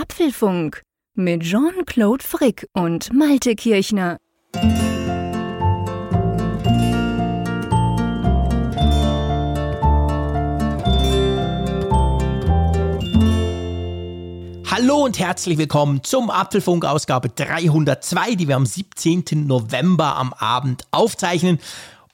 Apfelfunk mit Jean-Claude Frick und Malte Kirchner. Hallo und herzlich willkommen zum Apfelfunk Ausgabe 302, die wir am 17. November am Abend aufzeichnen.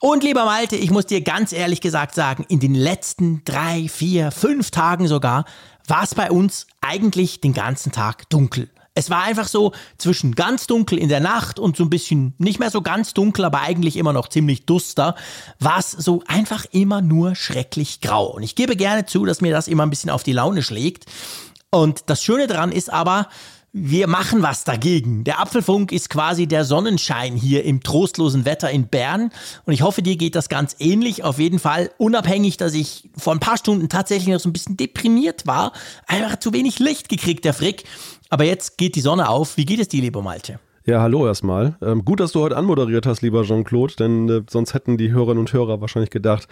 Und lieber Malte, ich muss dir ganz ehrlich gesagt sagen, in den letzten drei, vier, fünf Tagen sogar war es bei uns eigentlich den ganzen Tag dunkel. Es war einfach so zwischen ganz dunkel in der Nacht und so ein bisschen nicht mehr so ganz dunkel, aber eigentlich immer noch ziemlich duster, war es so einfach immer nur schrecklich grau. Und ich gebe gerne zu, dass mir das immer ein bisschen auf die Laune schlägt. Und das Schöne daran ist aber, wir machen was dagegen. Der Apfelfunk ist quasi der Sonnenschein hier im trostlosen Wetter in Bern. Und ich hoffe, dir geht das ganz ähnlich. Auf jeden Fall, unabhängig, dass ich vor ein paar Stunden tatsächlich noch so ein bisschen deprimiert war. Einfach zu wenig Licht gekriegt, der Frick. Aber jetzt geht die Sonne auf. Wie geht es dir, lieber Malte? Ja, hallo erstmal. Ähm, gut, dass du heute anmoderiert hast, lieber Jean-Claude, denn äh, sonst hätten die Hörerinnen und Hörer wahrscheinlich gedacht,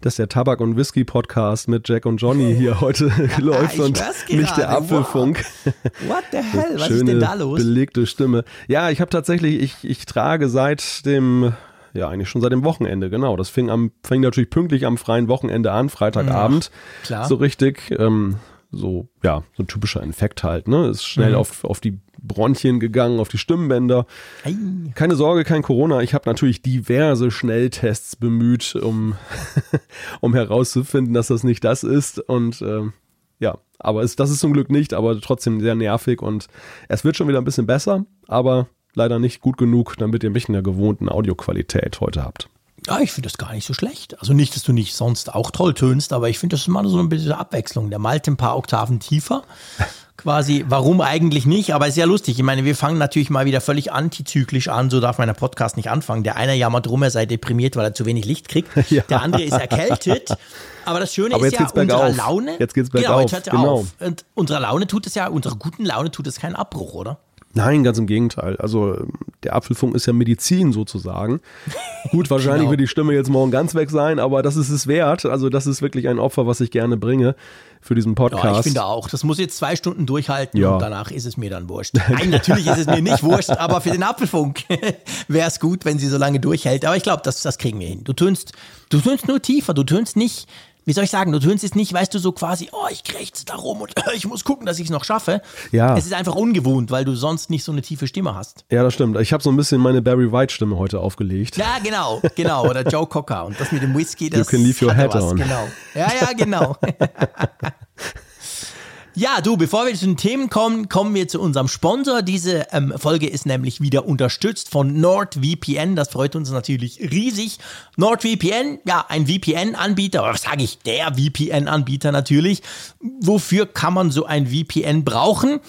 dass der Tabak- und Whisky-Podcast mit Jack und Johnny hier heute läuft und nicht der Apfelfunk. Wow. What the hell? Was ist denn da los? Belegte Stimme. Ja, ich habe tatsächlich, ich, ich trage seit dem ja, eigentlich schon seit dem Wochenende, genau. Das fing am, fing natürlich pünktlich am freien Wochenende an, Freitagabend. Klar. So richtig, ähm, so, ja, so ein typischer Infekt halt, ne? Ist schnell Mhm. auf, auf die Bronchien gegangen, auf die Stimmbänder. Ei. Keine Sorge, kein Corona. Ich habe natürlich diverse Schnelltests bemüht, um, um herauszufinden, dass das nicht das ist. Und ähm, ja, aber es, das ist zum Glück nicht, aber trotzdem sehr nervig und es wird schon wieder ein bisschen besser, aber leider nicht gut genug, damit ihr mich in der gewohnten Audioqualität heute habt. Ja, ich finde das gar nicht so schlecht. Also nicht, dass du nicht sonst auch toll tönst, aber ich finde, das ist mal so ein bisschen Abwechslung. Der Malte ein paar Oktaven tiefer. Quasi, warum eigentlich nicht? Aber ist ja lustig. Ich meine, wir fangen natürlich mal wieder völlig antizyklisch an. So darf mein Podcast nicht anfangen. Der eine jammert rum, er sei deprimiert, weil er zu wenig Licht kriegt. Ja. Der andere ist erkältet. Aber das Schöne Aber ist ja, unserer Laune. Jetzt geht's Genau, bergauf. er Genau. auf. Und unserer Laune tut es ja, unserer guten Laune tut es keinen Abbruch, oder? Nein, ganz im Gegenteil. Also der Apfelfunk ist ja Medizin sozusagen. Gut, wahrscheinlich Genau. wird die Stimme jetzt morgen ganz weg sein, aber das ist es wert. Also das ist wirklich ein Opfer, was ich gerne bringe für diesen Podcast. Ja, ich finde auch. Das muss jetzt zwei Stunden durchhalten Ja. und danach ist es mir dann wurscht. Nein, natürlich ist es mir nicht wurscht, aber für den Apfelfunk wäre es gut, wenn sie so lange durchhält. Aber ich glaube, das, das kriegen wir hin. Du tönst, du tönst nur tiefer, du tönst nicht, wie soll ich sagen, du tönst es nicht, weißt du, so quasi, oh, ich krächze da rum und ich muss gucken, dass ich es noch schaffe. Ja. Es ist einfach ungewohnt, weil du sonst nicht so eine tiefe Stimme hast. Ja, das stimmt. Ich habe so ein bisschen meine Barry White Stimme heute aufgelegt. Ja, genau, genau. Oder Joe Cocker. Und das mit dem Whisky, das can leave your hat was, on. Genau. Ja, ja, genau. Ja, du, bevor wir zu den Themen kommen, kommen wir zu unserem Sponsor. Diese ähm, Folge ist nämlich wieder unterstützt von NordVPN. Das freut uns natürlich riesig. NordVPN, ja, ein VPN-Anbieter, was sage ich, der VPN-Anbieter natürlich. Wofür kann man so ein VPN brauchen?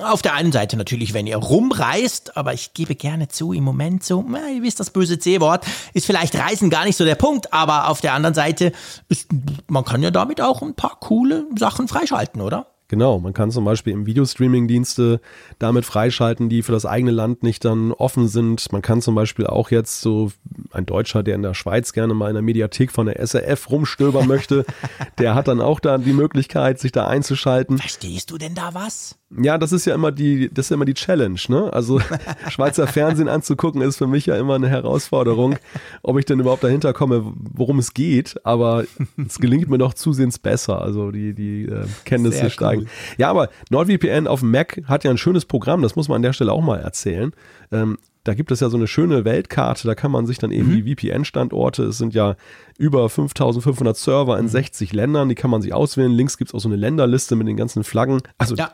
Auf der einen Seite natürlich, wenn ihr rumreist, aber ich gebe gerne zu, im Moment so, na, ihr wisst das böse C-Wort, ist vielleicht Reisen gar nicht so der Punkt, aber auf der anderen Seite, ist, man kann ja damit auch ein paar coole Sachen freischalten, oder? Genau, man kann zum Beispiel im Videostreaming-Dienste damit freischalten, die für das eigene Land nicht dann offen sind. Man kann zum Beispiel auch jetzt so ein Deutscher, der in der Schweiz gerne mal in der Mediathek von der SRF rumstöbern möchte, der hat dann auch da die Möglichkeit, sich da einzuschalten. Verstehst du denn da was? Ja, das ist ja immer die, das ist ja immer die Challenge, ne? Also Schweizer Fernsehen anzugucken ist für mich ja immer eine Herausforderung, ob ich denn überhaupt dahinter komme, worum es geht. Aber es gelingt mir doch zusehends besser. Also die, die äh, Kenntnisse Sehr steigen. cool. Ja, aber NordVPN auf dem Mac hat ja ein schönes Programm, das muss man an der Stelle auch mal erzählen. Ähm, da gibt es ja so eine schöne Weltkarte, da kann man sich dann Mhm. eben die VPN-Standorte, es sind ja über 5500 Server Mhm. in 60 Ländern, die kann man sich auswählen. Links gibt es auch so eine Länderliste mit den ganzen Flaggen. Also Ja.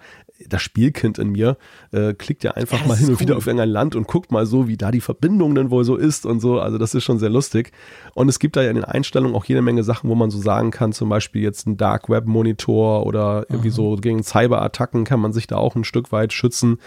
das Spielkind in mir äh, klickt ja einfach Ja, mal hin und wieder cool. auf irgendein Land und guckt mal so, wie da die Verbindung denn wohl so ist und so. Also das ist schon sehr lustig. Und es gibt da ja in den Einstellungen auch jede Menge Sachen, wo man so sagen kann, zum Beispiel jetzt ein Dark Web Monitor oder irgendwie so gegen Cyberattacken kann man sich da auch ein Stück weit schützen.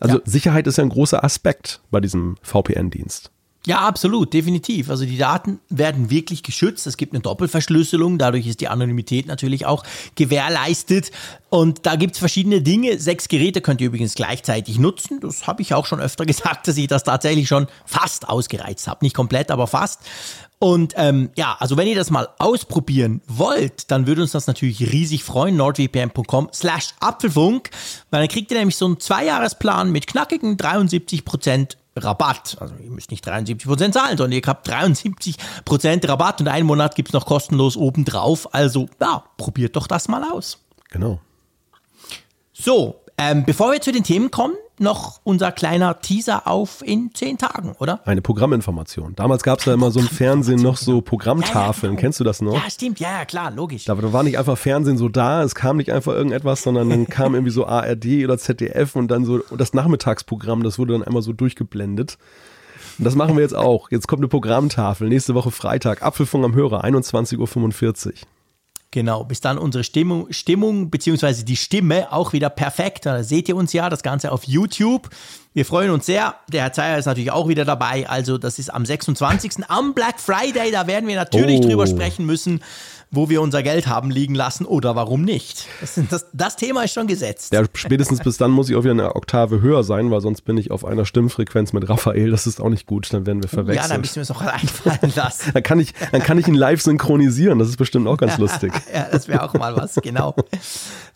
Also Ja. Sicherheit ist ja ein großer Aspekt bei diesem VPN-Dienst. Ja, absolut, definitiv. Also die Daten werden wirklich geschützt. Es gibt eine Doppelverschlüsselung, dadurch ist die Anonymität natürlich auch gewährleistet. Und da gibt es verschiedene Dinge. Sechs Geräte könnt ihr übrigens gleichzeitig nutzen. Das habe ich auch schon öfter gesagt, dass ich das tatsächlich schon fast ausgereizt habe. Nicht komplett, aber fast. Und ähm, ja, also wenn ihr das mal ausprobieren wollt, dann würde uns das natürlich riesig freuen. nordvpn.com slash Apfelfunk, weil dann kriegt ihr nämlich so einen Zweijahresplan mit knackigen 73% Rabatt. Also ihr müsst nicht 73% zahlen, sondern ihr habt 73% Rabatt und einen Monat gibt's noch kostenlos obendrauf. Also ja, probiert doch das mal aus. Genau. So, ähm, bevor wir zu den Themen kommen, noch unser kleiner Teaser auf in zehn Tagen, oder? Eine Programminformation. Damals gab es ja immer so im Fernsehen noch so Programmtafeln. Ja, ja, genau. Kennst du das noch? Ja, stimmt, ja, klar, logisch. Da, da war nicht einfach Fernsehen so da, es kam nicht einfach irgendetwas, sondern dann kam irgendwie so ARD oder ZDF und dann so und das Nachmittagsprogramm, das wurde dann einmal so durchgeblendet. Und das machen wir jetzt auch. Jetzt kommt eine Programmtafel. Nächste Woche Freitag. Apfelfunk am Hörer, 21.45 Uhr. Genau, bis dann unsere Stimmung, Stimmung beziehungsweise die Stimme auch wieder perfekt. Da seht ihr uns ja, das Ganze auf YouTube. Wir freuen uns sehr. Der Herr Zeyer ist natürlich auch wieder dabei. Also das ist am 26. am Black Friday. Da werden wir natürlich Oh. drüber sprechen müssen, wo wir unser Geld haben liegen lassen oder warum nicht. Das, das, das Thema ist schon gesetzt. Ja, spätestens bis dann muss ich auch wieder eine Oktave höher sein, weil sonst bin ich auf einer Stimmfrequenz mit Raphael. Das ist auch nicht gut. Dann werden wir verwechselt. ja, dann müssen wir es auch einfallen lassen. Dann kann ich, dann kann ich ihn live synchronisieren. Das ist bestimmt auch ganz lustig. ja, das wäre auch mal was, genau.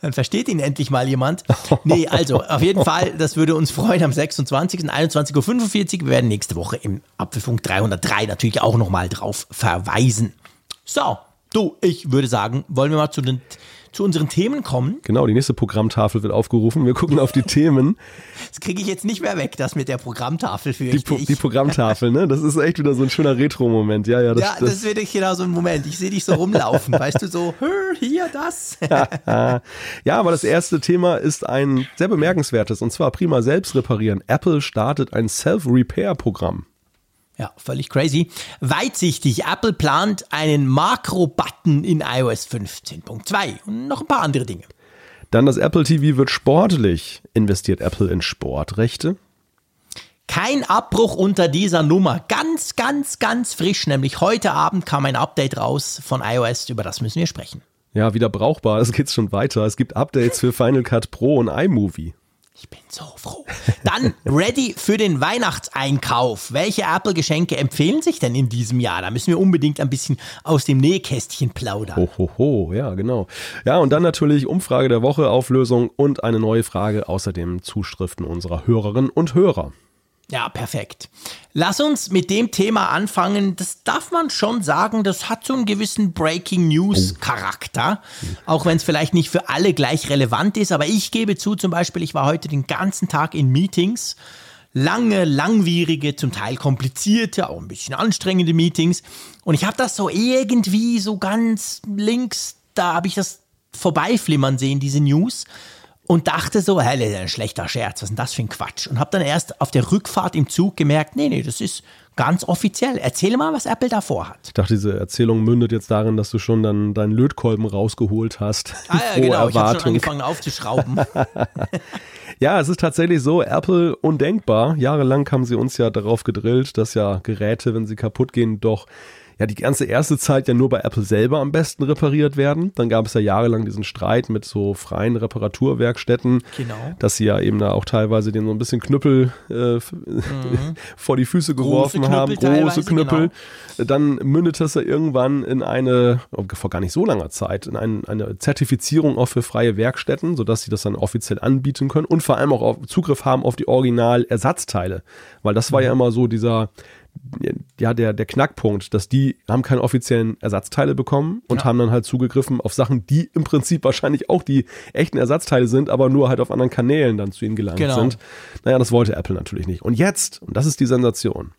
Dann versteht ihn endlich mal jemand. Nee, also auf jeden Fall, das würde uns freuen am 26. 21.45 Uhr. Wir werden nächste Woche im Apfelfunk 303 natürlich auch nochmal drauf verweisen. So, du, ich würde sagen, wollen wir mal zu, den, zu unseren Themen kommen? Genau, die nächste Programmtafel wird aufgerufen. Wir gucken auf die Themen. Das kriege ich jetzt nicht mehr weg, das mit der Programmtafel für Die, Pro die Programmtafel, ne? Das ist echt wieder so ein schöner Retro-Moment. Ja, ja, das, ja, das, wird genau so ein Moment. Ich sehe dich so rumlaufen, weißt du, so, "Hör, hier, das. Ja, aber das erste Thema ist ein sehr bemerkenswertes und zwar prima selbst reparieren. Apple startet ein Self-Repair-Programm. Ja, völlig crazy. Weitsichtig, Apple plant einen Makro-Button in iOS 15.2 und noch ein paar andere Dinge. Dann das Apple TV wird sportlich. Investiert Apple in Sportrechte? Kein Abbruch unter dieser Nummer. Ganz, ganz, ganz frisch. Nämlich heute Abend kam ein Update raus von iOS, über das müssen wir sprechen. Ja, wieder brauchbar. Es geht schon weiter. Es gibt Updates für Final Cut Pro und iMovie. Ich bin so froh. Dann ready für den Weihnachtseinkauf. Welche Apple-Geschenke empfehlen sich denn in diesem Jahr? Da müssen wir unbedingt ein bisschen aus dem Nähkästchen plaudern. Ho, ho, ho. Ja, genau. Ja, und dann natürlich Umfrage der Woche, Auflösung und eine neue Frage. Außerdem Zuschriften unserer Hörerinnen und Hörer. Ja, perfekt. Lass uns mit dem Thema anfangen. Das darf man schon sagen, das hat so einen gewissen Breaking News Charakter. Auch wenn es vielleicht nicht für alle gleich relevant ist. Aber ich gebe zu, zum Beispiel, ich war heute den ganzen Tag in Meetings. Lange, langwierige, zum Teil komplizierte, auch ein bisschen anstrengende Meetings. Und ich habe das so irgendwie so ganz links, da habe ich das vorbeiflimmern sehen, diese News und dachte so, ist ein schlechter Scherz, was ist denn das für ein Quatsch? Und habe dann erst auf der Rückfahrt im Zug gemerkt, nee, nee, das ist ganz offiziell. Erzähl mal, was Apple da vorhat. Ich dachte, diese Erzählung mündet jetzt darin, dass du schon dann deinen Lötkolben rausgeholt hast. Ah ja, genau, ich habe schon Erwartung. angefangen aufzuschrauben. Ja, es ist tatsächlich so, Apple undenkbar. Jahrelang haben sie uns ja darauf gedrillt, dass ja Geräte, wenn sie kaputt gehen, doch ja die ganze erste Zeit ja nur bei Apple selber am besten repariert werden. Dann gab es ja jahrelang diesen Streit mit so freien Reparaturwerkstätten, Genau. dass sie ja eben da auch teilweise den so ein bisschen Knüppel äh, vor die Füße geworfen Knüppel haben, große teilweise, Knüppel. Dann mündet das ja irgendwann in eine, oh, vor gar nicht so langer Zeit, in ein, eine Zertifizierung auch für freie Werkstätten, sodass sie das dann offiziell anbieten können und vor allem auch Zugriff haben auf die Original-Ersatzteile. Weil das war ja immer so dieser, ja, der, der Knackpunkt, dass die haben keine offiziellen Ersatzteile bekommen und Ja. haben dann halt zugegriffen auf Sachen, die im Prinzip wahrscheinlich auch die echten Ersatzteile sind, aber nur halt auf anderen Kanälen dann zu ihnen gelangt Genau. sind. Naja, das wollte Apple natürlich nicht. Und jetzt, und das ist die Sensation,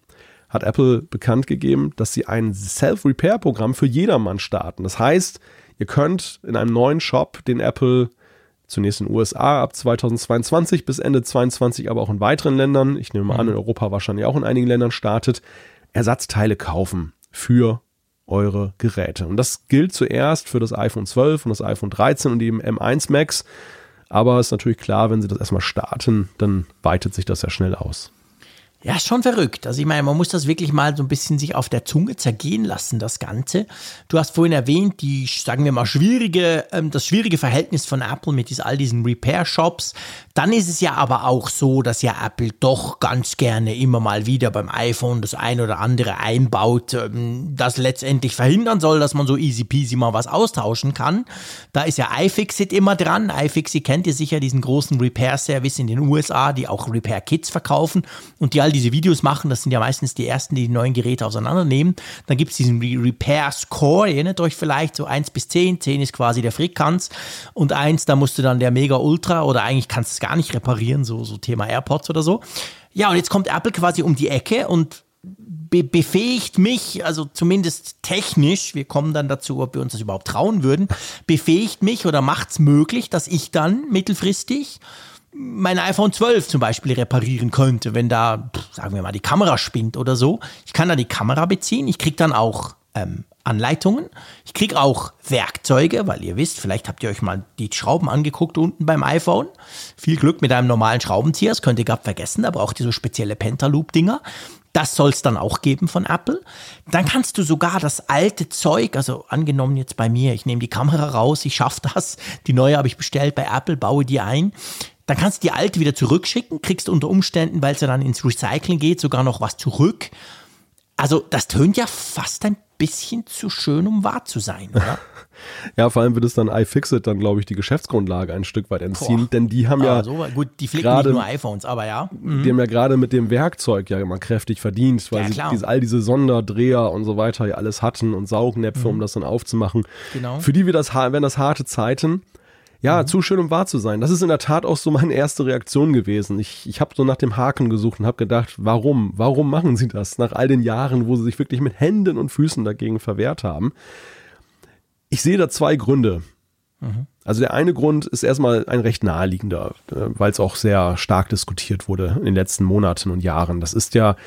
hat Apple bekannt gegeben, dass sie ein Self-Repair-Programm für jedermann starten. Das heißt, ihr könnt in einem neuen Shop, den Apple zunächst in den USA ab 2022 bis Ende 2022, aber auch in weiteren Ländern, ich nehme mal an, in Europa wahrscheinlich auch in einigen Ländern startet, Ersatzteile kaufen für eure Geräte. Und das gilt zuerst für das iPhone 12 und das iPhone 13 und die M1 Max. Aber ist natürlich klar, wenn sie das erstmal starten, dann weitet sich das ja schnell aus. Ja, schon verrückt. Also ich meine, man muss das wirklich mal so ein bisschen sich auf der Zunge zergehen lassen, das Ganze. Du hast vorhin erwähnt, die, sagen wir mal, schwierige, ähm, das schwierige Verhältnis von Apple mit all diesen Repair-Shops. Dann ist es ja aber auch so, dass ja Apple doch ganz gerne immer mal wieder beim iPhone das ein oder andere einbaut, ähm, das letztendlich verhindern soll, dass man so easy peasy mal was austauschen kann. Da ist ja iFixit immer dran. iFixit kennt ihr sicher, diesen großen Repair-Service in den USA, die auch Repair-Kits verkaufen und die all diese Videos machen. Das sind ja meistens die ersten, die die neuen Geräte auseinandernehmen. Dann gibt es diesen Re Repair Score, ihr erinnert euch vielleicht, so 1 bis 10. 10 ist quasi der Frickkanz und 1, da musst du dann der Mega Ultra oder eigentlich kannst du es gar nicht reparieren, so, so Thema AirPods oder so. Ja, und jetzt kommt Apple quasi um die Ecke und be befähigt mich, also zumindest technisch, wir kommen dann dazu, ob wir uns das überhaupt trauen würden, befähigt mich oder macht es möglich, dass ich dann mittelfristig mein iPhone 12 zum Beispiel reparieren könnte, wenn da, sagen wir mal, die Kamera spinnt oder so. Ich kann da die Kamera beziehen, ich kriege dann auch ähm, Anleitungen, ich kriege auch Werkzeuge, weil ihr wisst, vielleicht habt ihr euch mal die Schrauben angeguckt unten beim iPhone. Viel Glück mit einem normalen Schraubenzieher, das könnt ihr gerade vergessen, da braucht ihr so spezielle Pentaloop-Dinger. Das soll es dann auch geben von Apple. Dann kannst du sogar das alte Zeug, also angenommen jetzt bei mir, ich nehme die Kamera raus, ich schaffe das, die neue habe ich bestellt bei Apple, baue die ein. Dann kannst du die alte wieder zurückschicken, kriegst unter Umständen, weil es ja dann ins Recycling geht, sogar noch was zurück. Also das tönt ja fast ein bisschen zu schön, um wahr zu sein, oder? ja, vor allem wird es dann iFixit dann, glaube ich, die Geschäftsgrundlage ein Stück weit entziehen, Boah. denn die haben ah, ja so, gut, die flicken grade, nicht nur iPhones, aber ja. Mhm. Die haben ja gerade mit dem Werkzeug ja immer kräftig verdient, weil ja, sie all diese Sonderdreher und so weiter ja alles hatten und Saugnäpfe, mhm. um das dann aufzumachen. Genau. Für die wir das, das harte Zeiten. Ja, mhm. zu schön, um wahr zu sein. Das ist in der Tat auch so meine erste Reaktion gewesen. Ich, ich habe so nach dem Haken gesucht und habe gedacht, warum? Warum machen sie das? Nach all den Jahren, wo sie sich wirklich mit Händen und Füßen dagegen verwehrt haben. Ich sehe da zwei Gründe. Mhm. Also der eine Grund ist erstmal ein recht naheliegender, äh, weil es auch sehr stark diskutiert wurde in den letzten Monaten und Jahren. Das ist ja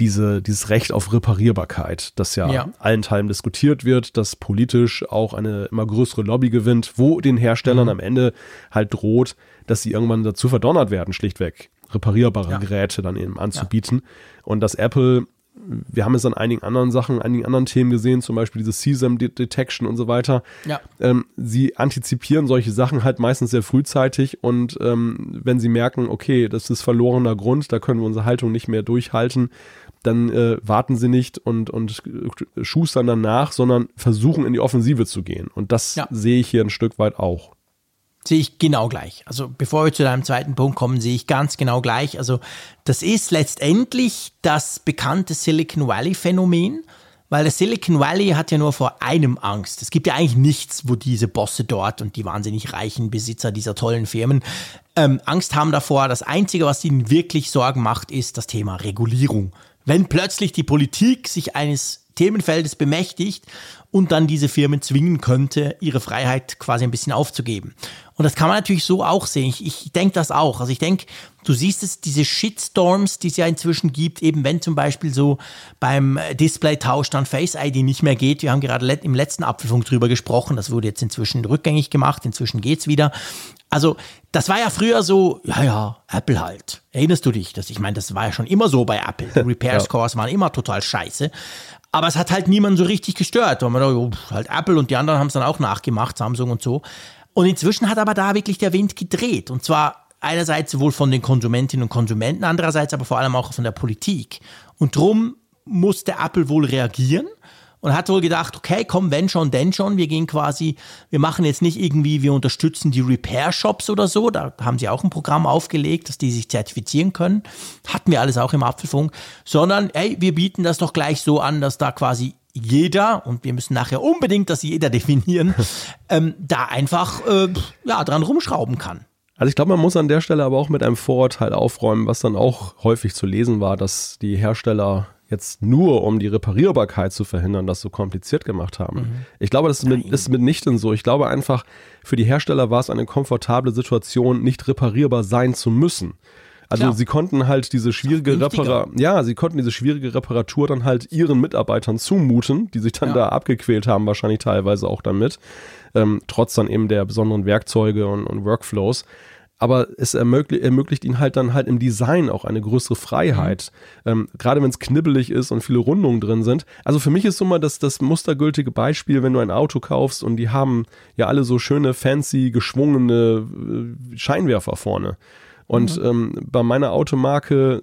diese, dieses Recht auf Reparierbarkeit, das ja, ja. allenthalben diskutiert wird, dass politisch auch eine immer größere Lobby gewinnt, wo den Herstellern mhm. am Ende halt droht, dass sie irgendwann dazu verdonnert werden, schlichtweg reparierbare ja. Geräte dann eben anzubieten. Ja. Und dass Apple wir haben es an einigen anderen Sachen, einigen anderen Themen gesehen, zum Beispiel diese CSAM Detection und so weiter. Ja. Ähm, sie antizipieren solche Sachen halt meistens sehr frühzeitig und ähm, wenn sie merken, okay, das ist verlorener Grund, da können wir unsere Haltung nicht mehr durchhalten, dann äh, warten sie nicht und, und schustern dann nach, sondern versuchen in die Offensive zu gehen. Und das ja. sehe ich hier ein Stück weit auch. Sehe ich genau gleich. Also bevor wir zu deinem zweiten Punkt kommen, sehe ich ganz genau gleich. Also das ist letztendlich das bekannte Silicon Valley Phänomen, weil das Silicon Valley hat ja nur vor einem Angst. Es gibt ja eigentlich nichts, wo diese Bosse dort und die wahnsinnig reichen Besitzer dieser tollen Firmen ähm, Angst haben davor. Das Einzige, was ihnen wirklich Sorgen macht, ist das Thema Regulierung. Wenn plötzlich die Politik sich eines Themenfeldes bemächtigt und dann diese Firmen zwingen könnte, ihre Freiheit quasi ein bisschen aufzugeben. Und das kann man natürlich so auch sehen. Ich, ich denke das auch. Also ich denke, du siehst es, diese Shitstorms, die es ja inzwischen gibt, eben wenn zum Beispiel so beim Display-Tausch dann Face ID nicht mehr geht. Wir haben gerade im letzten Apfelfunk drüber gesprochen. Das wurde jetzt inzwischen rückgängig gemacht. Inzwischen geht's wieder. Also, das war ja früher so, ja, ja, Apple halt. Erinnerst du dich? Das, ich meine, das war ja schon immer so bei Apple. Die Repair Scores waren immer total scheiße. Aber es hat halt niemanden so richtig gestört. Weil man dachte, oh, halt Apple und die anderen haben es dann auch nachgemacht, Samsung und so. Und inzwischen hat aber da wirklich der Wind gedreht. Und zwar einerseits sowohl von den Konsumentinnen und Konsumenten, andererseits aber vor allem auch von der Politik. Und drum musste Apple wohl reagieren und hat wohl gedacht, okay, komm, wenn schon, denn schon. Wir gehen quasi, wir machen jetzt nicht irgendwie, wir unterstützen die Repair-Shops oder so. Da haben sie auch ein Programm aufgelegt, dass die sich zertifizieren können. Hatten wir alles auch im Apfelfunk. Sondern, ey, wir bieten das doch gleich so an, dass da quasi jeder, und wir müssen nachher unbedingt das jeder definieren, ähm, da einfach äh, ja, dran rumschrauben kann. Also ich glaube, man muss an der Stelle aber auch mit einem Vorurteil aufräumen, was dann auch häufig zu lesen war, dass die Hersteller jetzt nur, um die Reparierbarkeit zu verhindern, das so kompliziert gemacht haben. Mhm. Ich glaube, das ist, mit, ist mitnichten so. Ich glaube einfach, für die Hersteller war es eine komfortable Situation, nicht reparierbar sein zu müssen. Also Klar. sie konnten halt diese schwierige Reparatur, ja, sie konnten diese schwierige Reparatur dann halt ihren Mitarbeitern zumuten, die sich dann ja. da abgequält haben, wahrscheinlich teilweise auch damit, ähm, trotz dann eben der besonderen Werkzeuge und, und Workflows. Aber es ermöglicht, ermöglicht ihnen halt dann halt im Design auch eine größere Freiheit. Mhm. Ähm, Gerade wenn es knibbelig ist und viele Rundungen drin sind. Also für mich ist so mal das, das mustergültige Beispiel, wenn du ein Auto kaufst und die haben ja alle so schöne, fancy, geschwungene äh, Scheinwerfer vorne. Und mhm. ähm, bei meiner Automarke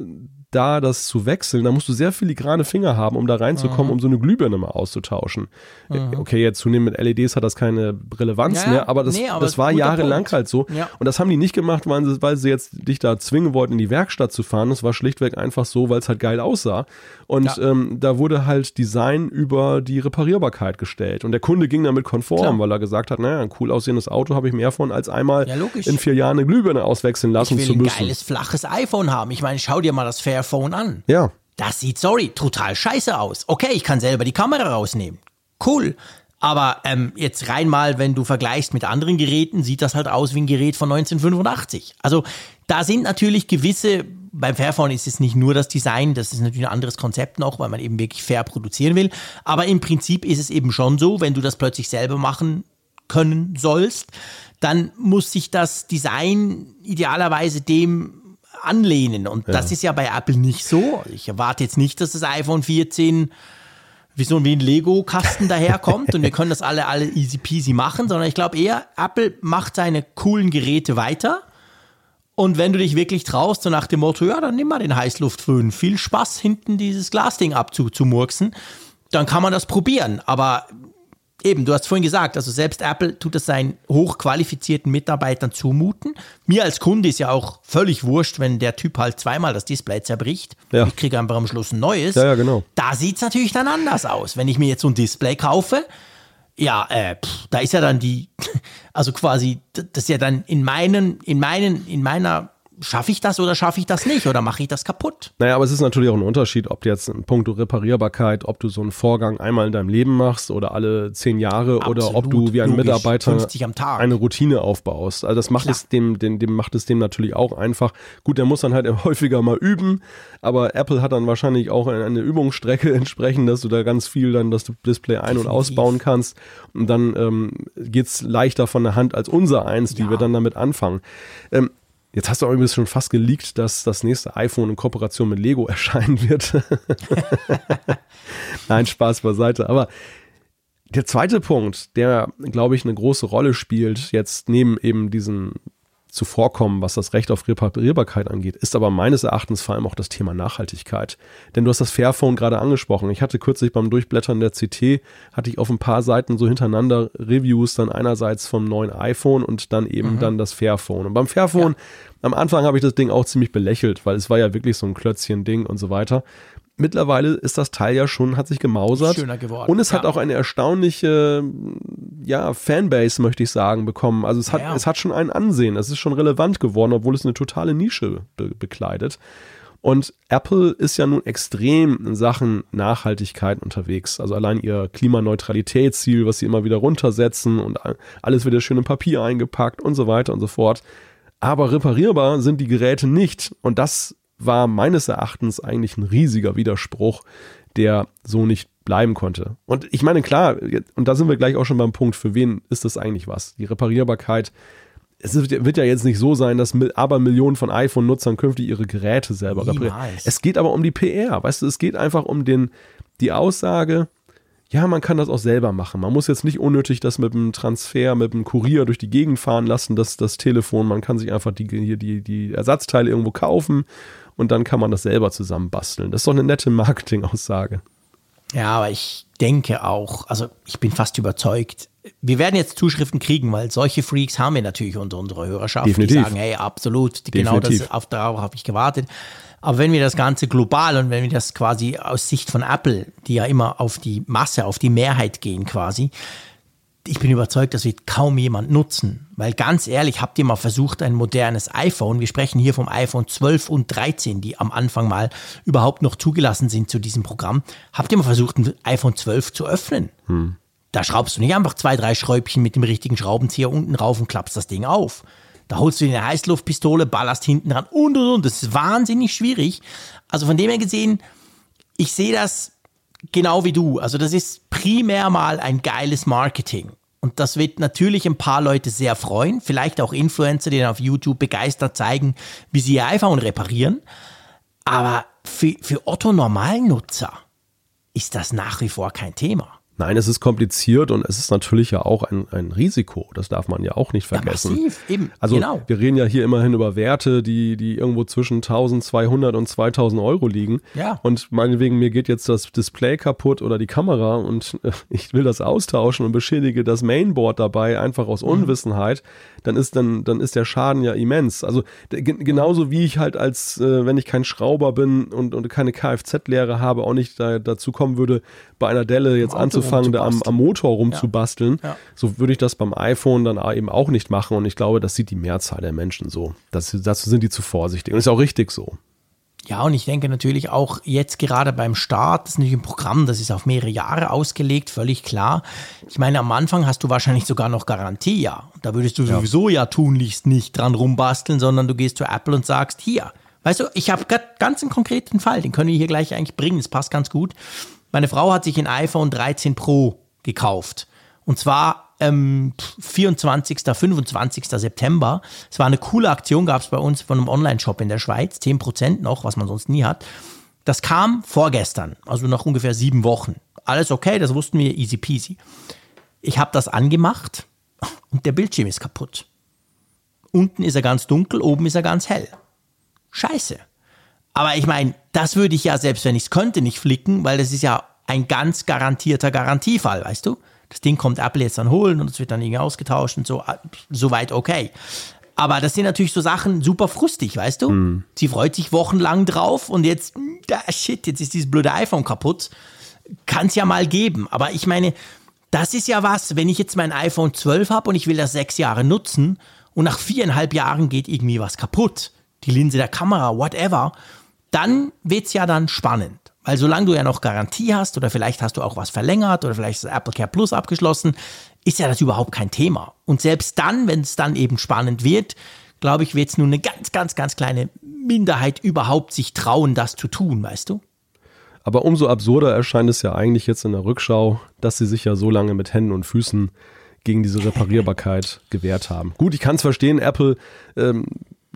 da das zu wechseln, da musst du sehr filigrane Finger haben, um da reinzukommen, mhm. um so eine Glühbirne mal auszutauschen. Mhm. Okay, jetzt zunehmend mit LEDs hat das keine Relevanz ja, mehr, aber das, nee, aber das war jahrelang Punkt. halt so. Ja. Und das haben die nicht gemacht, weil sie, weil sie jetzt dich da zwingen wollten, in die Werkstatt zu fahren. Das war schlichtweg einfach so, weil es halt geil aussah. Und ja. ähm, da wurde halt Design über die Reparierbarkeit gestellt. Und der Kunde ging damit konform, Klar. weil er gesagt hat, naja, ein cool aussehendes Auto habe ich mehr von, als einmal in vier Jahren eine Glühbirne auswechseln lassen zu müssen. Ich will ein geiles, flaches iPhone haben. Ich meine, schau dir mal das Fair Fairphone an. Ja. Das sieht, sorry, total scheiße aus. Okay, ich kann selber die Kamera rausnehmen. Cool. Aber ähm, jetzt rein mal, wenn du vergleichst mit anderen Geräten, sieht das halt aus wie ein Gerät von 1985. Also da sind natürlich gewisse, beim Fairphone ist es nicht nur das Design, das ist natürlich ein anderes Konzept noch, weil man eben wirklich fair produzieren will. Aber im Prinzip ist es eben schon so, wenn du das plötzlich selber machen können sollst, dann muss sich das Design idealerweise dem anlehnen. Und ja. das ist ja bei Apple nicht so. Ich erwarte jetzt nicht, dass das iPhone 14 wie so wie ein Lego-Kasten daherkommt und wir können das alle, alle easy peasy machen, sondern ich glaube eher, Apple macht seine coolen Geräte weiter. Und wenn du dich wirklich traust, so nach dem Motto, ja, dann nimm mal den Heißluftföhn. Viel Spaß, hinten dieses Glasding abzumurksen. Dann kann man das probieren. Aber eben, du hast vorhin gesagt, also selbst Apple tut es seinen hochqualifizierten Mitarbeitern zumuten. Mir als Kunde ist ja auch völlig wurscht, wenn der Typ halt zweimal das Display zerbricht. Ja. Ich kriege einfach am Schluss ein neues. Ja, ja genau. Da sieht es natürlich dann anders aus. Wenn ich mir jetzt so ein Display kaufe, ja, äh, pff, da ist ja dann die, also quasi, das ist ja dann in meinen, in meinen, in meiner schaffe ich das oder schaffe ich das nicht oder mache ich das kaputt? Naja, aber es ist natürlich auch ein Unterschied, ob du jetzt in puncto Reparierbarkeit, ob du so einen Vorgang einmal in deinem Leben machst oder alle zehn Jahre Absolut, oder ob du wie ein logisch, Mitarbeiter eine Routine aufbaust. Also das macht Klar. es dem, dem, dem macht es dem natürlich auch einfach. Gut, der muss dann halt häufiger mal üben, aber Apple hat dann wahrscheinlich auch eine Übungsstrecke entsprechend, dass du da ganz viel dann das Display ein- und ausbauen kannst. Und dann ähm, geht es leichter von der Hand als unser eins, die ja. wir dann damit anfangen. Ähm, Jetzt hast du auch übrigens schon fast geleakt, dass das nächste iPhone in Kooperation mit Lego erscheinen wird. Nein, Spaß beiseite. Aber der zweite Punkt, der, glaube ich, eine große Rolle spielt, jetzt neben eben diesen zuvorkommen, was das Recht auf Reparierbarkeit angeht, ist aber meines Erachtens vor allem auch das Thema Nachhaltigkeit. Denn du hast das Fairphone gerade angesprochen. Ich hatte kürzlich beim Durchblättern der CT, hatte ich auf ein paar Seiten so hintereinander Reviews, dann einerseits vom neuen iPhone und dann eben mhm. dann das Fairphone. Und beim Fairphone, ja. am Anfang habe ich das Ding auch ziemlich belächelt, weil es war ja wirklich so ein Klötzchen-Ding und so weiter mittlerweile ist das Teil ja schon, hat sich gemausert. Schöner geworden. Und es ja. hat auch eine erstaunliche, ja, Fanbase, möchte ich sagen, bekommen. Also es hat, ja. es hat schon ein Ansehen. Es ist schon relevant geworden, obwohl es eine totale Nische be bekleidet. Und Apple ist ja nun extrem in Sachen Nachhaltigkeit unterwegs. Also allein ihr Klimaneutralitätsziel, was sie immer wieder runtersetzen und alles wird ja schön in Papier eingepackt und so weiter und so fort. Aber reparierbar sind die Geräte nicht. Und das war meines Erachtens eigentlich ein riesiger Widerspruch, der so nicht bleiben konnte. Und ich meine, klar, und da sind wir gleich auch schon beim Punkt, für wen ist das eigentlich was? Die Reparierbarkeit. Es wird ja jetzt nicht so sein, dass aber Millionen von iPhone-Nutzern künftig ihre Geräte selber reparieren. Es geht aber um die PR, weißt du, es geht einfach um den, die Aussage, ja, man kann das auch selber machen. Man muss jetzt nicht unnötig das mit dem Transfer, mit dem Kurier durch die Gegend fahren lassen, das, das Telefon. Man kann sich einfach die, hier die, die Ersatzteile irgendwo kaufen und dann kann man das selber zusammenbasteln. Das ist doch eine nette Marketingaussage. Ja, aber ich denke auch, also ich bin fast überzeugt, wir werden jetzt Zuschriften kriegen, weil solche Freaks haben wir natürlich unter unserer Hörerschaft, Definitiv. die sagen, hey, absolut, genau das, auf darauf habe ich gewartet. Aber wenn wir das Ganze global und wenn wir das quasi aus Sicht von Apple, die ja immer auf die Masse, auf die Mehrheit gehen quasi, ich bin überzeugt, das wird kaum jemand nutzen. Weil ganz ehrlich, habt ihr mal versucht, ein modernes iPhone, wir sprechen hier vom iPhone 12 und 13, die am Anfang mal überhaupt noch zugelassen sind zu diesem Programm, habt ihr mal versucht, ein iPhone 12 zu öffnen? Hm. Da schraubst du nicht einfach zwei, drei Schräubchen mit dem richtigen Schraubenzieher unten rauf und klappst das Ding auf. Da holst du dir eine Heißluftpistole, ballerst hinten dran und und und. Das ist wahnsinnig schwierig. Also von dem her gesehen, ich sehe das genau wie du. Also das ist primär mal ein geiles Marketing. Und das wird natürlich ein paar Leute sehr freuen, vielleicht auch Influencer, die dann auf YouTube begeistert zeigen, wie sie ihr iPhone reparieren. Aber für, für Otto Normalnutzer ist das nach wie vor kein Thema. Nein, es ist kompliziert und es ist natürlich ja auch ein, ein Risiko. Das darf man ja auch nicht vergessen. Ja, massiv, eben. Also genau. wir reden ja hier immerhin über Werte, die, die irgendwo zwischen 1200 und 2000 Euro liegen. Ja. Und meinetwegen, mir geht jetzt das Display kaputt oder die Kamera und äh, ich will das austauschen und beschädige das Mainboard dabei einfach aus Mhm. Dann ist dann, dann ist der Schaden ja immens. Also genauso wie ich halt als, äh, wenn ich kein Schrauber bin und, und keine Kfz-Lehre habe, auch nicht da, dazu kommen würde, bei einer Delle jetzt anzufangen, da am, am Motor rumzubasteln. Ja. So würde ich das beim iPhone dann eben auch nicht machen. Und ich glaube, das sieht die Mehrzahl der Menschen so. Das, dazu sind die zu vorsichtig. Und ist auch richtig so. Ja, und ich denke natürlich auch jetzt gerade beim Start, das ist nicht ein Programm, das ist auf mehrere Jahre ausgelegt, völlig klar. Ich meine, am Anfang hast du wahrscheinlich sogar noch Garantie, ja. Da würdest du sowieso ja tunlichst nicht dran rumbasteln, sondern du gehst zu Apple und sagst, hier, weißt du, ich habe ganz einen konkreten Fall, den können wir hier gleich eigentlich bringen, das passt ganz gut. Meine Frau hat sich ein iPhone 13 Pro gekauft. Und zwar ähm, 24., 25. September. Es war eine coole Aktion, gab es bei uns von einem Online-Shop in der Schweiz, 10% noch, was man sonst nie hat. Das kam vorgestern, also nach ungefähr sieben Wochen. Alles okay, das wussten wir, easy peasy. Ich habe das angemacht und der Bildschirm ist kaputt. Unten ist er ganz dunkel, oben ist er ganz hell. Scheiße. Aber ich meine, das würde ich ja, selbst wenn ich es könnte, nicht flicken, weil das ist ja ein ganz garantierter Garantiefall, weißt du? Das Ding kommt Apple jetzt dann holen und es wird dann irgendwie ausgetauscht und so, soweit okay. Aber das sind natürlich so Sachen super frustig, weißt du? Sie freut sich wochenlang drauf und jetzt, ah, shit, jetzt ist dieses blöde iPhone kaputt. Kann es ja mal geben. Aber ich meine, das ist ja was, wenn ich jetzt mein iPhone 12 habe und ich will das sechs Jahre nutzen und nach viereinhalb Jahren geht irgendwie was kaputt, die Linse der Kamera, whatever, dann wird's ja dann spannend. Weil solange du ja noch Garantie hast oder vielleicht hast du auch was verlängert oder vielleicht ist Apple Care Plus abgeschlossen, ist ja das überhaupt kein Thema. Und selbst dann, wenn es dann eben spannend wird, glaube ich, wird es nur eine ganz, ganz, ganz kleine Minderheit überhaupt sich trauen, das zu tun, weißt du? Aber umso absurder erscheint es ja eigentlich jetzt in der Rückschau, dass sie sich ja so lange mit Händen und Füßen gegen diese Reparierbarkeit gewehrt haben. Gut, ich kann es verstehen, Apple, ähm,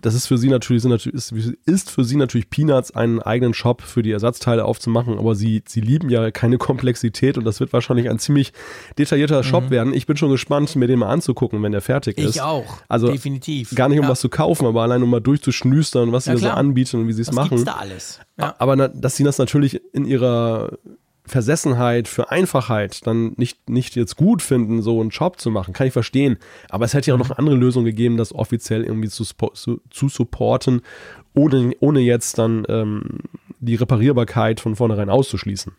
das ist für sie natürlich, ist, ist für sie natürlich Peanuts, einen eigenen Shop für die Ersatzteile aufzumachen, aber sie, sie lieben ja keine Komplexität und das wird wahrscheinlich ein ziemlich detaillierter Shop werden. Ich bin schon gespannt, mir den mal anzugucken, wenn der fertig ist. Mhm. Ich auch, Also definitiv. gar nicht, um Ja. was zu kaufen, aber allein um mal durchzuschnüstern, was sie Ja, da so anbieten und wie sie es machen. gibt's da alles? Ja. Aber dass sie das natürlich in ihrer Versessenheit für Einfachheit dann nicht, nicht jetzt gut finden, so einen Shop zu machen, kann ich verstehen. Aber es hätte ja auch noch eine andere Lösung gegeben, das offiziell irgendwie zu, zu, zu supporten, ohne, ohne jetzt dann ähm, die Reparierbarkeit von vornherein auszuschließen.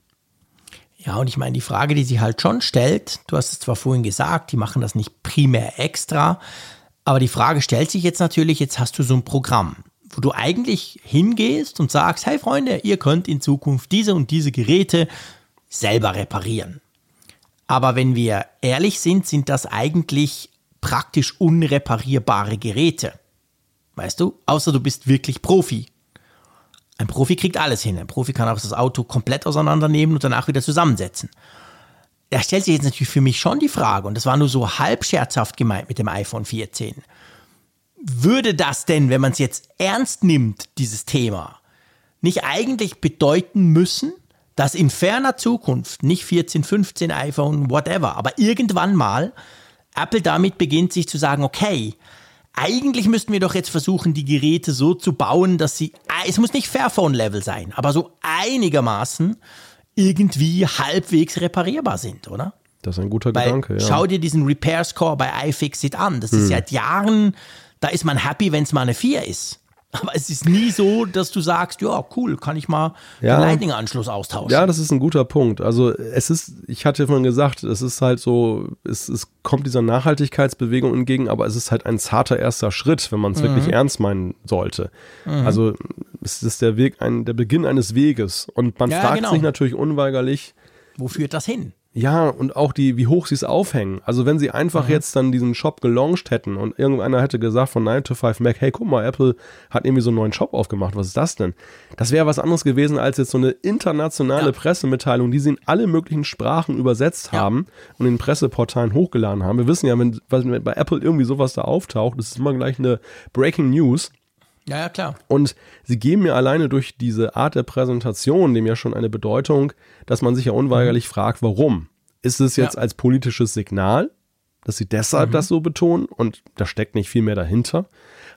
Ja, und ich meine, die Frage, die sich halt schon stellt, du hast es zwar vorhin gesagt, die machen das nicht primär extra, aber die Frage stellt sich jetzt natürlich, jetzt hast du so ein Programm, wo du eigentlich hingehst und sagst, hey Freunde, ihr könnt in Zukunft diese und diese Geräte selber reparieren. Aber wenn wir ehrlich sind, sind das eigentlich praktisch unreparierbare Geräte. Weißt du? Außer du bist wirklich Profi. Ein Profi kriegt alles hin. Ein Profi kann auch das Auto komplett auseinandernehmen und danach wieder zusammensetzen. Da stellt sich jetzt natürlich für mich schon die Frage, und das war nur so halb scherzhaft gemeint mit dem iPhone 14. Würde das denn, wenn man es jetzt ernst nimmt, dieses Thema, nicht eigentlich bedeuten müssen, dass in ferner Zukunft, nicht 14, 15 iPhone, whatever, aber irgendwann mal Apple damit beginnt, sich zu sagen, okay, eigentlich müssten wir doch jetzt versuchen, die Geräte so zu bauen, dass sie, es muss nicht Fairphone-Level sein, aber so einigermaßen irgendwie halbwegs reparierbar sind, oder? Das ist ein guter Weil Gedanke, ja. schau dir diesen Repair Score bei iFixit an. Das ist seit Jahren, da ist man happy, wenn es mal eine 4 ist. Aber es ist nie so, dass du sagst, ja, cool, kann ich mal Ja. den Lightning-Anschluss austauschen. Ja, das ist ein guter Punkt. Also es ist, ich hatte ja vorhin gesagt, es ist halt so, es, es kommt dieser Nachhaltigkeitsbewegung entgegen, aber es ist halt ein zarter erster Schritt, wenn man Mhm. es wirklich ernst meinen sollte. Also es ist der Weg, ein, der Beginn eines Weges. Und man Ja, fragt genau. sich natürlich unweigerlich, Wo führt das hin? Ja, und auch die, wie hoch sie es aufhängen. Also wenn sie einfach mhm. jetzt dann diesen Shop gelauncht hätten und irgendeiner hätte gesagt von 9 to 5 Mac, hey, guck mal, Apple hat irgendwie so einen neuen Shop aufgemacht, was ist das denn? Das wäre was anderes gewesen als jetzt so eine internationale ja. Pressemitteilung, die sie in alle möglichen Sprachen übersetzt ja. haben und in Presseportalen hochgeladen haben. Wir wissen ja, wenn, wenn bei Apple irgendwie sowas da auftaucht, das ist immer gleich eine Breaking News. Ja, ja, klar. Und sie geben mir alleine durch diese Art der Präsentation dem ja schon eine Bedeutung, dass man sich ja unweigerlich mhm. fragt, warum? Ist es jetzt ja. als politisches Signal, dass sie deshalb mhm. das so betonen und da steckt nicht viel mehr dahinter?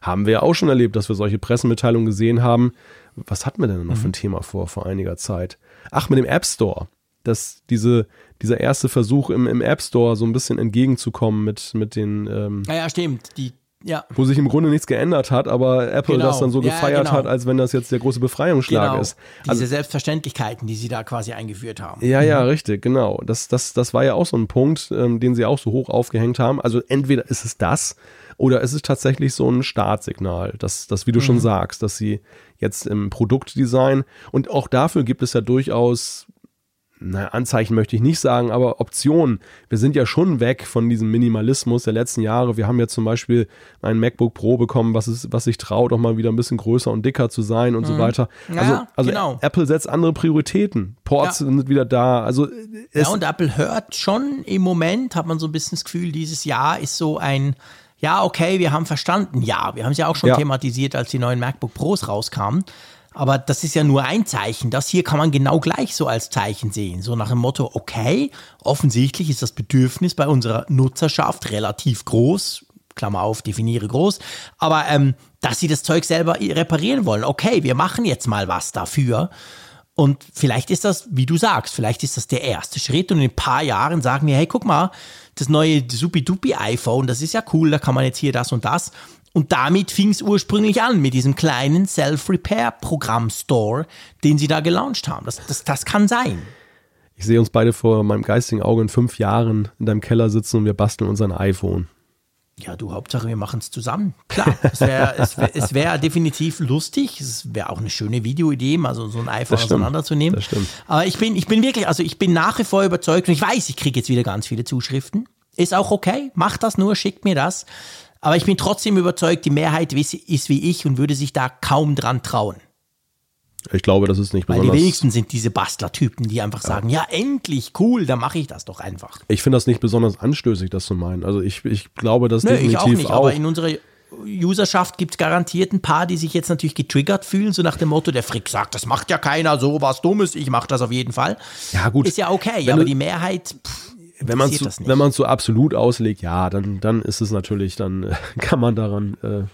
Haben wir ja auch schon erlebt, dass wir solche Pressemitteilungen gesehen haben. Was hatten wir denn noch mhm. für ein Thema vor, vor einiger Zeit? Ach, mit dem App Store. Dass diese, dieser erste Versuch im, im App Store so ein bisschen entgegenzukommen mit, mit den. Ähm, ja, stimmt. Die ja. Wo sich im Grunde nichts geändert hat, aber Apple genau. das dann so gefeiert ja, genau. hat, als wenn das jetzt der große Befreiungsschlag genau. ist. Also, Diese Selbstverständlichkeiten, die sie da quasi eingeführt haben. Ja, ja, mhm. richtig, genau. Das, das, das war ja auch so ein Punkt, ähm, den sie auch so hoch aufgehängt haben. Also entweder ist es das oder ist es tatsächlich so ein Startsignal, dass, dass wie du mhm. schon sagst, dass sie jetzt im Produktdesign und auch dafür gibt es ja durchaus naja, Anzeichen möchte ich nicht sagen, aber Optionen. Wir sind ja schon weg von diesem Minimalismus der letzten Jahre. Wir haben ja zum Beispiel ein MacBook Pro bekommen, was, ist, was sich traut, auch mal wieder ein bisschen größer und dicker zu sein und mhm. so weiter. Also, ja, also genau. Apple setzt andere Prioritäten. Ports ja. sind wieder da. Also ja, und Apple hört schon im Moment, hat man so ein bisschen das Gefühl, dieses Jahr ist so ein ja, okay, wir haben verstanden. Ja, wir haben es ja auch schon ja. thematisiert, als die neuen MacBook Pros rauskamen. Aber das ist ja nur ein Zeichen. Das hier kann man genau gleich so als Zeichen sehen. So nach dem Motto, okay, offensichtlich ist das Bedürfnis bei unserer Nutzerschaft relativ groß. Klammer auf, definiere groß. Aber ähm, dass sie das Zeug selber reparieren wollen. Okay, wir machen jetzt mal was dafür. Und vielleicht ist das, wie du sagst, vielleicht ist das der erste Schritt. Und in ein paar Jahren sagen wir, hey, guck mal, das neue Supi-Dupi iPhone, das ist ja cool, da kann man jetzt hier das und das. Und damit fing es ursprünglich an mit diesem kleinen Self-Repair-Programm-Store, den sie da gelauncht haben. Das, das, das kann sein. Ich sehe uns beide vor meinem geistigen Auge in fünf Jahren in deinem Keller sitzen und wir basteln uns ein iPhone. Ja, du, Hauptsache, wir machen es zusammen. Klar, es wäre es wär, es wär definitiv lustig. Es wäre auch eine schöne Videoidee, mal so, so ein iPhone auseinanderzunehmen. Das stimmt. Aber ich bin, ich bin wirklich, also ich bin nach wie vor überzeugt und ich weiß, ich kriege jetzt wieder ganz viele Zuschriften. Ist auch okay, macht das nur, schickt mir das. Aber ich bin trotzdem überzeugt, die Mehrheit ist wie ich und würde sich da kaum dran trauen. Ich glaube, das ist nicht besonders. Weil die wenigsten sind diese Bastlertypen, die einfach ja. sagen, ja, endlich, cool, dann mache ich das doch einfach. Ich finde das nicht besonders anstößig, das zu meinen. Also ich, ich glaube, das Nö, definitiv ich auch nicht, auch. aber in unserer Userschaft gibt es garantiert ein paar, die sich jetzt natürlich getriggert fühlen, so nach dem Motto, der Frick sagt, das macht ja keiner, so was Dummes, ich mache das auf jeden Fall. Ja, gut. Ist ja okay, aber die Mehrheit. Pff, wenn man es wenn man so absolut auslegt, ja, dann dann ist es natürlich, dann äh, kann man daran äh,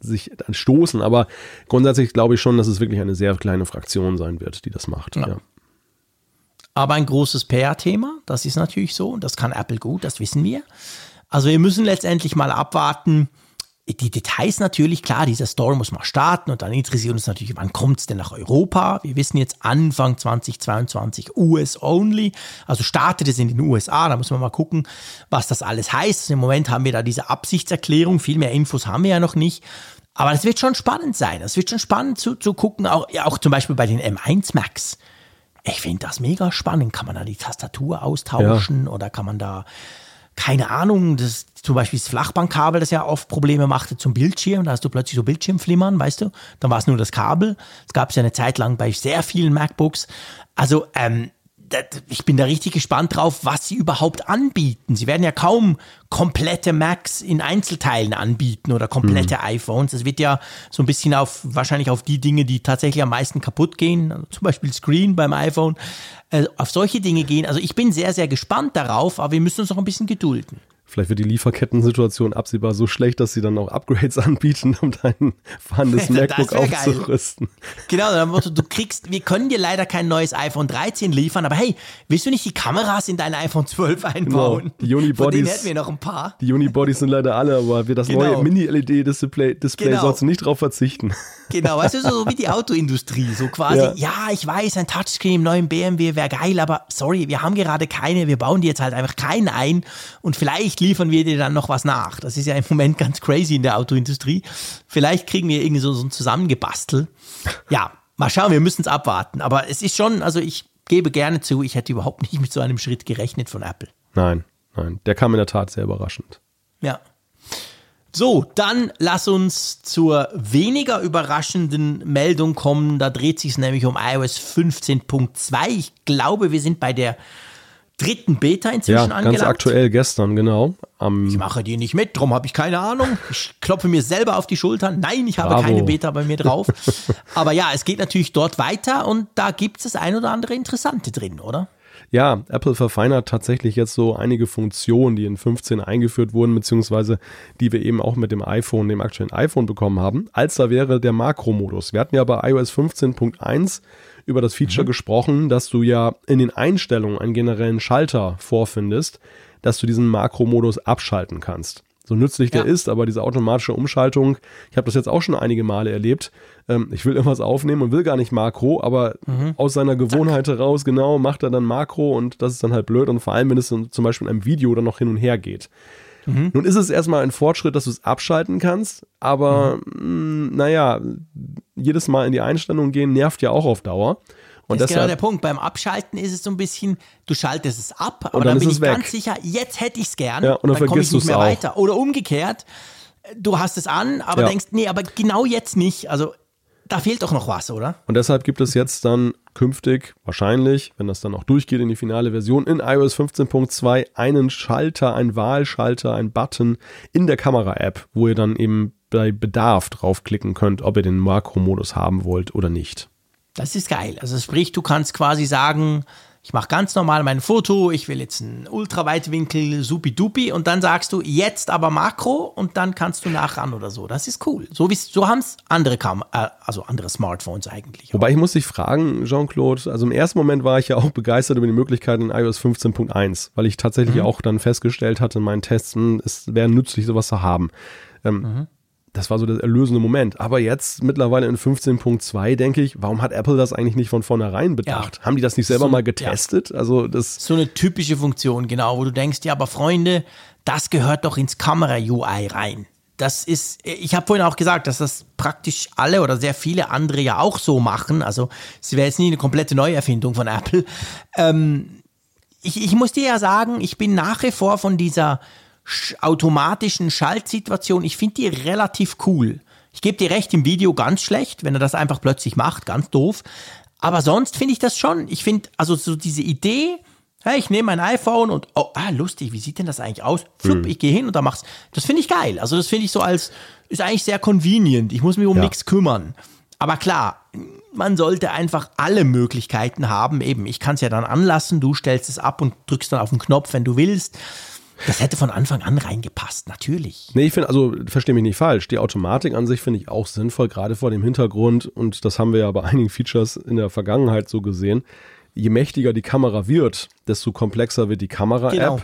sich dann stoßen. Aber grundsätzlich glaube ich schon, dass es wirklich eine sehr kleine Fraktion sein wird, die das macht. Ja. ja. Aber ein großes PR-Thema, das ist natürlich so. Das kann Apple gut, das wissen wir. Also wir müssen letztendlich mal abwarten, die Details natürlich, klar, dieser Store muss mal starten und dann interessiert uns natürlich, wann kommt es denn nach Europa? Wir wissen jetzt Anfang 2022 US-only, also startet es in den USA, da muss man mal gucken, was das alles heißt. Im Moment haben wir da diese Absichtserklärung, viel mehr Infos haben wir ja noch nicht. Aber das wird schon spannend sein. Das wird schon spannend zu, zu gucken, auch, ja, auch zum Beispiel bei den M1 Max. Ich finde das mega spannend. Kann man da die Tastatur austauschen ja. oder kann man da keine Ahnung, das, zum Beispiel das Flachbandkabel, das ja oft Probleme machte zum Bildschirm, da hast du plötzlich so Bildschirmflimmern, weißt du, dann war es nur das Kabel. Das gab es ja eine Zeit lang bei sehr vielen MacBooks. Also ähm, ich bin da richtig gespannt drauf, was sie überhaupt anbieten. Sie werden ja kaum komplette Macs in Einzelteilen anbieten oder komplette mhm. iPhones. Es wird ja so ein bisschen auf, wahrscheinlich auf die Dinge, die tatsächlich am meisten kaputt gehen, also zum Beispiel Screen beim iPhone, äh, auf solche Dinge gehen. Also ich bin sehr, sehr gespannt darauf, aber wir müssen uns noch ein bisschen gedulden. Vielleicht wird die Lieferkettensituation absehbar so schlecht, dass sie dann auch Upgrades anbieten, um dein vorhandenes MacBook aufzurüsten. Geil. Genau, dann du kriegst, wir können dir leider kein neues iPhone 13 liefern, aber hey, willst du nicht die Kameras in dein iPhone 12 einbauen? Genau. Die Unibodies. Hätten wir noch ein paar. Die Unibodies sind leider alle, aber wir das genau. neue Mini-LED-Display Display genau. sollst du nicht drauf verzichten. Genau, weißt du, so wie die Autoindustrie, so quasi, ja, ja ich weiß, ein Touchscreen im neuen BMW wäre geil, aber sorry, wir haben gerade keine, wir bauen die jetzt halt einfach keinen ein und vielleicht liefern wir dir dann noch was nach. Das ist ja im Moment ganz crazy in der Autoindustrie. Vielleicht kriegen wir irgendwie so, so ein Zusammengebastel. Ja, mal schauen, wir müssen es abwarten. Aber es ist schon, also ich gebe gerne zu, ich hätte überhaupt nicht mit so einem Schritt gerechnet von Apple. Nein, nein, der kam in der Tat sehr überraschend. Ja. So, dann lass uns zur weniger überraschenden Meldung kommen. Da dreht sich es nämlich um iOS 15.2. Ich glaube, wir sind bei der dritten Beta inzwischen ja, angelangt. ganz aktuell gestern, genau. Am ich mache die nicht mit, darum habe ich keine Ahnung. Ich klopfe mir selber auf die Schultern. Nein, ich habe Bravo. keine Beta bei mir drauf. Aber ja, es geht natürlich dort weiter und da gibt es das ein oder andere Interessante drin, oder? Ja, Apple verfeinert tatsächlich jetzt so einige Funktionen, die in 15 eingeführt wurden, beziehungsweise die wir eben auch mit dem iPhone, dem aktuellen iPhone bekommen haben. Als da wäre der Makro-Modus. Wir hatten ja bei iOS 15.1 über das Feature mhm. gesprochen, dass du ja in den Einstellungen einen generellen Schalter vorfindest, dass du diesen Makro-Modus abschalten kannst so nützlich der ist, aber diese automatische Umschaltung, ich habe das jetzt auch schon einige Male erlebt. Ähm, ich will irgendwas aufnehmen und will gar nicht Makro, aber mhm. aus seiner Gewohnheit Zack. heraus, genau, macht er dann Makro und das ist dann halt blöd und vor allem, wenn es zum Beispiel in einem Video dann noch hin und her geht. Mhm. Nun ist es erstmal ein Fortschritt, dass du es abschalten kannst, aber mhm. mh, naja, jedes Mal in die Einstellung gehen nervt ja auch auf Dauer. Und das ist genau der Punkt. Beim Abschalten ist es so ein bisschen, du schaltest es ab, aber dann, dann bin ich weg. ganz sicher, jetzt hätte ich es gerne. Ja, und dann, dann komme ich nicht mehr auch. weiter. Oder umgekehrt, du hast es an, aber ja. denkst, nee, aber genau jetzt nicht. Also da fehlt doch noch was, oder? Und deshalb gibt es jetzt dann künftig, wahrscheinlich, wenn das dann auch durchgeht in die finale Version, in iOS 15.2 einen Schalter, einen Wahlschalter, einen Button in der Kamera-App, wo ihr dann eben bei Bedarf draufklicken könnt, ob ihr den Makro-Modus haben wollt oder nicht. Das ist geil. Also sprich, du kannst quasi sagen, ich mache ganz normal mein Foto, ich will jetzt einen Ultraweitwinkel, supi-dupi und dann sagst du jetzt aber Makro und dann kannst du nachran oder so. Das ist cool. So, so haben es andere, Kam äh, also andere Smartphones eigentlich. Wobei ich muss dich fragen, Jean-Claude, also im ersten Moment war ich ja auch begeistert über die Möglichkeit in iOS 15.1, weil ich tatsächlich mhm. auch dann festgestellt hatte in meinen Tests, hm, es wäre nützlich, sowas zu haben. Ähm, mhm das war so der erlösende Moment. Aber jetzt mittlerweile in 15.2 denke ich, warum hat Apple das eigentlich nicht von vornherein bedacht? Ja. Haben die das nicht selber so, mal getestet? Ja. Also das so eine typische Funktion, genau, wo du denkst, ja, aber Freunde, das gehört doch ins Kamera-UI rein. Das ist, ich habe vorhin auch gesagt, dass das praktisch alle oder sehr viele andere ja auch so machen. Also es wäre jetzt nie eine komplette Neuerfindung von Apple. Ähm, ich, ich muss dir ja sagen, ich bin nach wie vor von dieser automatischen Schaltsituation, ich finde die relativ cool. Ich gebe dir recht, im Video ganz schlecht, wenn er das einfach plötzlich macht, ganz doof. Aber sonst finde ich das schon. Ich finde, also so diese Idee, hey, ich nehme mein iPhone und, oh, ah, lustig, wie sieht denn das eigentlich aus? Flupp, hm. ich gehe hin und da mach's. Das finde ich geil. Also das finde ich so als, ist eigentlich sehr convenient. Ich muss mich um ja. nichts kümmern. Aber klar, man sollte einfach alle Möglichkeiten haben. Eben, ich kann es ja dann anlassen, du stellst es ab und drückst dann auf den Knopf, wenn du willst. Das hätte von Anfang an reingepasst, natürlich. Nee, ich finde, also verstehe mich nicht falsch. Die Automatik an sich finde ich auch sinnvoll, gerade vor dem Hintergrund, und das haben wir ja bei einigen Features in der Vergangenheit so gesehen. Je mächtiger die Kamera wird, desto komplexer wird die Kamera-App. Genau.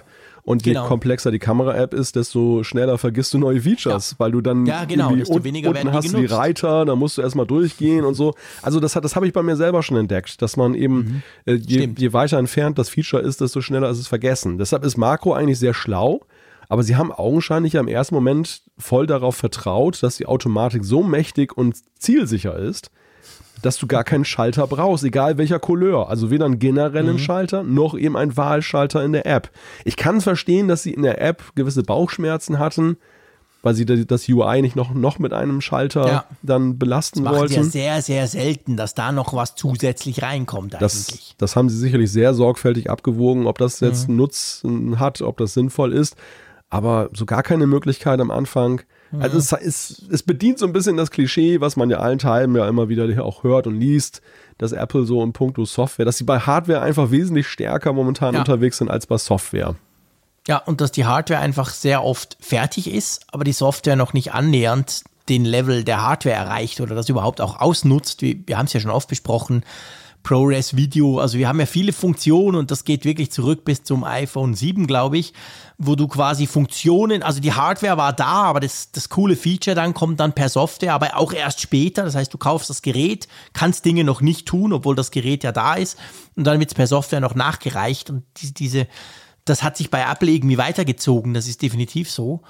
Und je genau. komplexer die Kamera-App ist, desto schneller vergisst du neue Features, ja. weil du dann ja, genau, desto un weniger unten hast du die Reiter, da musst du erstmal durchgehen und so. Also das, das habe ich bei mir selber schon entdeckt, dass man eben, mhm. äh, je, je weiter entfernt das Feature ist, desto schneller ist es vergessen. Deshalb ist Makro eigentlich sehr schlau, aber sie haben augenscheinlich im ersten Moment voll darauf vertraut, dass die Automatik so mächtig und zielsicher ist, dass du gar keinen Schalter brauchst, egal welcher Couleur. Also weder einen generellen mhm. Schalter noch eben einen Wahlschalter in der App. Ich kann verstehen, dass sie in der App gewisse Bauchschmerzen hatten, weil sie das UI nicht noch, noch mit einem Schalter ja. dann belasten das wollten. Das ja sehr, sehr selten, dass da noch was zusätzlich reinkommt das, eigentlich. Das haben sie sicherlich sehr sorgfältig abgewogen, ob das jetzt mhm. Nutzen hat, ob das sinnvoll ist. Aber so gar keine Möglichkeit am Anfang, also es, es, es, bedient so ein bisschen das Klischee, was man ja allen Teilen ja immer wieder auch hört und liest, dass Apple so im Punkto Software, dass sie bei Hardware einfach wesentlich stärker momentan ja. unterwegs sind als bei Software. Ja, und dass die Hardware einfach sehr oft fertig ist, aber die Software noch nicht annähernd den Level der Hardware erreicht oder das überhaupt auch ausnutzt. Wir, wir haben es ja schon oft besprochen. ProRes Video. Also wir haben ja viele Funktionen und das geht wirklich zurück bis zum iPhone 7, glaube ich, wo du quasi Funktionen, also die Hardware war da, aber das, das coole Feature dann kommt dann per Software, aber auch erst später. Das heißt, du kaufst das Gerät, kannst Dinge noch nicht tun, obwohl das Gerät ja da ist und dann wird es per Software noch nachgereicht und die, diese, das hat sich bei Apple irgendwie weitergezogen. Das ist definitiv so.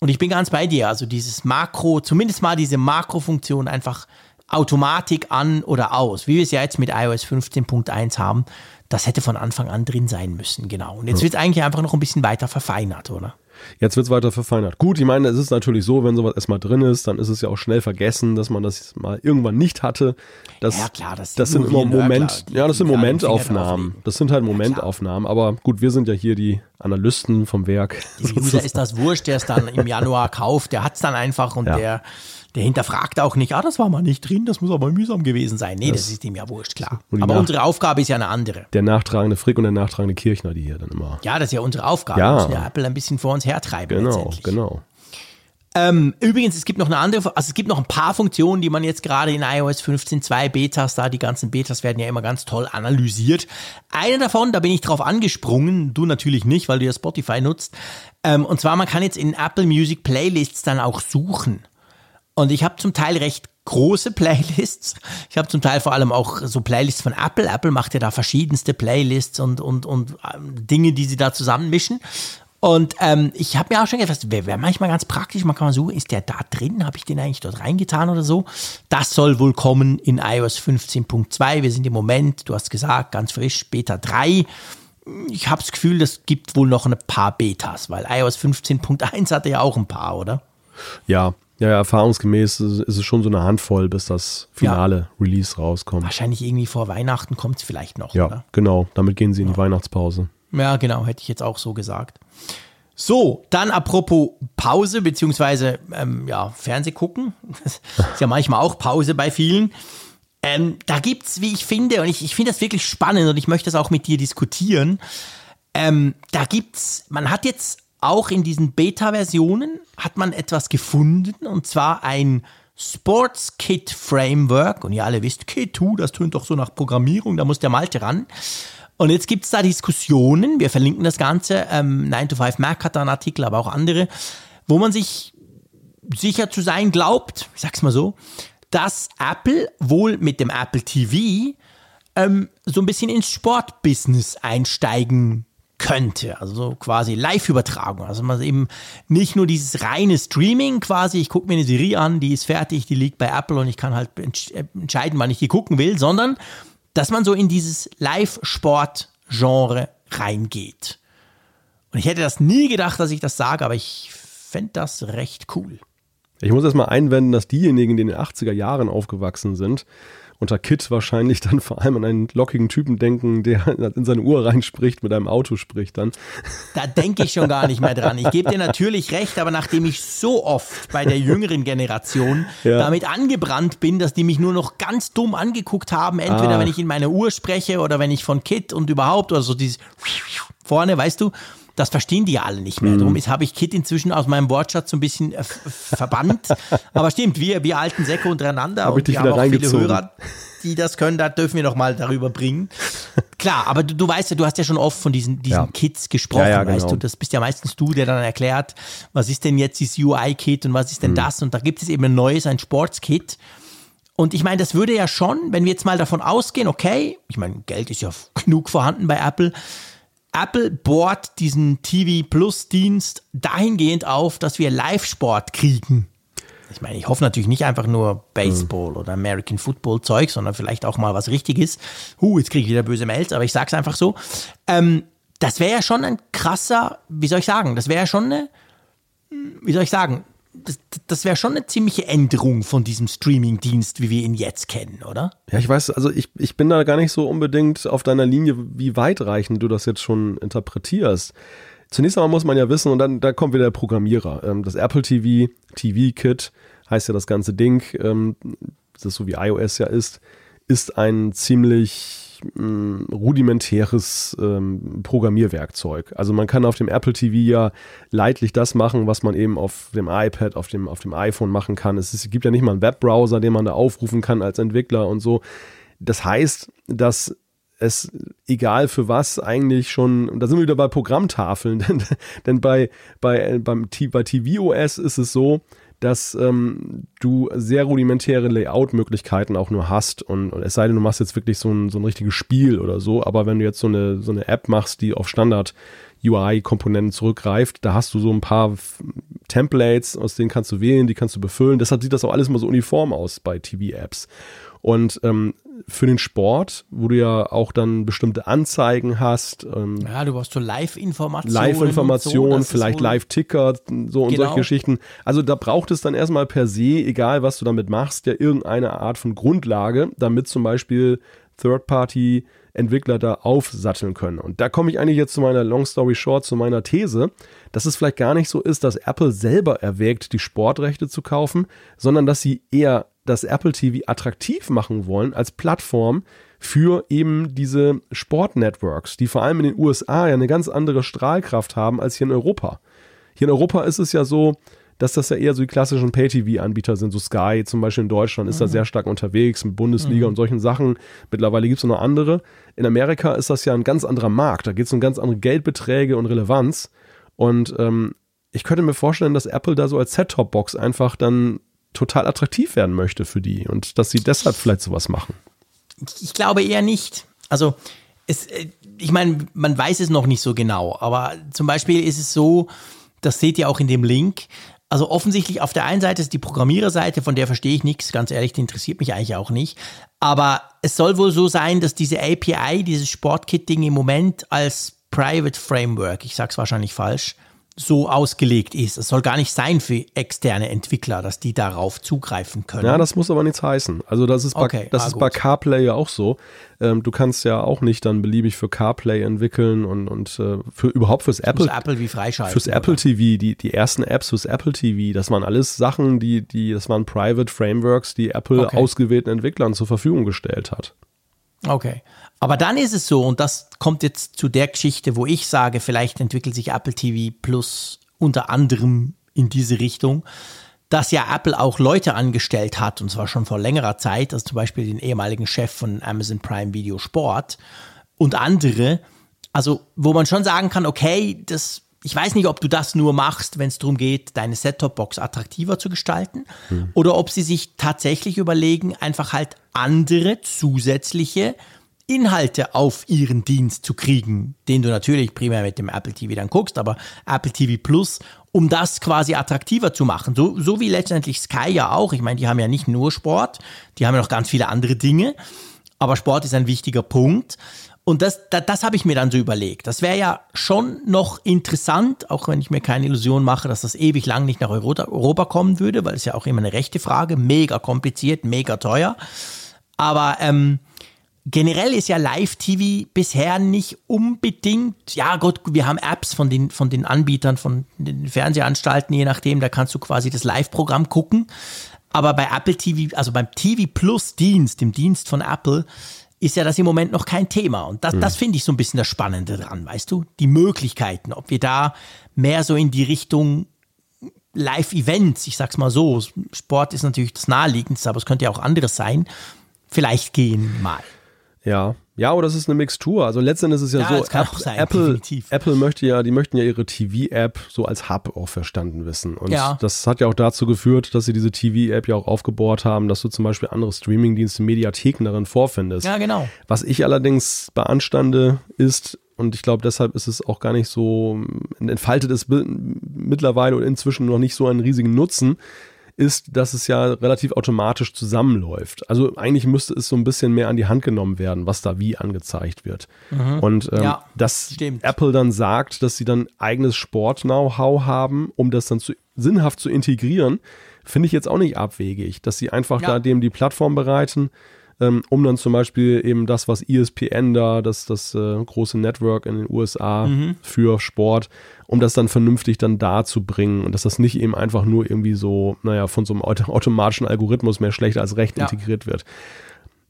Und ich bin ganz bei dir. Also dieses Makro, zumindest mal diese Makrofunktion einfach Automatik an oder aus, wie wir es ja jetzt mit iOS 15.1 haben, das hätte von Anfang an drin sein müssen, genau. Und jetzt wird es eigentlich einfach noch ein bisschen weiter verfeinert, oder? Jetzt wird es weiter verfeinert. Gut, ich meine, es ist natürlich so, wenn sowas erstmal drin ist, dann ist es ja auch schnell vergessen, dass man das mal irgendwann nicht hatte. Das, ja, klar, das, das sind immer Moment, ja, das sind Momentaufnahmen. Das sind halt Momentaufnahmen. Aber gut, wir sind ja hier die Analysten vom Werk. Dem User ist das wurscht, der es dann im Januar kauft, der hat es dann einfach und ja. der der hinterfragt auch nicht, ah, das war mal nicht drin, das muss aber mühsam gewesen sein. Nee, das, das ist ihm ja wurscht, klar. Aber nach, unsere Aufgabe ist ja eine andere. Der nachtragende Frick und der nachtragende Kirchner, die hier dann immer. Ja, das ist ja unsere Aufgabe. Ja. Wir müssen ja Apple ein bisschen vor uns hertreiben. Genau, genau. Ähm, übrigens, es gibt noch eine andere, also es gibt noch ein paar Funktionen, die man jetzt gerade in iOS 15.2 Betas, da die ganzen Betas werden ja immer ganz toll analysiert. Eine davon, da bin ich drauf angesprungen, du natürlich nicht, weil du ja Spotify nutzt. Ähm, und zwar, man kann jetzt in Apple Music Playlists dann auch suchen. Und ich habe zum Teil recht große Playlists. Ich habe zum Teil vor allem auch so Playlists von Apple. Apple macht ja da verschiedenste Playlists und, und, und ähm, Dinge, die sie da zusammenmischen. Und ähm, ich habe mir auch schon gedacht, wäre wär manchmal ganz praktisch, man kann mal suchen, ist der da drin? Habe ich den eigentlich dort reingetan oder so? Das soll wohl kommen in iOS 15.2. Wir sind im Moment, du hast gesagt, ganz frisch, Beta 3. Ich habe das Gefühl, das gibt wohl noch ein paar Betas, weil iOS 15.1 hatte ja auch ein paar, oder? Ja, ja, ja, erfahrungsgemäß ist es schon so eine Handvoll, bis das finale ja. Release rauskommt. Wahrscheinlich irgendwie vor Weihnachten kommt es vielleicht noch, ja, oder? genau. Damit gehen sie in die Weihnachtspause. Ja, genau, hätte ich jetzt auch so gesagt. So, dann apropos Pause, beziehungsweise ähm, ja, Fernseh gucken. Das ist ja manchmal auch Pause bei vielen. Ähm, da gibt es, wie ich finde, und ich, ich finde das wirklich spannend und ich möchte das auch mit dir diskutieren. Ähm, da gibt's, man hat jetzt auch in diesen Beta-Versionen hat man etwas gefunden und zwar ein Sports Kit Framework. Und ihr alle wisst, Kit, das tönt doch so nach Programmierung, da muss der Malte ran. Und jetzt gibt es da Diskussionen, wir verlinken das Ganze, ähm, 9 to 5 Mac hat da einen Artikel, aber auch andere, wo man sich sicher zu sein glaubt, ich sag's mal so, dass Apple wohl mit dem Apple TV ähm, so ein bisschen ins Sportbusiness einsteigen könnte. Also so quasi Live-Übertragung. Also man eben nicht nur dieses reine Streaming quasi, ich gucke mir eine Serie an, die ist fertig, die liegt bei Apple und ich kann halt äh, entscheiden, wann ich die gucken will, sondern dass man so in dieses Live-Sport-Genre reingeht. Und ich hätte das nie gedacht, dass ich das sage, aber ich fände das recht cool. Ich muss erstmal einwenden, dass diejenigen, die in den 80er Jahren aufgewachsen sind, unter Kit wahrscheinlich dann vor allem an einen lockigen Typen denken, der in seine Uhr reinspricht, mit einem Auto spricht dann. Da denke ich schon gar nicht mehr dran. Ich gebe dir natürlich recht, aber nachdem ich so oft bei der jüngeren Generation ja. damit angebrannt bin, dass die mich nur noch ganz dumm angeguckt haben, entweder ah. wenn ich in meiner Uhr spreche oder wenn ich von Kit und überhaupt oder so dieses vorne, weißt du, das verstehen die ja alle nicht mehr. Mhm. Darum habe ich Kit inzwischen aus meinem Wortschatz so ein bisschen äh, verbannt. Aber stimmt, wir, wir alten Säcke untereinander hab und wir haben auch viele Hörer, die das können, da dürfen wir noch mal darüber bringen. Klar, aber du, du weißt ja, du hast ja schon oft von diesen, diesen ja. Kits gesprochen, ja, ja, genau. weißt du. Das bist ja meistens du, der dann erklärt, was ist denn jetzt dieses UI-Kit und was ist denn mhm. das? Und da gibt es eben ein neues, ein Sportskit. Und ich meine, das würde ja schon, wenn wir jetzt mal davon ausgehen, okay, ich meine, Geld ist ja genug vorhanden bei Apple, Apple bohrt diesen TV Plus Dienst dahingehend auf, dass wir Live-Sport kriegen. Ich meine, ich hoffe natürlich nicht einfach nur Baseball mhm. oder American Football Zeug, sondern vielleicht auch mal was Richtiges. Huh, jetzt kriege ich wieder böse Mails, aber ich sage es einfach so. Ähm, das wäre ja schon ein krasser, wie soll ich sagen, das wäre ja schon eine, wie soll ich sagen, das, das wäre schon eine ziemliche Änderung von diesem Streaming-Dienst, wie wir ihn jetzt kennen, oder? Ja, ich weiß, also ich, ich bin da gar nicht so unbedingt auf deiner Linie, wie weitreichend du das jetzt schon interpretierst. Zunächst einmal muss man ja wissen, und dann da kommt wieder der Programmierer. Ähm, das Apple TV, TV-Kit heißt ja das ganze Ding, ähm, das so wie iOS ja ist, ist ein ziemlich mh, rudimentäres ähm, Programmierwerkzeug. Also man kann auf dem Apple TV ja leidlich das machen, was man eben auf dem iPad, auf dem, auf dem iPhone machen kann. Es, ist, gibt ja nicht mal einen Webbrowser, den man da aufrufen kann als Entwickler und so. Das heißt, dass es egal für was eigentlich schon, da sind wir wieder bei Programmtafeln, denn, denn bei, bei, beim, bei tvOS ist es so, dass ähm, du sehr rudimentäre Layout-Möglichkeiten auch nur hast. Und, und, es sei denn, du machst jetzt wirklich so ein, so ein richtiges Spiel oder so, aber wenn du jetzt so eine, so eine App machst, die auf Standard UI-Komponenten zurückgreift, da hast du so ein paar Templates, aus denen kannst du wählen, die kannst du befüllen. Deshalb sieht das auch alles mal so uniform aus bei TV-Apps. Und ähm, für den Sport, wo du ja auch dann bestimmte Anzeigen hast. Ähm, ja, du brauchst so Live-Informationen. Live-Informationen, so, vielleicht Live-Ticker, so und genau. solche Geschichten. Also da braucht es dann erstmal per se, egal was du damit machst, ja irgendeine Art von Grundlage, damit zum Beispiel Third-Party Entwickler da aufsatteln können. Und da komme ich eigentlich jetzt zu meiner Long Story Short, zu meiner These, dass es vielleicht gar nicht so ist, dass Apple selber erwägt, die Sportrechte zu kaufen, sondern dass sie eher das Apple TV attraktiv machen wollen als Plattform für eben diese Sportnetworks, die vor allem in den USA ja eine ganz andere Strahlkraft haben als hier in Europa. Hier in Europa ist es ja so, dass das ja eher so die klassischen Pay-TV-Anbieter sind, so Sky zum Beispiel in Deutschland ist mhm. da sehr stark unterwegs mit Bundesliga mhm. und solchen Sachen. Mittlerweile gibt es noch andere. In Amerika ist das ja ein ganz anderer Markt, da geht es um ganz andere Geldbeträge und Relevanz. Und ähm, ich könnte mir vorstellen, dass Apple da so als Set-Top-Box einfach dann total attraktiv werden möchte für die und dass sie deshalb vielleicht sowas machen. Ich glaube eher nicht. Also es, äh, ich meine, man weiß es noch nicht so genau, aber zum Beispiel ist es so, das seht ihr auch in dem Link. Also offensichtlich auf der einen Seite ist die Programmiererseite, von der verstehe ich nichts, ganz ehrlich, die interessiert mich eigentlich auch nicht. Aber es soll wohl so sein, dass diese API, dieses Sportkit-Ding im Moment als Private Framework, ich sag's wahrscheinlich falsch, so ausgelegt ist. Es soll gar nicht sein für externe Entwickler, dass die darauf zugreifen können. Ja, das muss aber nichts heißen. Also das ist bei, okay, das ah, ist bei CarPlay ja auch so. Ähm, du kannst ja auch nicht dann beliebig für CarPlay entwickeln und, und äh, für überhaupt fürs Apple. Apple wie freischalten. Fürs oder? Apple TV, die, die ersten Apps fürs Apple TV, das waren alles Sachen, die, die, das waren Private Frameworks, die Apple okay. ausgewählten Entwicklern zur Verfügung gestellt hat. Okay. Aber dann ist es so, und das kommt jetzt zu der Geschichte, wo ich sage, vielleicht entwickelt sich Apple TV Plus unter anderem in diese Richtung, dass ja Apple auch Leute angestellt hat, und zwar schon vor längerer Zeit, also zum Beispiel den ehemaligen Chef von Amazon Prime Video Sport und andere, also wo man schon sagen kann, okay, das, ich weiß nicht, ob du das nur machst, wenn es darum geht, deine Set-Top-Box attraktiver zu gestalten, hm. oder ob sie sich tatsächlich überlegen, einfach halt andere zusätzliche Inhalte auf ihren Dienst zu kriegen, den du natürlich primär mit dem Apple TV dann guckst, aber Apple TV Plus, um das quasi attraktiver zu machen. So, so wie letztendlich Sky ja auch. Ich meine, die haben ja nicht nur Sport, die haben ja noch ganz viele andere Dinge, aber Sport ist ein wichtiger Punkt. Und das, das, das habe ich mir dann so überlegt. Das wäre ja schon noch interessant, auch wenn ich mir keine Illusion mache, dass das ewig lang nicht nach Europa, Europa kommen würde, weil es ja auch immer eine rechte Frage, mega kompliziert, mega teuer. Aber ähm, generell ist ja Live-TV bisher nicht unbedingt, ja Gott, wir haben Apps von den, von den Anbietern, von den Fernsehanstalten, je nachdem, da kannst du quasi das Live-Programm gucken. Aber bei Apple TV, also beim TV Plus Dienst, dem Dienst von Apple, ist ja das im Moment noch kein Thema. Und das, mhm. das finde ich so ein bisschen das Spannende dran, weißt du? Die Möglichkeiten, ob wir da mehr so in die Richtung Live-Events, ich sag's mal so, Sport ist natürlich das Naheliegendste, aber es könnte ja auch anderes sein, vielleicht gehen mal. Ja, ja, oder es ist eine Mixtur. Also letztendlich ist es ja, ja so, App, sein, Apple, Apple möchte ja, die möchten ja ihre TV-App so als Hub auch verstanden wissen. Und ja. das hat ja auch dazu geführt, dass sie diese TV-App ja auch aufgebohrt haben, dass du zum Beispiel andere Streaming-Dienste, Mediatheken darin vorfindest. Ja, genau. Was ich allerdings beanstande, ist, und ich glaube, deshalb ist es auch gar nicht so, entfaltet es mittlerweile und inzwischen noch nicht so einen riesigen Nutzen, ist, dass es ja relativ automatisch zusammenläuft. Also eigentlich müsste es so ein bisschen mehr an die Hand genommen werden, was da wie angezeigt wird. Mhm. Und ähm, ja, dass stimmt. Apple dann sagt, dass sie dann eigenes Sport-Know-how haben, um das dann zu, sinnhaft zu integrieren, finde ich jetzt auch nicht abwegig, dass sie einfach ja. da dem die Plattform bereiten ähm, um dann zum Beispiel eben das, was ESPN da, das, das äh, große Network in den USA mhm. für Sport, um das dann vernünftig dann da zu bringen und dass das nicht eben einfach nur irgendwie so, naja, von so einem automatischen Algorithmus mehr schlecht als recht ja. integriert wird.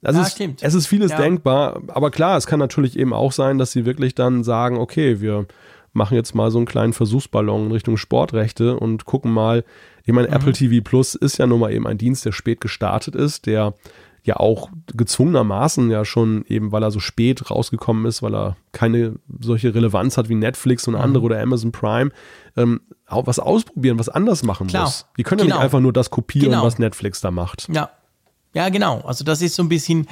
Also ja, es, stimmt. es ist vieles ja. denkbar, aber klar, es kann natürlich eben auch sein, dass sie wirklich dann sagen, okay, wir machen jetzt mal so einen kleinen Versuchsballon in Richtung Sportrechte und gucken mal. Ich meine, mhm. Apple TV Plus ist ja nun mal eben ein Dienst, der spät gestartet ist, der ja auch gezwungenermaßen ja schon eben, weil er so spät rausgekommen ist, weil er keine solche Relevanz hat wie Netflix und mhm. andere oder Amazon Prime, ähm, auch was ausprobieren, was anders machen Klar. muss. Die können genau. ja nicht genau. einfach nur das kopieren, genau. was Netflix da macht. Ja. Ja, genau. Also das ist so ein bisschen,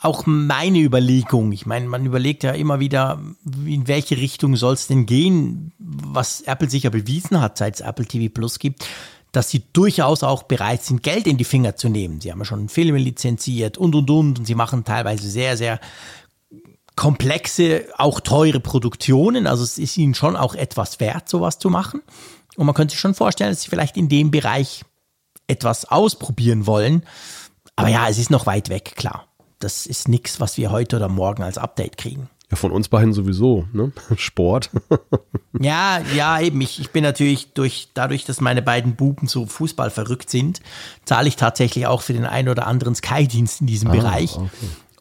auch meine Überlegung. Ich meine, man überlegt ja immer wieder, in welche Richtung soll es denn gehen, was Apple sicher bewiesen hat, seit es Apple TV Plus gibt, dass sie durchaus auch bereit sind, Geld in die Finger zu nehmen. Sie haben ja schon Filme lizenziert und und und und sie machen teilweise sehr, sehr komplexe, auch teure Produktionen. Also es ist ihnen schon auch etwas wert, sowas zu machen. Und man könnte sich schon vorstellen, dass sie vielleicht in dem Bereich etwas ausprobieren wollen. Aber ja, es ist noch weit weg, klar. Das ist nichts, was wir heute oder morgen als Update kriegen. Ja, von uns beiden sowieso, ne? Sport. ja, ja, eben. Ich, ich bin natürlich durch, dadurch, dass meine beiden Buben so Fußball verrückt sind, zahle ich tatsächlich auch für den einen oder anderen Sky-Dienst in diesem ah, Bereich. Okay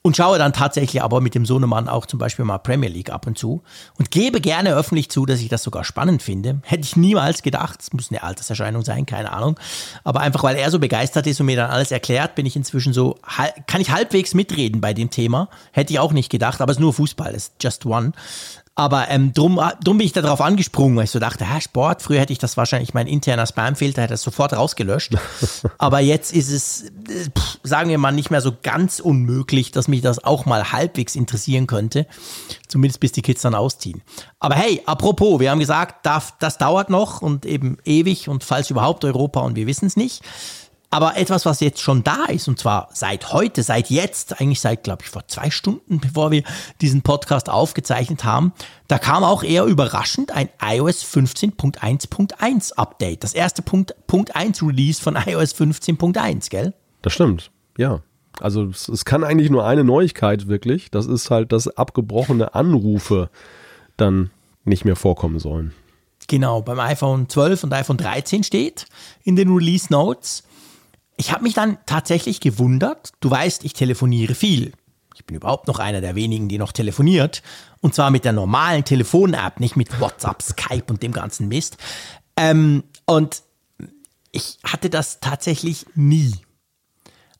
und schaue dann tatsächlich aber mit dem Sohnemann auch zum Beispiel mal Premier League ab und zu und gebe gerne öffentlich zu, dass ich das sogar spannend finde. Hätte ich niemals gedacht, es muss eine Alterserscheinung sein, keine Ahnung. Aber einfach weil er so begeistert ist und mir dann alles erklärt, bin ich inzwischen so, kann ich halbwegs mitreden bei dem Thema. Hätte ich auch nicht gedacht, aber es ist nur Fußball, es ist just one. Aber ähm, drum, drum bin ich darauf angesprungen, weil ich so dachte, ja, Sport, früher hätte ich das wahrscheinlich, mein interner Spamfilter hätte das sofort rausgelöscht. Aber jetzt ist es, pff, sagen wir mal, nicht mehr so ganz unmöglich, dass mich das auch mal halbwegs interessieren könnte. Zumindest bis die Kids dann ausziehen. Aber hey, apropos, wir haben gesagt, das, das dauert noch und eben ewig und falls überhaupt Europa und wir wissen es nicht. Aber etwas, was jetzt schon da ist, und zwar seit heute, seit jetzt, eigentlich seit, glaube ich, vor zwei Stunden, bevor wir diesen Podcast aufgezeichnet haben, da kam auch eher überraschend ein iOS 15.1.1 Update. Das erste Punkt, Punkt 1 Release von iOS 15.1, gell? Das stimmt, ja. Also es, es kann eigentlich nur eine Neuigkeit wirklich. Das ist halt, dass abgebrochene Anrufe dann nicht mehr vorkommen sollen. Genau, beim iPhone 12 und iPhone 13 steht in den Release Notes ich habe mich dann tatsächlich gewundert. Du weißt, ich telefoniere viel. Ich bin überhaupt noch einer der wenigen, die noch telefoniert. Und zwar mit der normalen Telefon-App, nicht mit WhatsApp, Skype und dem ganzen Mist. Ähm, und ich hatte das tatsächlich nie.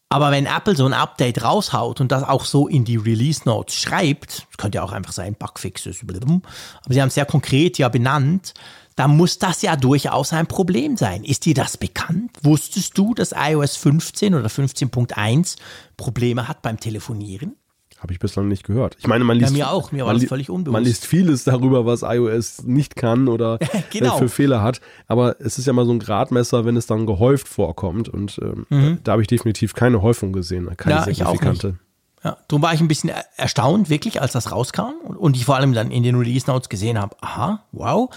Aber wenn Apple so ein Update raushaut und das auch so in die Release Notes schreibt, könnte ja auch einfach sein, Bugfixes, aber sie haben es sehr konkret ja benannt, dann muss das ja durchaus ein Problem sein. Ist dir das bekannt? Wusstest du, dass iOS 15 oder 15.1 Probleme hat beim Telefonieren? Habe ich bislang nicht gehört. Ich meine, man liest, ja, mir auch, mir war das völlig unbewusst. Man liest vieles darüber, was iOS nicht kann oder genau. für Fehler hat. Aber es ist ja mal so ein Gradmesser, wenn es dann gehäuft vorkommt. Und ähm, mhm. da habe ich definitiv keine Häufung gesehen, keine ja, signifikante. Ja, darum war ich ein bisschen erstaunt, wirklich, als das rauskam und ich vor allem dann in den Release Notes gesehen habe, aha, wow.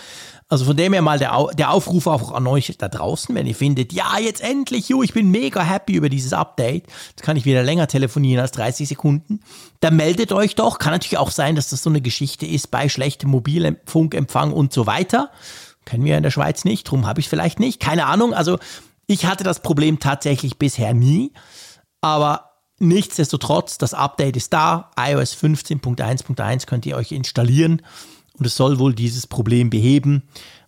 Also von dem her mal der, der Aufruf auch an euch da draußen, wenn ihr findet, ja, jetzt endlich, jo, ich bin mega happy über dieses Update, jetzt kann ich wieder länger telefonieren als 30 Sekunden, dann meldet euch doch. Kann natürlich auch sein, dass das so eine Geschichte ist bei schlechtem Mobilfunkempfang und so weiter. Kennen wir in der Schweiz nicht, drum habe ich es vielleicht nicht, keine Ahnung. Also ich hatte das Problem tatsächlich bisher nie, aber Nichtsdestotrotz, das Update ist da. iOS 15.1.1 könnt ihr euch installieren und es soll wohl dieses Problem beheben.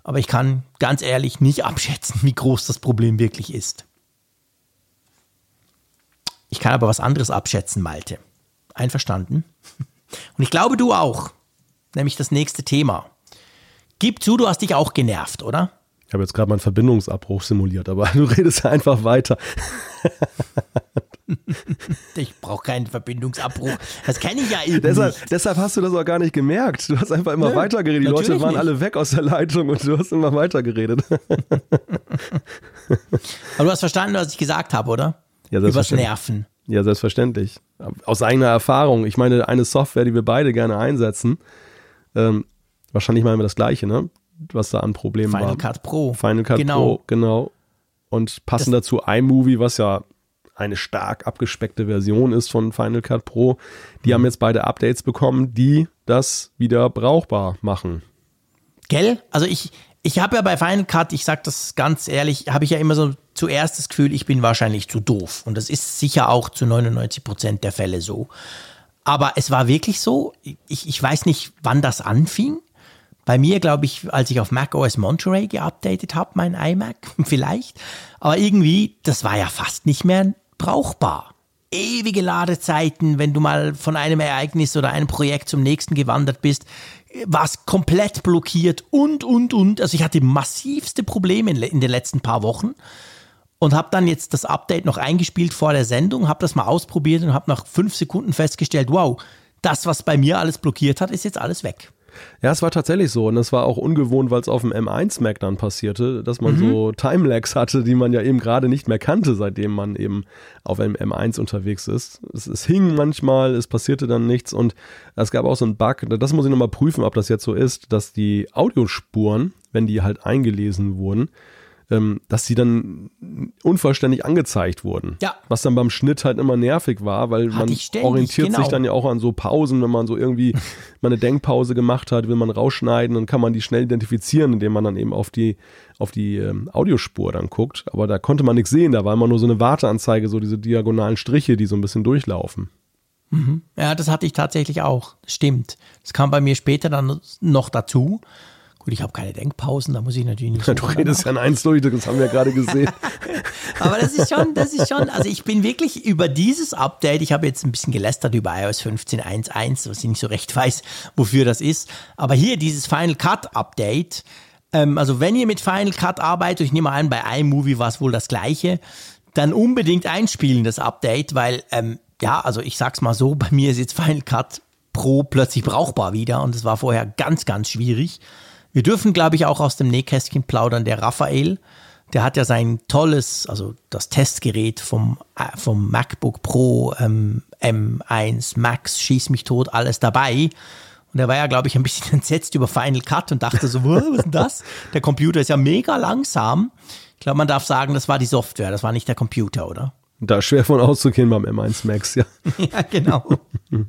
Aber ich kann ganz ehrlich nicht abschätzen, wie groß das Problem wirklich ist. Ich kann aber was anderes abschätzen, Malte. Einverstanden? Und ich glaube, du auch. Nämlich das nächste Thema. Gib zu, du hast dich auch genervt, oder? Ich habe jetzt gerade meinen Verbindungsabbruch simuliert, aber du redest einfach weiter. Ich brauche keinen Verbindungsabbruch. Das kenne ich ja eben deshalb, nicht. Deshalb hast du das auch gar nicht gemerkt. Du hast einfach immer Nö, weitergeredet. Die Leute waren nicht. alle weg aus der Leitung und du hast immer weitergeredet. Aber du hast verstanden, was ich gesagt habe, oder? Ja, Übers Nerven. Ja, selbstverständlich. Aus eigener Erfahrung. Ich meine, eine Software, die wir beide gerne einsetzen, ähm, wahrscheinlich meinen wir das Gleiche, ne? Was da an Problemen war. Final Cut Pro. Final Cut genau. Pro, genau. Und passend das dazu iMovie, was ja eine stark abgespeckte Version ist von Final Cut Pro. Die mhm. haben jetzt beide Updates bekommen, die das wieder brauchbar machen. Gell? Also ich, ich habe ja bei Final Cut, ich sage das ganz ehrlich, habe ich ja immer so zuerst das Gefühl, ich bin wahrscheinlich zu doof. Und das ist sicher auch zu 99 Prozent der Fälle so. Aber es war wirklich so, ich, ich weiß nicht, wann das anfing. Bei mir, glaube ich, als ich auf macOS Monterey geupdatet habe, mein iMac, vielleicht. Aber irgendwie, das war ja fast nicht mehr brauchbar. Ewige Ladezeiten, wenn du mal von einem Ereignis oder einem Projekt zum nächsten gewandert bist, war es komplett blockiert und, und, und. Also ich hatte massivste Probleme in, in den letzten paar Wochen. und habe dann jetzt das Update noch eingespielt vor der Sendung, habe das mal ausprobiert und habe nach fünf Sekunden festgestellt, wow, das, was bei mir alles blockiert hat, ist jetzt alles weg. Ja, es war tatsächlich so und es war auch ungewohnt, weil es auf dem M1 Mac dann passierte, dass man mhm. so Timelags hatte, die man ja eben gerade nicht mehr kannte, seitdem man eben auf einem M1 unterwegs ist. Es, es, hing manchmal, es passierte dann nichts und es gab auch so einen Bug, das muss ich nochmal prüfen, ob das jetzt so ist, dass die Audiospuren, wenn die halt eingelesen wurden, ähm, dass sie dann unvollständig angezeigt wurden. Ja. Was dann beim Schnitt halt immer nervig war, weil Hatte man ständig, orientiert genau. sich dann ja auch an so Pausen, wenn man so irgendwie mal eine Denkpause gemacht hat, will man rausschneiden, dann kann man die schnell identifizieren, indem man dann eben auf die, auf die ähm, Audiospur dann guckt. Aber da konnte man nichts sehen, da war immer nur so eine Warteanzeige, so diese diagonalen Striche, die so ein bisschen durchlaufen. Mhm. Ja, das hatte ich tatsächlich auch. Stimmt. Das kam bei mir später dann noch dazu. Gut, ich habe keine Denkpausen, da muss ich natürlich nicht. So du redest ja in eins durch, das haben wir ja gerade gesehen. Aber das ist schon, das ist schon, also ich bin wirklich über dieses Update, ich habe jetzt ein bisschen gelästert über iOS 15.1.1, was ich nicht so recht weiß, wofür das ist. Aber hier dieses Final Cut Update, ähm, also wenn ihr mit Final Cut arbeitet, ich nehme an, bei iMovie war es wohl das gleiche, dann unbedingt einspielen, das Update, weil, ähm, ja, also ich sag's mal so, bei mir ist jetzt Final Cut Pro plötzlich brauchbar wieder und es war vorher ganz, ganz schwierig. Wir dürfen, glaube ich, auch aus dem Nähkästchen plaudern. Der Raphael, der hat ja sein tolles, also das Testgerät vom, äh, vom MacBook Pro ähm, M1 Max, schieß mich tot, alles dabei. Und er war ja, glaube ich, ein bisschen entsetzt über Final Cut und dachte so, was ist denn das? Der Computer ist ja mega langsam. Ich glaube, man darf sagen, das war die Software, das war nicht der Computer, oder? Da ist schwer von auszugehen beim M1 Max, ja. ja, genau.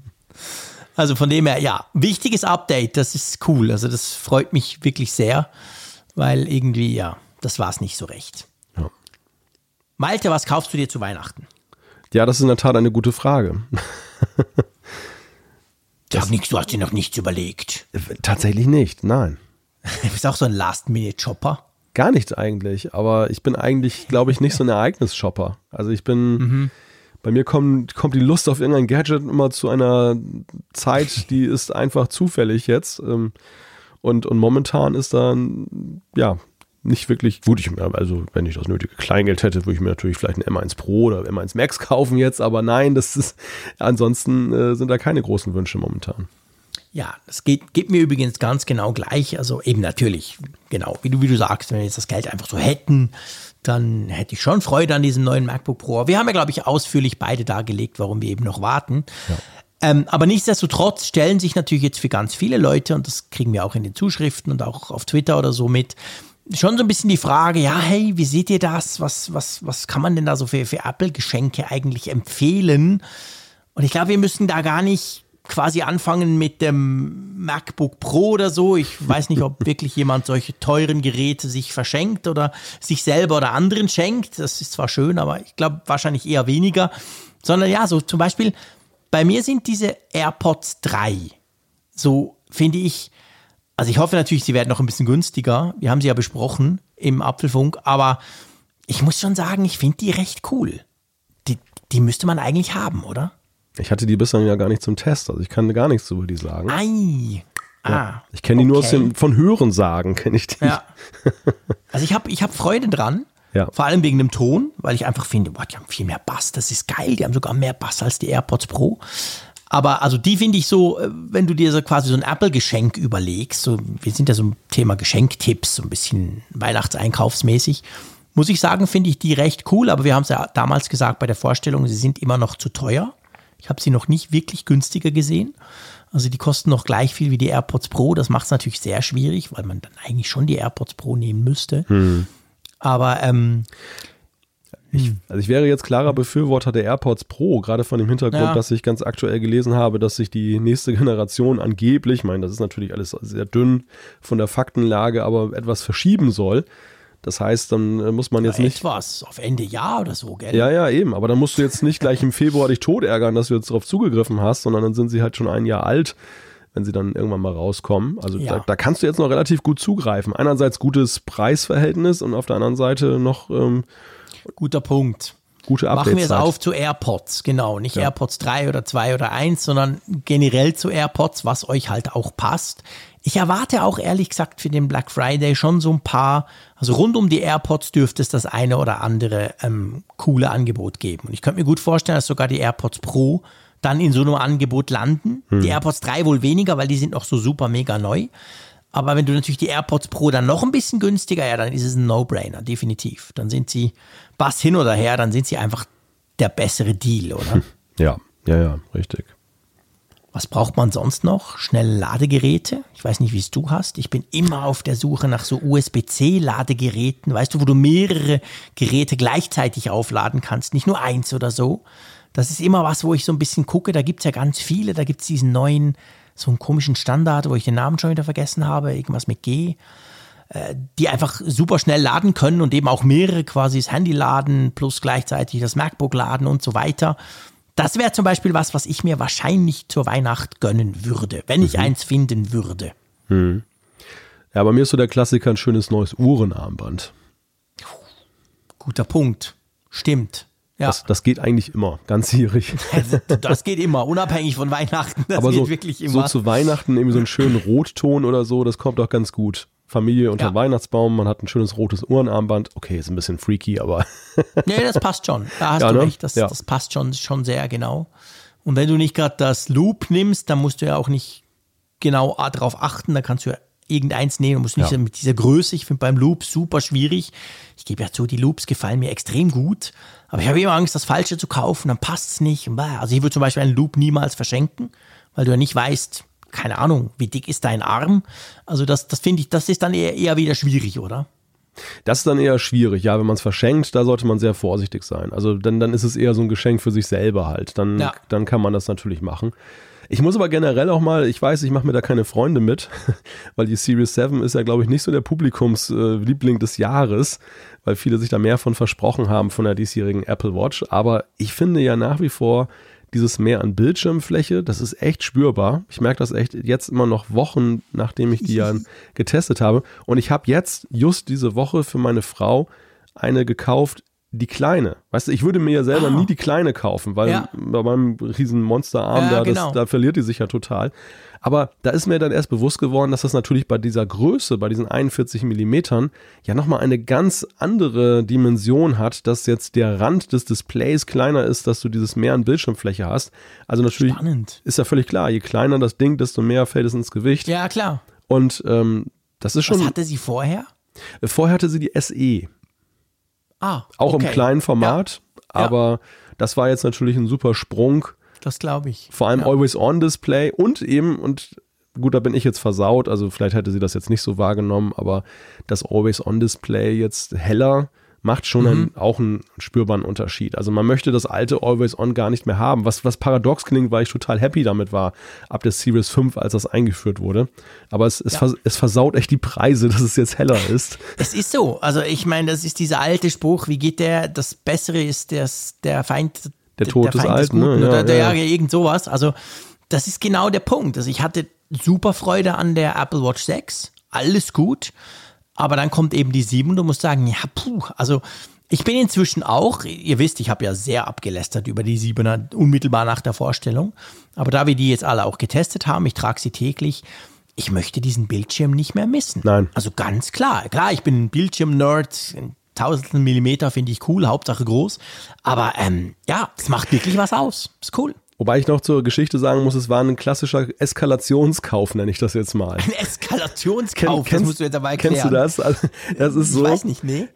Also von dem her, ja, wichtiges Update, das ist cool. Also das freut mich wirklich sehr, weil irgendwie, ja, das war es nicht so recht. Ja. Malte, was kaufst du dir zu Weihnachten? Ja, das ist in der Tat eine gute Frage. das, nix, du hast dir noch nichts überlegt. Tatsächlich nicht, nein. Du bist auch so ein Last-Minute-Shopper. Gar nichts eigentlich, aber ich bin eigentlich, glaube ich, nicht so ein Ereignisshopper. Also ich bin, mhm. Bei mir kommt, kommt die Lust auf irgendein Gadget immer zu einer Zeit, die ist einfach zufällig jetzt. Ähm, und, und momentan ist dann, ja, nicht wirklich gut. Ich, also, wenn ich das nötige Kleingeld hätte, würde ich mir natürlich vielleicht ein M1 Pro oder M1 Max kaufen jetzt, aber nein, das ist, ansonsten äh, sind da keine großen Wünsche momentan. Ja, das geht, geht mir übrigens ganz genau gleich. Also eben natürlich, genau, wie du, wie du sagst, wenn wir jetzt das Geld einfach so hätten, dann hätte ich schon Freude an diesem neuen MacBook Pro. Wir haben ja, glaube ich, ausführlich beide dargelegt, warum wir eben noch warten. Ja. Ähm, aber nichtsdestotrotz stellen sich natürlich jetzt für ganz viele Leute, und das kriegen wir auch in den Zuschriften und auch auf Twitter oder so mit, schon so ein bisschen die Frage, ja, hey, wie seht ihr das? Was, was, was kann man denn da so für, für Apple-Geschenke eigentlich empfehlen? Und ich glaube, wir müssen da gar nicht quasi anfangen mit dem MacBook Pro oder so. Ich weiß nicht, ob wirklich jemand solche teuren Geräte sich verschenkt oder sich selber oder anderen schenkt. Das ist zwar schön, aber ich glaube wahrscheinlich eher weniger. Sondern ja, so zum Beispiel, bei mir sind diese AirPods 3. So finde ich, also ich hoffe natürlich, sie werden noch ein bisschen günstiger. Wir haben sie ja besprochen im Apfelfunk, aber ich muss schon sagen, ich finde die recht cool. Die, die müsste man eigentlich haben, oder? Ich hatte die bislang ja gar nicht zum Test, also ich kann gar nichts über die sagen. Ei. Ah, ja. Ich kenne die okay. nur aus dem, von Hören sagen, kenne ich die. Ja. Also ich habe ich hab Freude dran. Ja. Vor allem wegen dem Ton, weil ich einfach finde, boah, die haben viel mehr Bass, das ist geil, die haben sogar mehr Bass als die AirPods Pro. Aber also die finde ich so, äh, wenn du dir so quasi so ein Apple-Geschenk überlegst, so, wir sind ja so ein Thema Geschenktipps, so ein bisschen Weihnachtseinkaufsmäßig, muss ich sagen, finde ich die recht cool, aber wir haben es ja damals gesagt bei der Vorstellung, sie sind immer noch zu teuer. Ich habe sie noch nicht wirklich günstiger gesehen. Also die kosten noch gleich viel wie die AirPods Pro. Das macht es natürlich sehr schwierig, weil man dann eigentlich schon die AirPods Pro nehmen müsste. Hm. Aber ähm, ich, also ich wäre jetzt klarer Befürworter der AirPods Pro, gerade von dem Hintergrund, ja. dass ich ganz aktuell gelesen habe, dass sich die nächste Generation angeblich, ich meine, das ist natürlich alles sehr dünn von der Faktenlage, aber etwas verschieben soll. Das heißt, dann äh, muss man jetzt ja, nicht. Etwas, auf Ende Jahr oder so, gell? Ja, ja, eben. Aber dann musst du jetzt nicht gleich im Februar dich tot ärgern, dass du jetzt darauf zugegriffen hast, sondern dann sind sie halt schon ein Jahr alt, wenn sie dann irgendwann mal rauskommen. Also ja. da, da, kannst du jetzt noch relativ gut zugreifen. Einerseits gutes Preisverhältnis und auf der anderen Seite noch. Ähm, Guter Punkt. Gute Machen wir es Update-Zeit. auf zu AirPods, genau. Nicht AirPods 3 oder 2 oder 1, sondern generell zu AirPods, was euch halt auch passt. Ich erwarte auch ehrlich gesagt für den Black Friday schon so ein paar, also rund um die AirPods dürfte es das eine oder andere ähm, coole Angebot geben. Und ich könnte mir gut vorstellen, dass sogar die AirPods Pro dann in so einem Angebot landen. Die AirPods 3 wohl weniger, weil die sind noch so super mega neu. Aber wenn du natürlich die AirPods Pro dann noch ein bisschen günstiger, ja, dann ist es ein No-Brainer, definitiv. Dann sind sie, Bass hin oder her, dann sind sie einfach der bessere Deal, oder? Ja, ja, ja, richtig. Was braucht man sonst noch? Schnelle Ladegeräte. Ich weiß nicht, wie es du hast. Ich bin immer auf der Suche nach so USB-C-Ladegeräten. Weißt du, wo du mehrere Geräte gleichzeitig aufladen kannst, nicht nur eins oder so. Das ist immer was, wo ich so ein bisschen gucke. Da gibt's ja ganz viele. Da gibt's diesen neuen, so einen komischen Standard, wo ich den Namen schon wieder vergessen habe. Irgendwas mit G. Äh, Die einfach super schnell laden können und eben auch mehrere quasi das Handy laden plus gleichzeitig das MacBook laden und so weiter. Das wäre zum Beispiel was, was ich mir wahrscheinlich zur Weihnacht gönnen würde, wenn ich eins finden würde. Ja, bei mir ist so der Klassiker ein schönes neues Uhrenarmband. Guter Punkt. Stimmt. Ja, Das, das geht eigentlich immer, ganzjährig. also, das geht immer, unabhängig von Weihnachten. Das Aber geht so, wirklich so immer. zu Weihnachten irgendwie so einen schönen Rotton oder so, das kommt auch ganz gut. Familie unter Ja. Weihnachtsbaum, man hat ein schönes rotes Uhrenarmband. Okay, ist ein bisschen freaky, aber nee, das passt schon. Da hast Ja, du ne? recht. Das, Ja. das passt schon, schon sehr genau. Und wenn du nicht gerade das Loop nimmst, dann musst du ja auch nicht genau darauf achten. Da kannst du ja irgendeins nehmen. Du musst nicht mit dieser Größe. Ich finde beim Loop super schwierig. Ich gebe ja zu, die Loops gefallen mir extrem gut. Aber ich habe immer Angst, das Falsche zu kaufen. Dann passt es nicht. Also ich würde zum Beispiel einen Loop niemals verschenken, weil du ja nicht weißt, keine Ahnung, wie dick ist dein Arm. Also das, das finde ich, das ist dann eher, eher wieder schwierig, oder? das ist dann eher schwierig. Ja, wenn man es verschenkt, da sollte man sehr vorsichtig sein. Also dann, dann ist es eher so ein Geschenk für sich selber halt. Dann, Ja. dann kann man das natürlich machen. Ich muss aber generell auch mal, ich weiß, ich mache mir da keine Freunde mit, weil die Series 7 ist ja, glaube ich, nicht so der Publikumsliebling des Jahres, weil viele sich da mehr von versprochen haben von der diesjährigen Apple Watch. Aber ich finde ja nach wie vor dieses Mehr an Bildschirmfläche, das ist echt spürbar. Ich merke das echt jetzt immer noch Wochen, nachdem ich die ja getestet habe. Und ich habe jetzt just diese Woche für meine Frau eine gekauft, die kleine. Weißt du, ich würde mir ja selber Ah. nie die kleine kaufen, weil Ja. bei meinem riesen Monsterarm Ja, da, genau. das, da verliert die sich ja total. Aber da ist mir dann erst bewusst geworden, dass das natürlich bei dieser Größe, bei diesen 41 Millimetern, ja nochmal eine ganz andere Dimension hat, dass jetzt der Rand des Displays kleiner ist, dass du dieses mehr an Bildschirmfläche hast. Also natürlich Spannend. ist ja völlig klar, je kleiner das Ding, desto mehr fällt es ins Gewicht. Ja, klar. Und ähm, das ist Was schon, hatte sie vorher? vorher hatte sie die SE, Ah, auch okay. im kleinen Format, Ja. aber das war jetzt natürlich ein super Sprung. Das glaube ich. Vor allem ja. Always-On-Display und eben, und gut, da bin ich jetzt versaut, also vielleicht hätte sie das jetzt nicht so wahrgenommen, aber das Always-On-Display jetzt heller macht schon Mhm. einen, auch einen spürbaren Unterschied. Also man möchte das alte Always-On gar nicht mehr haben, was, was paradox klingt, weil ich total happy damit war, ab der Series 5, als das eingeführt wurde. Aber es, es, Ja. vers es versaut echt die Preise, dass es jetzt heller ist. Es ist so. Also ich meine, das ist dieser alte Spruch, wie geht der? Das Bessere ist das, der Feind, Der Tod des Feind Alten, ne? Ja, oder der, ja. ja, irgend sowas. Also das ist genau der Punkt. Also ich hatte super Freude an der Apple Watch 6. Alles gut. Aber dann kommt eben die 7 und du musst sagen, ja, puh, also ich bin inzwischen auch, ihr wisst, ich habe ja sehr abgelästert über die 7er unmittelbar nach der Vorstellung. Aber da wir die jetzt alle auch getestet haben, ich trage sie täglich, ich möchte diesen Bildschirm nicht mehr missen. Nein. Also ganz klar. Klar, ich bin ein Bildschirm-Nerd. Tausendstel Millimeter finde ich cool, Hauptsache groß. Aber ähm, ja, es macht wirklich was aus. Ist cool. Wobei ich noch zur Geschichte sagen muss, es war ein klassischer Eskalationskauf, nenne ich das jetzt mal. Ein Eskalationskauf, das musst du jetzt dabei erklären. Kennst du das? Also, das ist Ich so. weiß nicht, nee.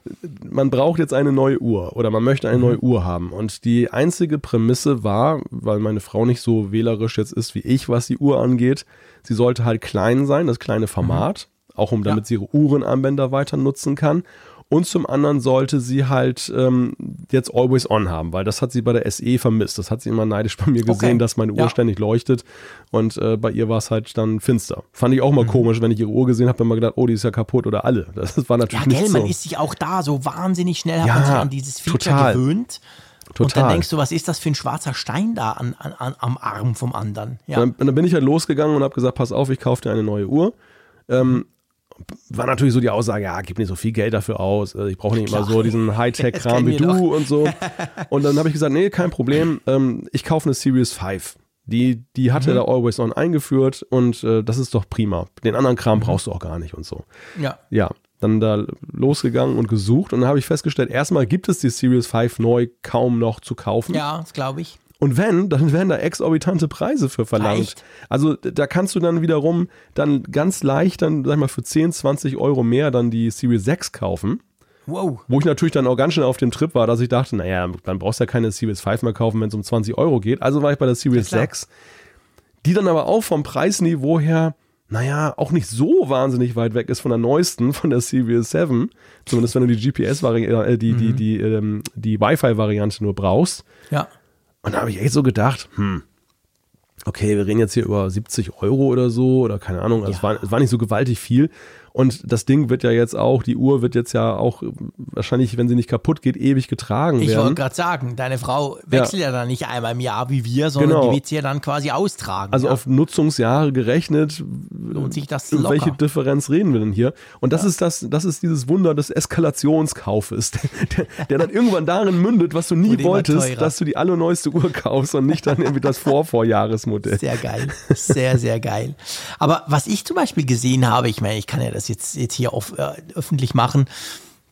man braucht jetzt eine neue Uhr oder man möchte eine neue Uhr haben. Und die einzige Prämisse war, weil meine Frau nicht so wählerisch jetzt ist wie ich, was die Uhr angeht, sie sollte halt klein sein, das kleine Format, auch um damit sie ihre Uhrenarmbänder weiter nutzen kann. Und zum anderen sollte sie halt ähm, jetzt Always On haben, weil das hat sie bei der SE vermisst. Das hat sie immer neidisch bei mir gesehen, Okay. dass meine Uhr Ja. ständig leuchtet. Und äh, bei ihr war es halt dann finster. Fand ich auch Mhm. mal komisch, wenn ich ihre Uhr gesehen habe, immer gedacht, oh, die ist ja kaputt oder alle. Das war Ja, natürlich nicht gell, so. man ist sich auch da so wahnsinnig schnell, hat Ja, man sich an dieses Feature total. gewöhnt. Und Total. dann denkst du, was ist das für ein schwarzer Stein da an, an, an, am Arm vom anderen? Ja. Dann, dann bin ich halt losgegangen und habe gesagt, pass auf, ich kaufe dir eine neue Uhr. Ähm, war natürlich so die Aussage, ja, gib nicht so viel Geld dafür aus. Also ich brauche nicht Klar. immer so diesen Hightech-Kram wie du und so. Und dann habe ich gesagt, nee, kein Problem. Ähm, ich kaufe eine Series 5. Die, die hatte Mhm. da Always On eingeführt und äh, das ist doch prima. Den anderen Kram brauchst du auch gar nicht und so. Ja. Ja, dann da losgegangen und gesucht und dann habe ich festgestellt, erstmal gibt es die Series 5 neu kaum noch zu kaufen. Ja, das glaube ich. Und wenn, dann werden da exorbitante Preise für verlangt. Echt? Also da kannst du dann wiederum dann ganz leicht dann, sag ich mal, für 10, 20 Euro mehr dann die Series 6 kaufen. Wow. Wo ich natürlich dann auch ganz schnell auf dem Trip war, dass ich dachte, naja, dann brauchst du ja keine Series 5 mehr kaufen, wenn es um 20 Euro geht. Also war ich bei der Series klar. 6, die dann aber auch vom Preisniveau her, naja, auch nicht so wahnsinnig weit weg ist von der neuesten, von der Series 7. Zumindest wenn du die GPS-Variante, äh, die, die, die, ähm, die Wi-Fi-Variante nur brauchst. Ja. Und da habe ich echt so gedacht, hm, okay, wir reden jetzt hier über 70 Euro oder so oder keine Ahnung, also es, war, es war nicht so gewaltig viel. Und das Ding wird ja jetzt auch, die Uhr wird jetzt ja auch wahrscheinlich, wenn sie nicht kaputt geht, ewig getragen Ich wollte werden. gerade sagen, deine Frau wechselt ja. dann nicht einmal im Jahr wie wir, sondern Genau. die wird sie ja dann quasi austragen. Also ja. auf Nutzungsjahre gerechnet, lohnt sich das über welche locker. Differenz reden wir denn hier? Und das ist das, das ist dieses Wunder des Eskalationskaufes, der, der dann irgendwann darin mündet, was du nie wolltest, dass du die allerneueste Uhr kaufst und nicht dann irgendwie das Vorvorjahresmodell. Sehr geil. Sehr, sehr geil. Aber was ich zum Beispiel gesehen habe, ich meine, ich kann ja das jetzt, jetzt hier auf, äh, öffentlich machen.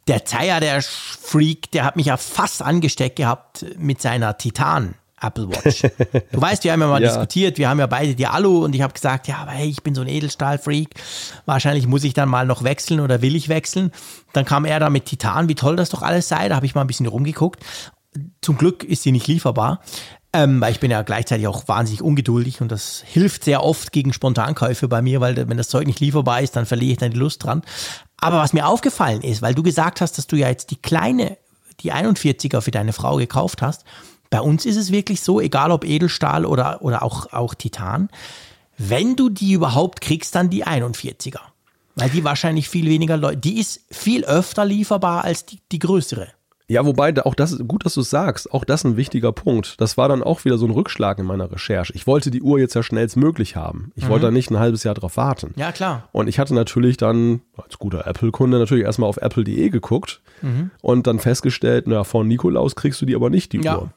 Der Zeier, der Freak, der hat mich ja fast angesteckt gehabt mit seiner Titan. Apple Watch. Du weißt, wir haben ja mal Ja. diskutiert, wir haben ja beide die Alu und ich habe gesagt, ja, aber hey, ich bin so ein Edelstahl-Freak. Wahrscheinlich muss ich dann mal noch wechseln oder will ich wechseln. Dann kam er da mit Titan, wie toll das doch alles sei. Da habe ich mal ein bisschen rumgeguckt. Zum Glück ist sie nicht lieferbar. Ähm, weil ich bin ja gleichzeitig auch wahnsinnig ungeduldig und das hilft sehr oft gegen Spontankäufe bei mir, weil wenn das Zeug nicht lieferbar ist, dann verliere ich dann die Lust dran. Aber was mir aufgefallen ist, weil du gesagt hast, dass du ja jetzt die kleine, die 41er für deine Frau gekauft hast, bei uns ist es wirklich so, egal ob Edelstahl oder, oder auch, auch Titan, wenn du die überhaupt kriegst, dann die 41er. Weil die wahrscheinlich viel weniger Leute, die ist viel öfter lieferbar als die, die größere. Ja, wobei, auch das, gut, dass du es sagst, auch das ein wichtiger Punkt. Das war dann auch wieder so ein Rückschlag in meiner Recherche. Ich wollte die Uhr jetzt ja schnellstmöglich haben. Ich wollte da nicht ein halbes Jahr drauf warten. Ja, klar. Und ich hatte natürlich dann, als guter Apple-Kunde, natürlich erstmal auf apple.de geguckt und dann festgestellt, na, von Nikolaus kriegst du die aber nicht, die Ja. Uhr.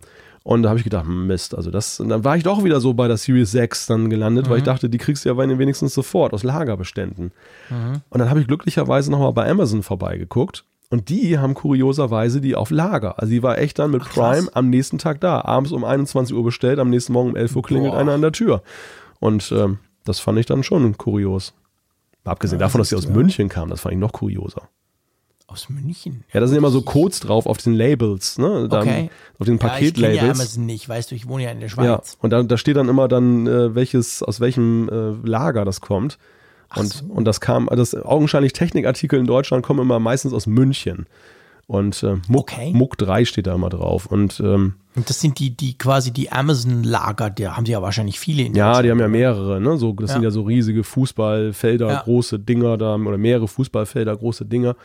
Und da habe ich gedacht, Mist, also das, und dann war ich doch wieder so bei der Series 6 dann gelandet, weil ich dachte, die kriegst du ja wenigstens sofort aus Lagerbeständen. Und dann habe ich glücklicherweise nochmal bei Amazon vorbeigeguckt. Und die haben kurioserweise die auf Lager. Also die war echt dann mit krass. Prime am nächsten Tag da. Abends um 21 Uhr bestellt, am nächsten Morgen um 11 Uhr klingelt Boah. einer an der Tür. Und ähm, das fand ich dann schon kurios. Abgesehen davon, dass sie aus München kam, das fand ich noch kurioser. Aus München. Ja, da sind immer so Codes drauf auf diesen Labels, ne? Dann Okay. Auf den Ja, ich kenne ja Paketlabels. Amazon nicht, weißt du, ich wohne ja in der Ja, Schweiz. und da, da steht dann immer dann, äh, welches, aus welchem äh, Lager das kommt. Und, und das kam, das augenscheinlich Technikartikel in Deutschland kommen immer meistens aus München. Und äh, Muck, Okay. Muck 3 steht da immer drauf. Und ähm, Und das sind die, die quasi die Amazon-Lager, da haben sie ja wahrscheinlich viele in ja, die haben ja mehrere, ne? So, das Ja. sind ja so riesige Fußballfelder, Ja. große Dinger da, oder mehrere Fußballfelder, große Dinger.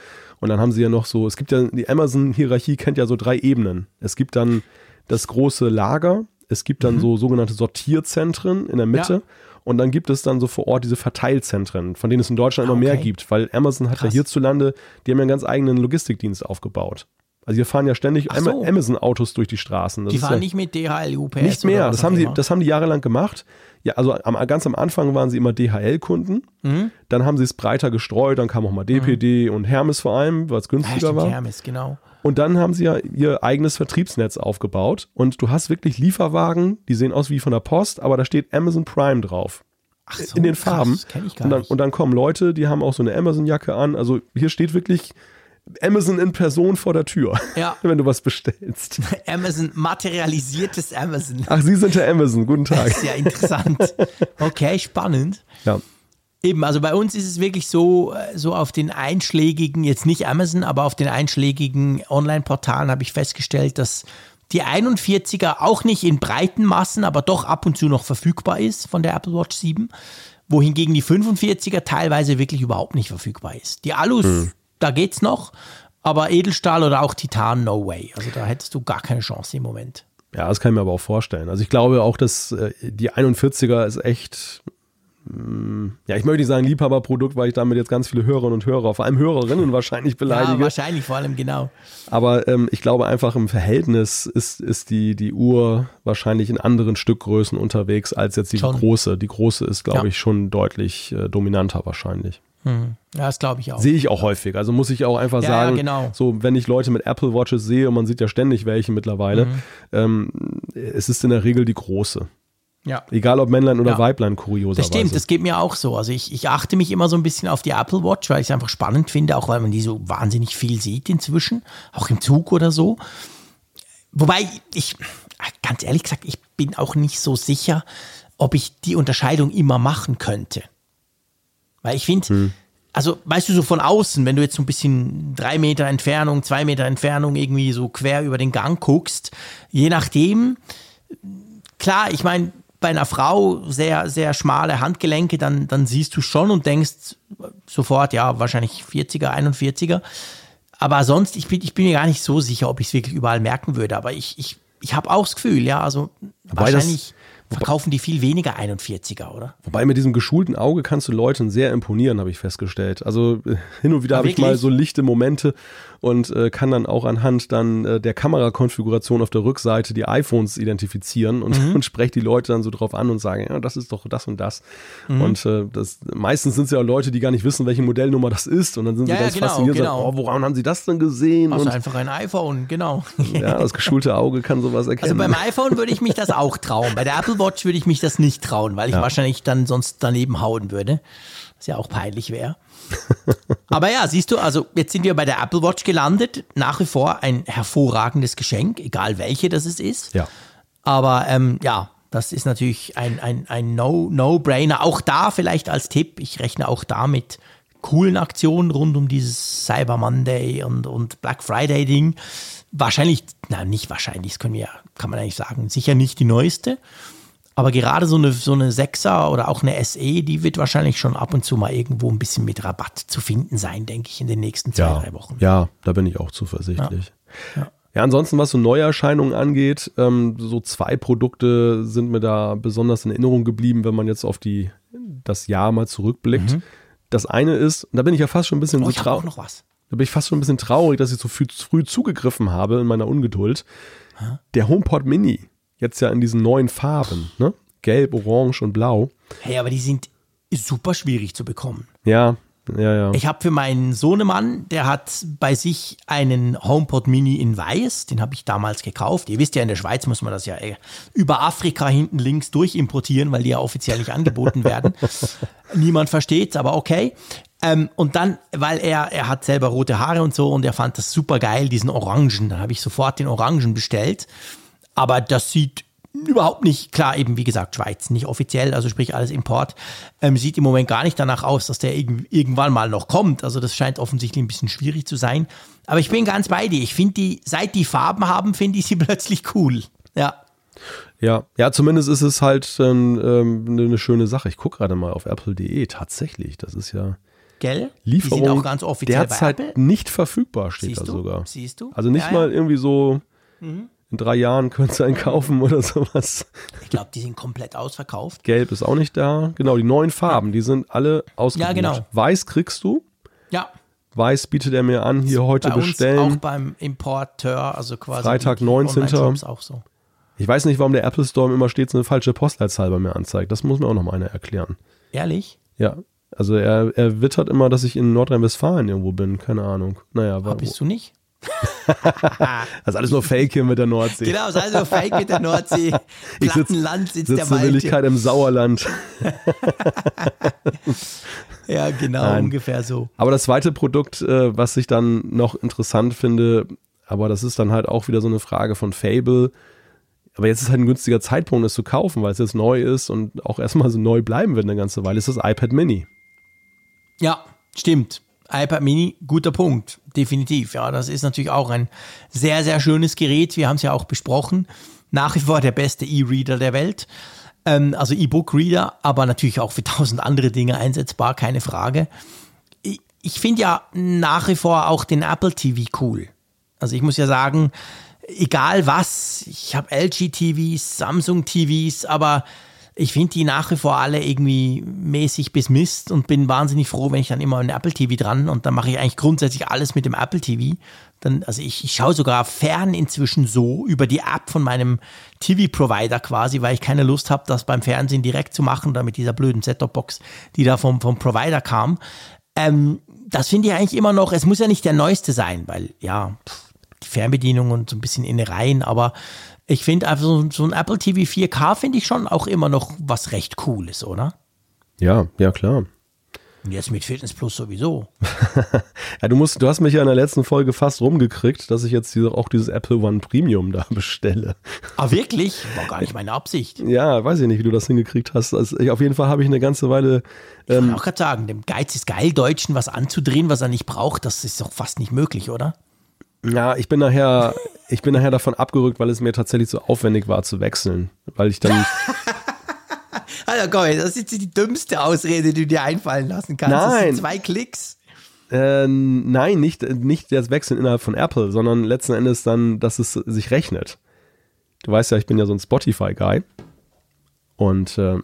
Und dann haben sie ja noch so, es gibt ja, die Amazon-Hierarchie kennt ja so drei Ebenen. Es gibt dann das große Lager, es gibt dann so sogenannte Sortierzentren in der Mitte. Mhm. Ja. Und dann gibt es dann so vor Ort diese Verteilzentren, von denen es in Deutschland Ah, immer mehr okay. gibt, weil Amazon hat ja Krass. hierzulande, die haben ja einen ganz eigenen Logistikdienst aufgebaut. Also hier fahren ja ständig so. Amazon-Autos durch die Straßen. Das Die fahren ja, nicht mit DHL, UPS nicht mehr. Das haben, sie, das haben die jahrelang gemacht. Ja, also am, ganz am Anfang waren sie immer DHL-Kunden. Mhm. Dann haben sie es breiter gestreut. Dann kam auch mal DPD und Hermes vor allem, weil es ja, günstiger stimmt, war. Hermes, genau. Und dann haben sie ja ihr eigenes Vertriebsnetz aufgebaut. Und du hast wirklich Lieferwagen, die sehen aus wie von der Post, aber da steht Amazon Prime drauf. Ach so, in den krass, Farben. kenn ich gar und, dann, nicht. und dann kommen Leute, die haben auch so eine Amazon-Jacke an. Also hier steht wirklich Amazon in Person vor der Tür, Ja. wenn du was bestellst. Amazon, materialisiertes Amazon. Ach, Sie sind der Amazon. Guten Tag. Das ist ja interessant. Okay, spannend. Ja. Eben, also bei uns ist es wirklich so, äh, so auf den einschlägigen, jetzt nicht Amazon, aber auf den einschlägigen Online-Portalen habe ich festgestellt, dass die 41er auch nicht in breiten Massen, aber doch ab und zu noch verfügbar ist von der Apple Watch 7, wohingegen die 45er teilweise wirklich überhaupt nicht verfügbar ist. Die Alus, da geht's noch, aber Edelstahl oder auch Titan, no way. Also da hättest du gar keine Chance im Moment. Ja, das kann ich mir aber auch vorstellen. Also ich glaube auch, dass äh, die 41er ist echt ja, ich möchte nicht sagen Liebhaberprodukt, weil ich damit jetzt ganz viele Hörerinnen und Hörer, vor allem Hörerinnen wahrscheinlich beleidige. Ja, wahrscheinlich vor allem, genau. Aber ähm, ich glaube einfach im Verhältnis ist, ist die, die Uhr wahrscheinlich in anderen Stückgrößen unterwegs als jetzt die Schon. große. Die große ist, glaube Ja. ich, schon deutlich äh, dominanter wahrscheinlich. Hm. Ja, das glaube ich auch. Sehe ich auch häufig. Also muss ich auch einfach Ja, sagen, ja, genau. so wenn ich Leute mit Apple Watches sehe, und man sieht ja ständig welche mittlerweile, Mhm. ähm, es ist in der Regel die große. Ja. Egal ob Männlein oder Ja. Weiblein, kurioserweise. Das stimmt, das geht mir auch so. Also ich, ich achte mich immer so ein bisschen auf die Apple Watch, weil ich es einfach spannend finde, auch weil man die so wahnsinnig viel sieht inzwischen, auch im Zug oder so. Wobei ich, ganz ehrlich gesagt, ich bin auch nicht so sicher, ob ich die Unterscheidung immer machen könnte. Weil ich finde, also weißt du, so von außen, wenn du jetzt so ein bisschen drei Meter Entfernung, zwei Meter Entfernung irgendwie so quer über den Gang guckst, je nachdem, klar, ich meine, bei einer Frau sehr, sehr schmale Handgelenke, dann, dann siehst du schon und denkst sofort, ja, wahrscheinlich 40er, 41er. Aber sonst, ich bin, ich bin mir gar nicht so sicher, ob ich es wirklich überall merken würde. Aber ich, ich, ich habe auch das Gefühl, ja, also Wobei das- wahrscheinlich verkaufen die viel weniger 41er, oder? Wobei mit diesem geschulten Auge kannst du Leuten sehr imponieren, habe ich festgestellt. Also äh, hin und wieder habe ich mal so lichte Momente und äh, kann dann auch anhand dann äh, der Kamerakonfiguration auf der Rückseite die iPhones identifizieren und, Mhm. und spreche die Leute dann so drauf an und sage, ja, das ist doch das und das. Mhm. Und äh, das meistens sind es ja auch Leute, die gar nicht wissen, welche Modellnummer das ist und dann sind Ja, sie ja, ganz genau, fasziniert und genau. sagen, oh, woran haben sie das denn gesehen? Also Und einfach ein iPhone, genau. ja, das geschulte Auge kann sowas Also erkennen. beim iPhone würde ich mich das auch trauen. Bei der Apple Watch würde ich mich das nicht trauen, weil ich Ja. wahrscheinlich dann sonst daneben hauen würde. Was ja auch peinlich wäre. Aber ja, siehst du, also jetzt sind wir bei der Apple Watch gelandet. Nach wie vor ein hervorragendes Geschenk, egal welche das es ist. ja. Aber ähm, ja, das ist natürlich ein, ein, ein No- No-Brainer. auch da vielleicht als Tipp, ich rechne auch da mit coolen Aktionen rund um dieses Cyber Monday und, und Black Friday Ding. Wahrscheinlich, na nicht wahrscheinlich, das können wir, ja- kann man eigentlich sagen, sicher nicht die neueste. Aber gerade so eine, so eine 6er oder auch eine SE, die wird wahrscheinlich schon ab und zu mal irgendwo ein bisschen mit Rabatt zu finden sein, denke ich, in den nächsten zwei, ja. drei Wochen. Ja, da bin ich auch zuversichtlich. Ja. ansonsten, was so Neuerscheinungen angeht, ähm, so zwei Produkte sind mir da besonders in Erinnerung geblieben, wenn man jetzt auf die, das Jahr mal zurückblickt. Das eine ist, und da bin ich ja fast schon ein bisschen Mhm. Oh, so ich traurig. noch was. Da bin ich fast schon ein bisschen traurig, dass ich so früh, früh zugegriffen habe in meiner Ungeduld. Der HomePod Mini, jetzt ja in diesen neuen Farben, ne? Gelb, Orange und Blau. Hey, aber die sind super schwierig zu bekommen. Ja, ja, ja. Ich habe für meinen Sohnemann, der hat bei sich einen HomePod Mini in Weiß, den habe ich damals gekauft. Ihr wisst ja, in der Schweiz muss man das ja äh, über Afrika hinten links durchimportieren, weil die ja offiziell nicht angeboten werden. Niemand versteht's, aber okay. Ähm, und dann, weil er, er hat selber rote Haare und so und er fand das super geil, diesen Orangen. Dann habe ich sofort den Orangen bestellt. Aber das sieht überhaupt nicht, klar, eben wie gesagt, Schweiz, nicht offiziell, also sprich alles Import, ähm, sieht im Moment gar nicht danach aus, dass der irg irgendwann mal noch kommt. Also das scheint offensichtlich ein bisschen schwierig zu sein. Aber ich bin ganz bei dir. Ich finde die, seit die Farben haben, finde ich sie plötzlich cool. Ja. Ja, ja, zumindest ist es halt ähm, ähm, eine eine schöne Sache. Ich gucke gerade mal auf apple.de. Tatsächlich, das ist ja Gell? Lieferung die sind auch ganz offiziell derzeit nicht verfügbar, steht Siehst da du? sogar. Siehst du? Also nicht Ja, Mhm. mal irgendwie so in drei Jahren könntest du einen kaufen oder sowas. Ich glaube, die sind komplett ausverkauft. Gelb ist auch nicht da. Genau, die neuen Farben, die sind alle ausgebucht. Ja, genau. Weiß kriegst du. Ja. Weiß bietet er mir an, hier heute bei uns auch bestellen. beim Importeur, also quasi Freitag, die 19.. Online-Shops auch so. Ich weiß nicht, warum der Apple Store immer stets eine falsche Postleitzahl bei mir anzeigt. Das muss mir auch noch mal einer erklären. Ehrlich? Ja, also er, er wittert immer, dass ich in Nordrhein-Westfalen irgendwo bin. Keine Ahnung. Naja, Aber war, bist du nicht? das ist alles nur Fake hier mit der Nordsee. Genau, es ist also fake mit der Nordsee. Sitz- Plattenland sitzt der Sitze in. Wirklichkeit im Sauerland. Ja, genau, Nein. ungefähr so. Aber das zweite Produkt, äh, was ich dann noch interessant finde, aber das ist dann halt auch wieder so eine Frage von Fable. Aber jetzt ist halt ein günstiger Zeitpunkt, es zu kaufen, weil es jetzt neu ist und auch erstmal so neu bleiben wird eine ganze Weile, ist das iPad Mini. Ja, stimmt. iPad Mini, guter Punkt. Definitiv. Ja, das ist natürlich auch ein sehr, sehr schönes Gerät. Wir haben es ja auch besprochen. Nach wie vor der beste E-Reader der Welt. Ähm, also E-Book-Reader, aber natürlich auch für tausend andere Dinge einsetzbar, keine Frage. Ich, ich finde ja nach wie vor auch den Apple TV cool. Also ich muss ja sagen, egal was, ich habe LG TVs, Samsung TVs, aber ich finde die nach wie vor alle irgendwie mäßig bis Mist und bin wahnsinnig froh, wenn ich dann immer ein Apple TV dran und dann mache ich eigentlich grundsätzlich alles mit dem Apple TV. Dann, also ich, ich schaue sogar fern inzwischen so über die App von meinem TV-Provider quasi, weil ich keine Lust habe, das beim Fernsehen direkt zu machen oder mit dieser blöden Set-Top-Box, die da vom, vom Provider kam. Ähm, das finde ich eigentlich immer noch, es muss ja nicht der neueste sein, weil ja, die Fernbedienung und so ein bisschen Innereien, aber ich finde einfach so, so, ein Apple TV 4K finde ich schon auch immer noch was recht Cooles, oder? Ja, ja, klar. Und jetzt mit Fitness Plus sowieso. ja, du musst, du hast mich ja in der letzten Folge fast rumgekriegt, dass ich jetzt diese, auch dieses Apple One Premium da bestelle. Ah, wirklich? War gar nicht meine Absicht. Ja, weiß ich nicht, wie du das hingekriegt hast. Also ich, auf jeden Fall habe ich eine ganze Weile. Ähm, ich kann auch gerade sagen, dem Geiz ist geil, Deutschen was anzudrehen, was er nicht braucht, das ist doch fast nicht möglich, oder? Ja, ich bin nachher, ich bin nachher davon abgerückt, weil es mir tatsächlich so aufwendig war zu wechseln, weil ich dann. also komm, das ist die dümmste Ausrede, die du dir einfallen lassen kannst. Nein. zwei Klicks. Äh, nein, nicht, nicht das Wechseln innerhalb von Apple, sondern letzten Endes dann, dass es sich rechnet. Du weißt ja, ich bin ja so ein Spotify-Guy. Und äh,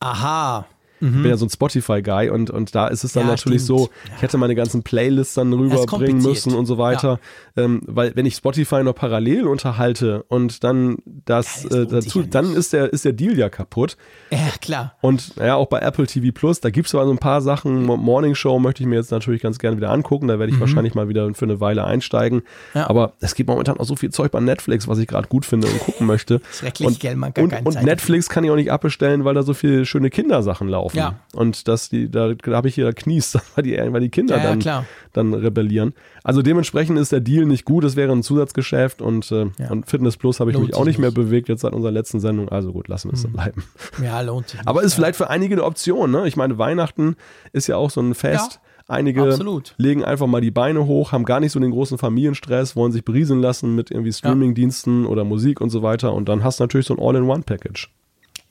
Aha. Mhm. bin ja so ein Spotify-Guy und, und da ist es dann ja, natürlich stimmt. so, ich hätte meine ganzen Playlists dann rüberbringen müssen und so weiter. Ja. Ähm, weil wenn ich Spotify noch parallel unterhalte und dann das, ja, äh, dazu, dann ist der, ist der Deal ja kaputt. Ja, klar. Und ja, auch bei Apple TV Plus, da gibt es aber so ein paar Sachen. Morning Show möchte ich mir jetzt natürlich ganz gerne wieder angucken. Da werde ich mhm. wahrscheinlich mal wieder für eine Weile einsteigen. Aber es gibt momentan auch so viel Zeug bei Netflix, was ich gerade gut finde und gucken möchte. Schrecklich, und, gell, man gar und, und Netflix kann ich auch nicht abbestellen, weil da so viele schöne Kindersachen laufen laufen. Ja. Und dass die, da, da habe ich hier kniest, weil die, weil die Kinder ja, dann, dann rebellieren. Also dementsprechend ist der Deal nicht gut, es wäre ein Zusatzgeschäft und, äh, und Fitness Plus habe ich lohnt mich auch nicht mehr bewegt jetzt seit unserer letzten Sendung. Also gut, lassen wir es so mhm. bleiben. Ja, lohnt sich. Aber ist vielleicht für einige eine Option, ne? Ich meine, Weihnachten ist ja auch so ein Fest. Einige Absolut. legen einfach mal die Beine hoch, haben gar nicht so den großen Familienstress, wollen sich berieseln lassen mit irgendwie Streamingdiensten ja. oder Musik und so weiter. Und dann hast du natürlich so ein All-in-One-Package.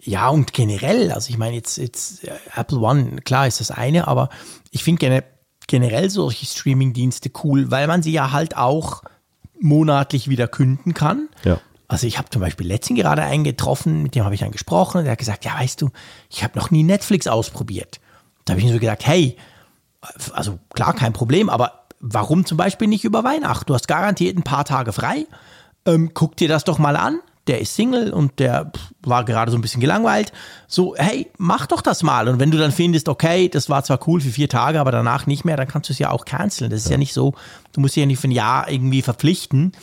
Ja, und generell, also ich meine, jetzt, jetzt äh, Apple One, klar ist das eine, aber ich finde generell solche Streaming-Dienste cool, weil man sie ja halt auch monatlich wieder künden kann. Ja. Also ich habe zum Beispiel letztens gerade einen getroffen, mit dem habe ich dann gesprochen, der hat gesagt, ja, weißt du, ich habe noch nie Netflix ausprobiert. Da habe ich mir so gedacht, hey, also klar, kein Problem, aber warum zum Beispiel nicht über Weihnachten? Du hast garantiert ein paar Tage frei. Ähm, guck dir das doch mal an der ist Single und der war gerade so ein bisschen gelangweilt. So, hey, mach doch das mal. Und wenn du dann findest, okay, das war zwar cool für vier Tage, aber danach nicht mehr, dann kannst du es ja auch canceln. Das ist ja, ja nicht so, du musst dich ja nicht für ein Jahr irgendwie verpflichten.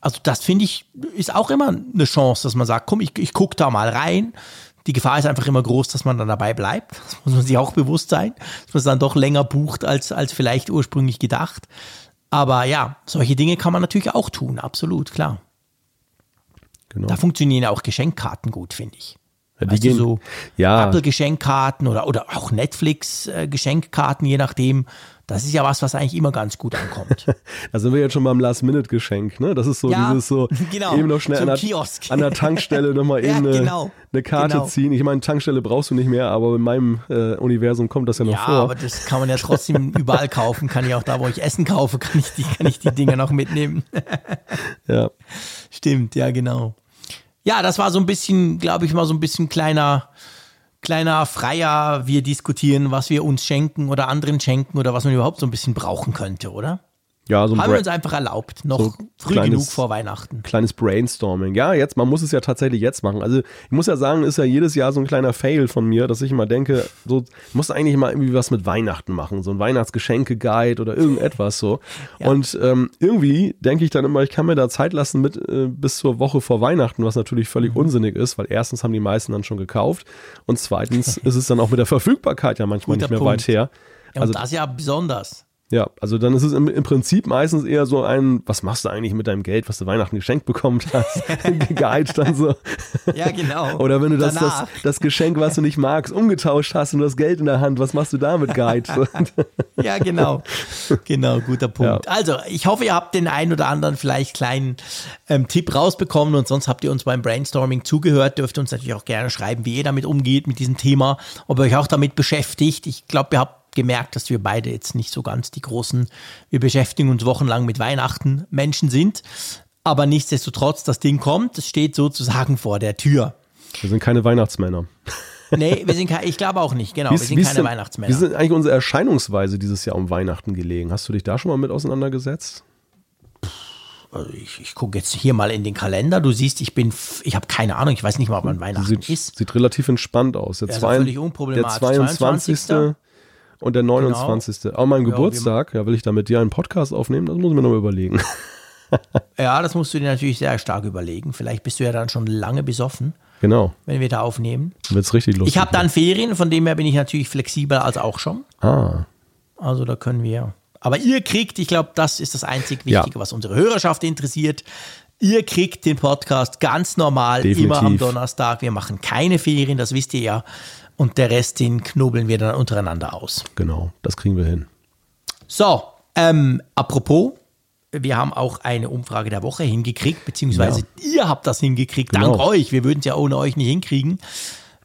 Also das finde ich, ist auch immer eine Chance, dass man sagt, komm, ich, ich gucke da mal rein. Die Gefahr ist einfach immer groß, dass man dann dabei bleibt. Das muss man sich auch bewusst sein, dass man es dann doch länger bucht, als, als vielleicht ursprünglich gedacht. Aber ja, solche Dinge kann man natürlich auch tun, absolut, klar. Genau. Da funktionieren ja auch Geschenkkarten gut, finde ich. Ja, die gehen, so ja. Apple-Geschenkkarten oder, oder auch Netflix-Geschenkkarten, je nachdem. Das ist ja was, was eigentlich immer ganz gut ankommt. da sind wir jetzt schon beim Last-Minute-Geschenk, ne? Das ist so ja, dieses so, genau, eben noch schnell an der, an der, Tankstelle nochmal eben ja, genau, eine, Karte genau. ziehen. Ich meine, Tankstelle brauchst du nicht mehr, aber in meinem äh, Universum kommt das ja noch ja, vor. Ja, aber das kann man ja trotzdem überall kaufen. Kann ich auch da, wo ich Essen kaufe, kann ich die, kann ich die Dinger noch mitnehmen. ja. Stimmt, ja, genau ja, das war so ein bisschen, glaube ich, mal so ein bisschen kleiner, kleiner freier, wir diskutieren, was wir uns schenken oder anderen schenken oder was man überhaupt so ein bisschen brauchen könnte, oder? Ja, so ein Haben wir uns einfach erlaubt, noch so früh kleines, genug vor Weihnachten. Kleines Brainstorming. Ja, jetzt, man muss es ja tatsächlich jetzt machen. Also ich muss ja sagen, ist ja jedes Jahr so ein kleiner Fail von mir, dass ich immer denke, so, ich muss eigentlich mal irgendwie was mit Weihnachten machen, so ein Weihnachtsgeschenke-Guide oder irgendetwas so. Ja. Und ähm, irgendwie denke ich dann immer, ich kann mir da Zeit lassen mit äh, bis zur Woche vor Weihnachten, was natürlich völlig mhm. unsinnig ist, weil erstens haben die meisten dann schon gekauft und zweitens ist es dann auch mit der Verfügbarkeit ja manchmal Guter nicht mehr Punkt. weit her. Ja, also, das ja besonders. Ja, also dann ist es im, im, Prinzip meistens eher so ein, was machst du eigentlich mit deinem Geld, was du Weihnachten geschenkt bekommen hast, Guide dann so. Ja, genau. Oder wenn du das, das, das, Geschenk, was du nicht magst, umgetauscht hast und du hast Geld in der Hand, was machst du damit, Guide? ja, genau. Genau, guter Punkt. Ja. Also, ich hoffe, ihr habt den einen oder anderen vielleicht kleinen ähm, Tipp rausbekommen und sonst habt ihr uns beim Brainstorming zugehört, dürft uns natürlich auch gerne schreiben, wie ihr damit umgeht mit diesem Thema, ob ihr euch auch damit beschäftigt. Ich glaube, ihr habt gemerkt, dass wir beide jetzt nicht so ganz die großen, wir beschäftigen uns wochenlang mit Weihnachten Menschen sind. Aber nichtsdestotrotz, das Ding kommt, es steht sozusagen vor der Tür. Wir sind keine Weihnachtsmänner. Nee, wir sind ich glaube auch nicht, genau. Wie wir sind keine denn- Weihnachtsmänner. Wie sind eigentlich unsere Erscheinungsweise dieses Jahr um Weihnachten gelegen? Hast du dich da schon mal mit auseinandergesetzt? Also ich, ich gucke jetzt hier mal in den Kalender. Du siehst, ich bin, ich habe keine Ahnung, ich weiß nicht mal, wann Weihnachten Sieht, ist. sieht relativ entspannt aus. Der, ist zwei- der unproblematisch. 22. 22.. und der 29. Auch mein Ja, Geburtstag. Ja, will ich da mit dir einen Podcast aufnehmen? Das muss ich mir noch mal überlegen. Ja, das musst du dir natürlich sehr stark überlegen. Vielleicht bist du ja dann schon lange besoffen, genau. wenn wir da aufnehmen. Wird's richtig lustig. Ich habe dann Ferien, von dem her bin ich natürlich flexibler als auch schon. Ah, Also da können wir. Aber ihr kriegt, ich glaube, das ist das einzig Ja. Wichtige, was unsere Hörerschaft interessiert. Ihr kriegt den Podcast ganz normal, Definitiv. immer am Donnerstag. Wir machen keine Ferien, das wisst ihr ja. Und der Rest, den knobeln wir dann untereinander aus. genau. Das kriegen wir hin. So, ähm, apropos, wir haben auch eine Umfrage der Woche hingekriegt, beziehungsweise ihr habt das hingekriegt, dank Genau. euch. Wir würden es ja ohne euch nicht hinkriegen.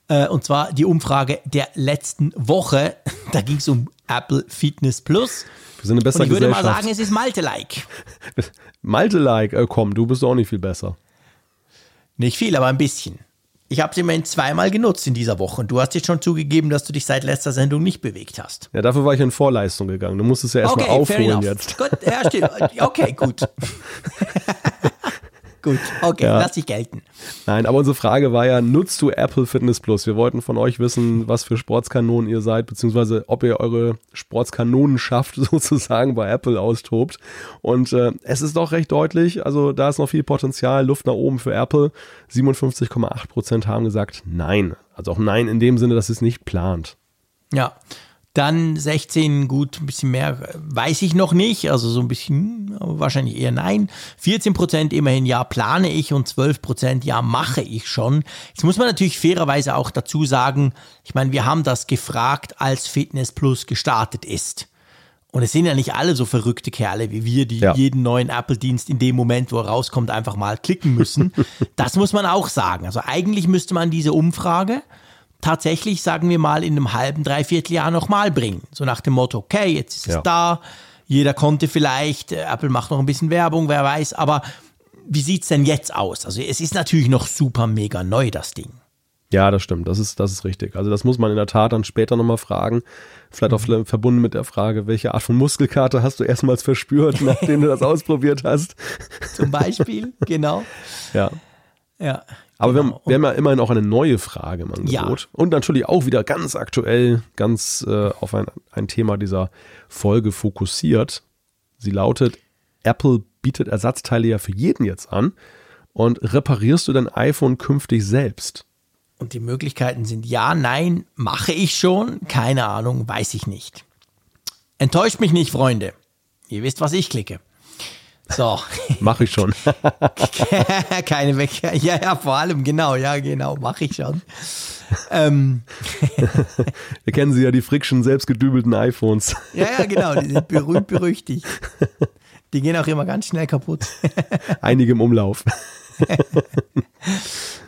Äh, und zwar die Umfrage der letzten Woche. Da ging es um Apple Fitness Plus. Wir sind eine Und bessere ich würde mal sagen, es ist Malte-like. Malte-like, äh, komm, du bist auch nicht viel besser. Nicht viel, aber ein bisschen. Ich habe es immerhin zweimal genutzt in dieser Woche und du hast jetzt schon zugegeben, dass du dich seit letzter Sendung nicht bewegt hast. Ja, dafür war ich in Vorleistung gegangen. Du musst es ja erstmal fair aufholen jetzt. Gut, ja, stimmt. Okay, gut. gut, okay, Ja. lass dich gelten. Nein, aber unsere Frage war ja, nutzt du Apple Fitness Plus? Wir wollten von euch wissen, was für Sportskanonen ihr seid, beziehungsweise ob ihr eure Sportskanonenschaft sozusagen bei Apple austobt. Und äh, es ist doch recht deutlich, also da ist noch viel Potenzial, Luft nach oben für Apple. 57,8 Prozent haben gesagt Nein. Also auch Nein in dem Sinne, dass es nicht plant. Ja. Dann 16, gut, ein bisschen mehr weiß ich noch nicht. Also so ein bisschen, aber wahrscheinlich eher nein. 14 Prozent immerhin ja plane ich und 12 Prozent ja mache ich schon. Jetzt muss man natürlich fairerweise auch dazu sagen, ich meine, wir haben das gefragt, als Fitness Plus gestartet ist. Und es sind ja nicht alle so verrückte Kerle wie wir, die Ja. jeden neuen Apple-Dienst in dem Moment, wo er rauskommt, einfach mal klicken müssen. das muss man auch sagen. Also eigentlich müsste man diese Umfrage tatsächlich, sagen wir mal, in einem halben, dreiviertel Jahr nochmal bringen. So nach dem Motto, okay, jetzt ist es Ja. da, jeder konnte vielleicht, äh, Apple macht noch ein bisschen Werbung, wer weiß, aber wie sieht's denn jetzt aus? Also es ist natürlich noch super mega neu, das Ding. Ja, das stimmt, das ist, das ist richtig. Also das muss man in der Tat dann später nochmal fragen. Vielleicht auch vielleicht verbunden mit der Frage, welche Art von Muskelkater hast du erstmals verspürt, nachdem du das ausprobiert hast. Zum Beispiel, genau. Ja. Ja. Aber wir, haben, Genau. wir haben ja immerhin auch eine neue Frage im Angebot. Ja. Und natürlich auch wieder ganz aktuell, ganz äh, auf ein, ein Thema dieser Folge fokussiert. Sie lautet, Apple bietet Ersatzteile ja für jeden jetzt an. Und reparierst du dein iPhone künftig selbst? Und die Möglichkeiten sind ja, nein, mache ich schon, keine Ahnung, weiß ich nicht. Enttäuscht mich nicht, Freunde. Ihr wisst, was ich klicke. So, Mache ich schon. keine Weg. Ja, ja, vor allem, genau, ja, genau, mache ich schon. Ähm, Wir kennen sie ja, die Friction selbstgedübelten iPhones. ja, ja, genau, die sind berühmt berüchtigt. Die gehen auch immer ganz schnell kaputt. Einige im Umlauf.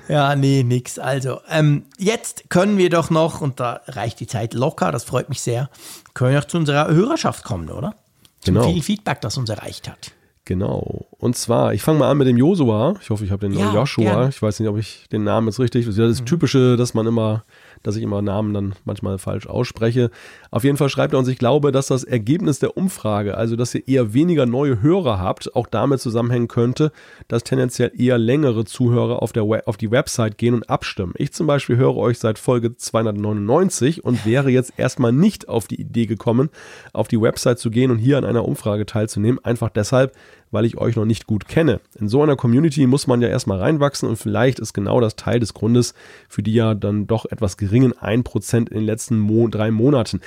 Ja, nee, nix. Also, ähm, jetzt können wir doch noch, und da reicht die Zeit locker, das freut mich sehr, können wir noch zu unserer Hörerschaft kommen, oder? Zum Genau. viel Feedback, das uns erreicht hat. Genau. Und zwar, ich fange mal an mit dem Josua. Ich hoffe, ich habe den Ja, Joshua. gerne. Ich weiß nicht, ob ich den Namen jetzt richtig. Das ist das Typische, dass man immer, dass ich immer Namen dann manchmal falsch ausspreche. Auf jeden Fall schreibt er uns, ich glaube, dass das Ergebnis der Umfrage, also dass ihr eher weniger neue Hörer habt, auch damit zusammenhängen könnte, dass tendenziell eher längere Zuhörer auf, der auf die Website gehen und abstimmen. Ich zum Beispiel höre euch seit Folge 299 und wäre jetzt erstmal nicht auf die Idee gekommen, auf die Website zu gehen und hier an einer Umfrage teilzunehmen. Einfach deshalb, weil ich euch noch nicht gut kenne. In so einer Community muss man ja erstmal reinwachsen und vielleicht ist genau das Teil des Grundes für die ja dann doch etwas geringen 1% in den letzten Mo drei Monaten.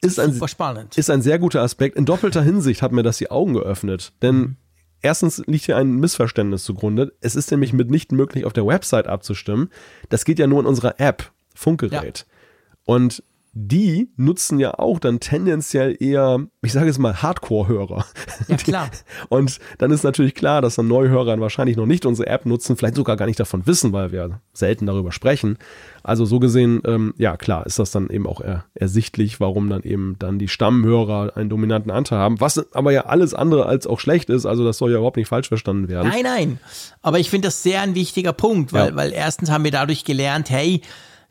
Ist ein, Super spannend. ist ein sehr guter Aspekt. In doppelter Hinsicht hat mir das die Augen geöffnet. Denn erstens liegt hier ein Missverständnis zugrunde. Es ist nämlich mitnichten möglich, auf der Website abzustimmen. Das geht ja nur in unserer App, Funkgerät. Und die nutzen ja auch dann tendenziell eher, ich sage jetzt mal, Hardcore-Hörer. Ja, klar. Und dann ist natürlich klar, dass dann Neuhörer wahrscheinlich noch nicht unsere App nutzen, vielleicht sogar gar nicht davon wissen, weil wir selten darüber sprechen. Also so gesehen, ähm, ja klar, ist das dann eben auch er, ersichtlich, warum dann eben dann die Stammhörer einen dominanten Anteil haben, was aber ja alles andere als auch schlecht ist. Also das soll ja überhaupt nicht falsch verstanden werden. Nein, nein. Aber ich finde das sehr ein wichtiger Punkt, weil, ja. weil erstens haben wir dadurch gelernt, hey,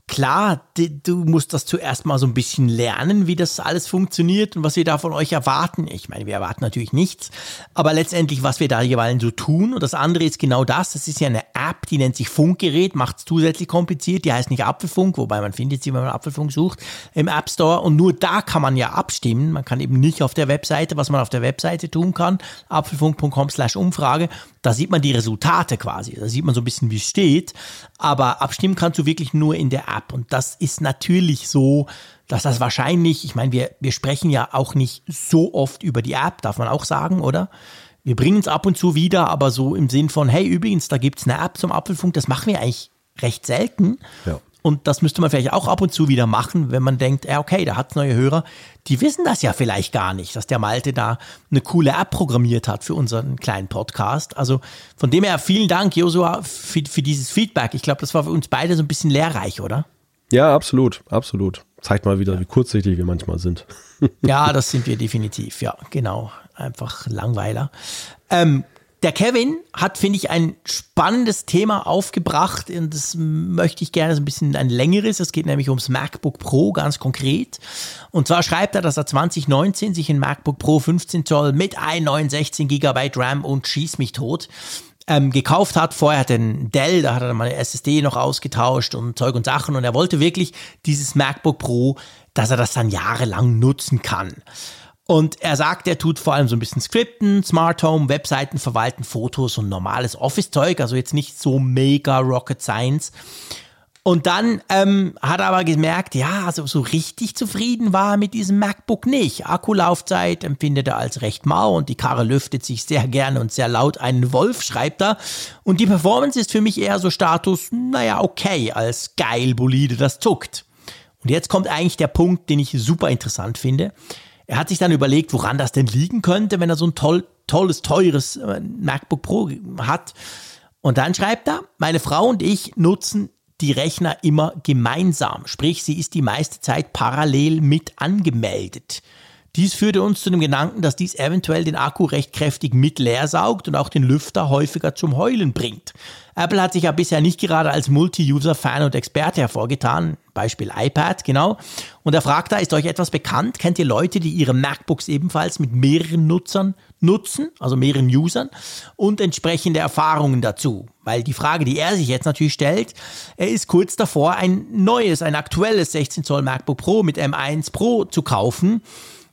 Klar, du musst das zuerst mal so ein bisschen lernen, wie das alles funktioniert und was wir da von euch erwarten. Ich meine, wir erwarten natürlich nichts, aber letztendlich, was wir da jeweils so tun. Und das andere ist genau das. Das ist ja eine App, die nennt sich Funkgerät, macht es zusätzlich kompliziert. Die heißt nicht Apfelfunk, wobei man findet sie, wenn man Apfelfunk sucht, im App Store. Und nur da kann man ja abstimmen. Man kann eben nicht auf der Webseite, was man auf der Webseite tun kann, apfelfunk.com slash Umfrage. Da sieht man die Resultate quasi. Da sieht man so ein bisschen, wie es steht. Aber abstimmen kannst du wirklich nur in der App. Und das ist natürlich so, dass das wahrscheinlich, ich meine, wir, wir sprechen ja auch nicht so oft über die App, darf man auch sagen, oder? Wir bringen es ab und zu wieder, aber so im Sinn von, hey, übrigens, da gibt es eine App zum Apfelfunk, das machen wir eigentlich recht selten. Ja. Und das müsste man vielleicht auch ab und zu wieder machen, wenn man denkt, ja, okay, da hat es neue Hörer. Die wissen das ja vielleicht gar nicht, dass der Malte da eine coole App programmiert hat für unseren kleinen Podcast. Also von dem her vielen Dank, Josua, für, für dieses Feedback. Ich glaube, das war für uns beide so ein bisschen lehrreich, oder? Ja, absolut, absolut. Zeigt mal wieder, wie kurzsichtig wir manchmal sind. ja, das sind wir definitiv, ja, genau. Einfach Langweiler. Ähm, der Kevin hat, finde ich, ein spannendes Thema aufgebracht. Und das möchte ich gerne so ein bisschen ein längeres. Es geht nämlich ums MacBook Pro ganz konkret. Und zwar schreibt er, dass er 2019 sich ein MacBook Pro 15 Zoll mit ein 16 GB RAM und schieß mich tot ähm, gekauft hat. Vorher hat er einen Dell, da hat er mal eine SSD noch ausgetauscht und Zeug und Sachen. Und er wollte wirklich dieses MacBook Pro, dass er das dann jahrelang nutzen kann. Und er sagt, er tut vor allem so ein bisschen Skripten, Smart Home, Webseiten verwalten, Fotos und normales Office-Zeug, also jetzt nicht so mega Rocket Science. Und dann ähm, hat er aber gemerkt, ja, also so richtig zufrieden war er mit diesem MacBook nicht. Akkulaufzeit empfindet er als recht mau und die Karre lüftet sich sehr gerne und sehr laut. Einen Wolf schreibt er. Und die Performance ist für mich eher so Status, naja, okay, als geil Bolide, das zuckt. Und jetzt kommt eigentlich der Punkt, den ich super interessant finde. Er hat sich dann überlegt, woran das denn liegen könnte, wenn er so ein toll, tolles, teures äh, MacBook Pro hat. Und dann schreibt er, meine Frau und ich nutzen die Rechner immer gemeinsam, sprich sie ist die meiste Zeit parallel mit angemeldet. Dies führte uns zu dem Gedanken, dass dies eventuell den Akku recht kräftig mit leer saugt und auch den Lüfter häufiger zum Heulen bringt. Apple hat sich ja bisher nicht gerade als Multi-User-Fan und Experte hervorgetan. Beispiel iPad, genau. Und er fragt da, ist euch etwas bekannt? Kennt ihr Leute, die ihre MacBooks ebenfalls mit mehreren Nutzern nutzen, also mehreren Usern und entsprechende Erfahrungen dazu? Weil die Frage, die er sich jetzt natürlich stellt, er ist kurz davor, ein neues, ein aktuelles 16 Zoll MacBook Pro mit M1 Pro zu kaufen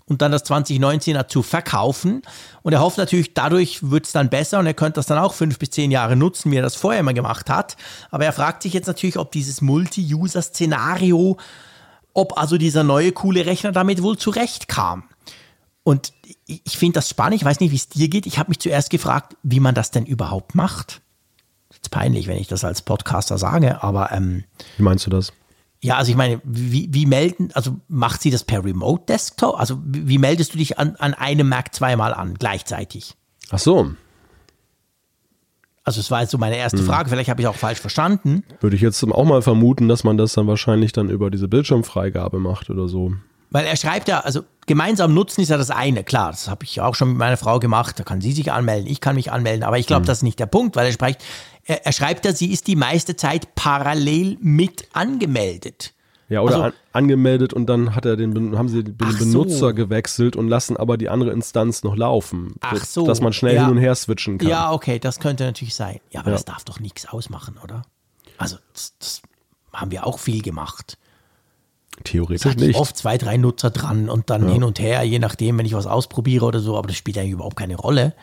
und dann das 2019er zu verkaufen. Und er hofft natürlich, dadurch wird es dann besser und er könnte das dann auch fünf bis zehn Jahre nutzen, wie er das vorher immer gemacht hat. Aber er fragt sich jetzt natürlich, ob dieses Multi-User-Szenario, ob also dieser neue coole Rechner damit wohl zurechtkam. Und ich finde das spannend, ich weiß nicht, wie es dir geht. Ich habe mich zuerst gefragt, wie man das denn überhaupt macht. Ist peinlich, wenn ich das als Podcaster sage, aber ähm, Wie meinst du das? Ja, also ich meine, wie, wie melden, also macht sie das per Remote Desktop? Also wie, wie meldest du dich an, an einem Mac zweimal an, gleichzeitig? Ach so. Also es war jetzt so meine erste hm. Frage, vielleicht habe ich auch falsch verstanden. Würde ich jetzt auch mal vermuten, dass man das dann wahrscheinlich dann über diese Bildschirmfreigabe macht oder so. Weil er schreibt ja, also gemeinsam nutzen ist ja das eine, klar, das habe ich auch schon mit meiner Frau gemacht, da kann sie sich anmelden, ich kann mich anmelden, aber ich glaube, hm. das ist nicht der Punkt, weil er spricht, er, er schreibt ja, sie ist die meiste Zeit parallel mit angemeldet. Ja, oder also, an, angemeldet und dann hat er den, haben sie den Benutzer so. gewechselt und lassen aber die andere Instanz noch laufen. Ach so. Dass man schnell ja. hin und her switchen kann. Ja, okay, das könnte natürlich sein. Ja, aber ja. das darf doch nichts ausmachen, oder? Also, das, das haben wir auch viel gemacht. Theoretisch nicht. oft zwei, drei Nutzer dran und dann ja. hin und her, je nachdem, wenn ich was ausprobiere oder so, aber das spielt eigentlich überhaupt keine Rolle.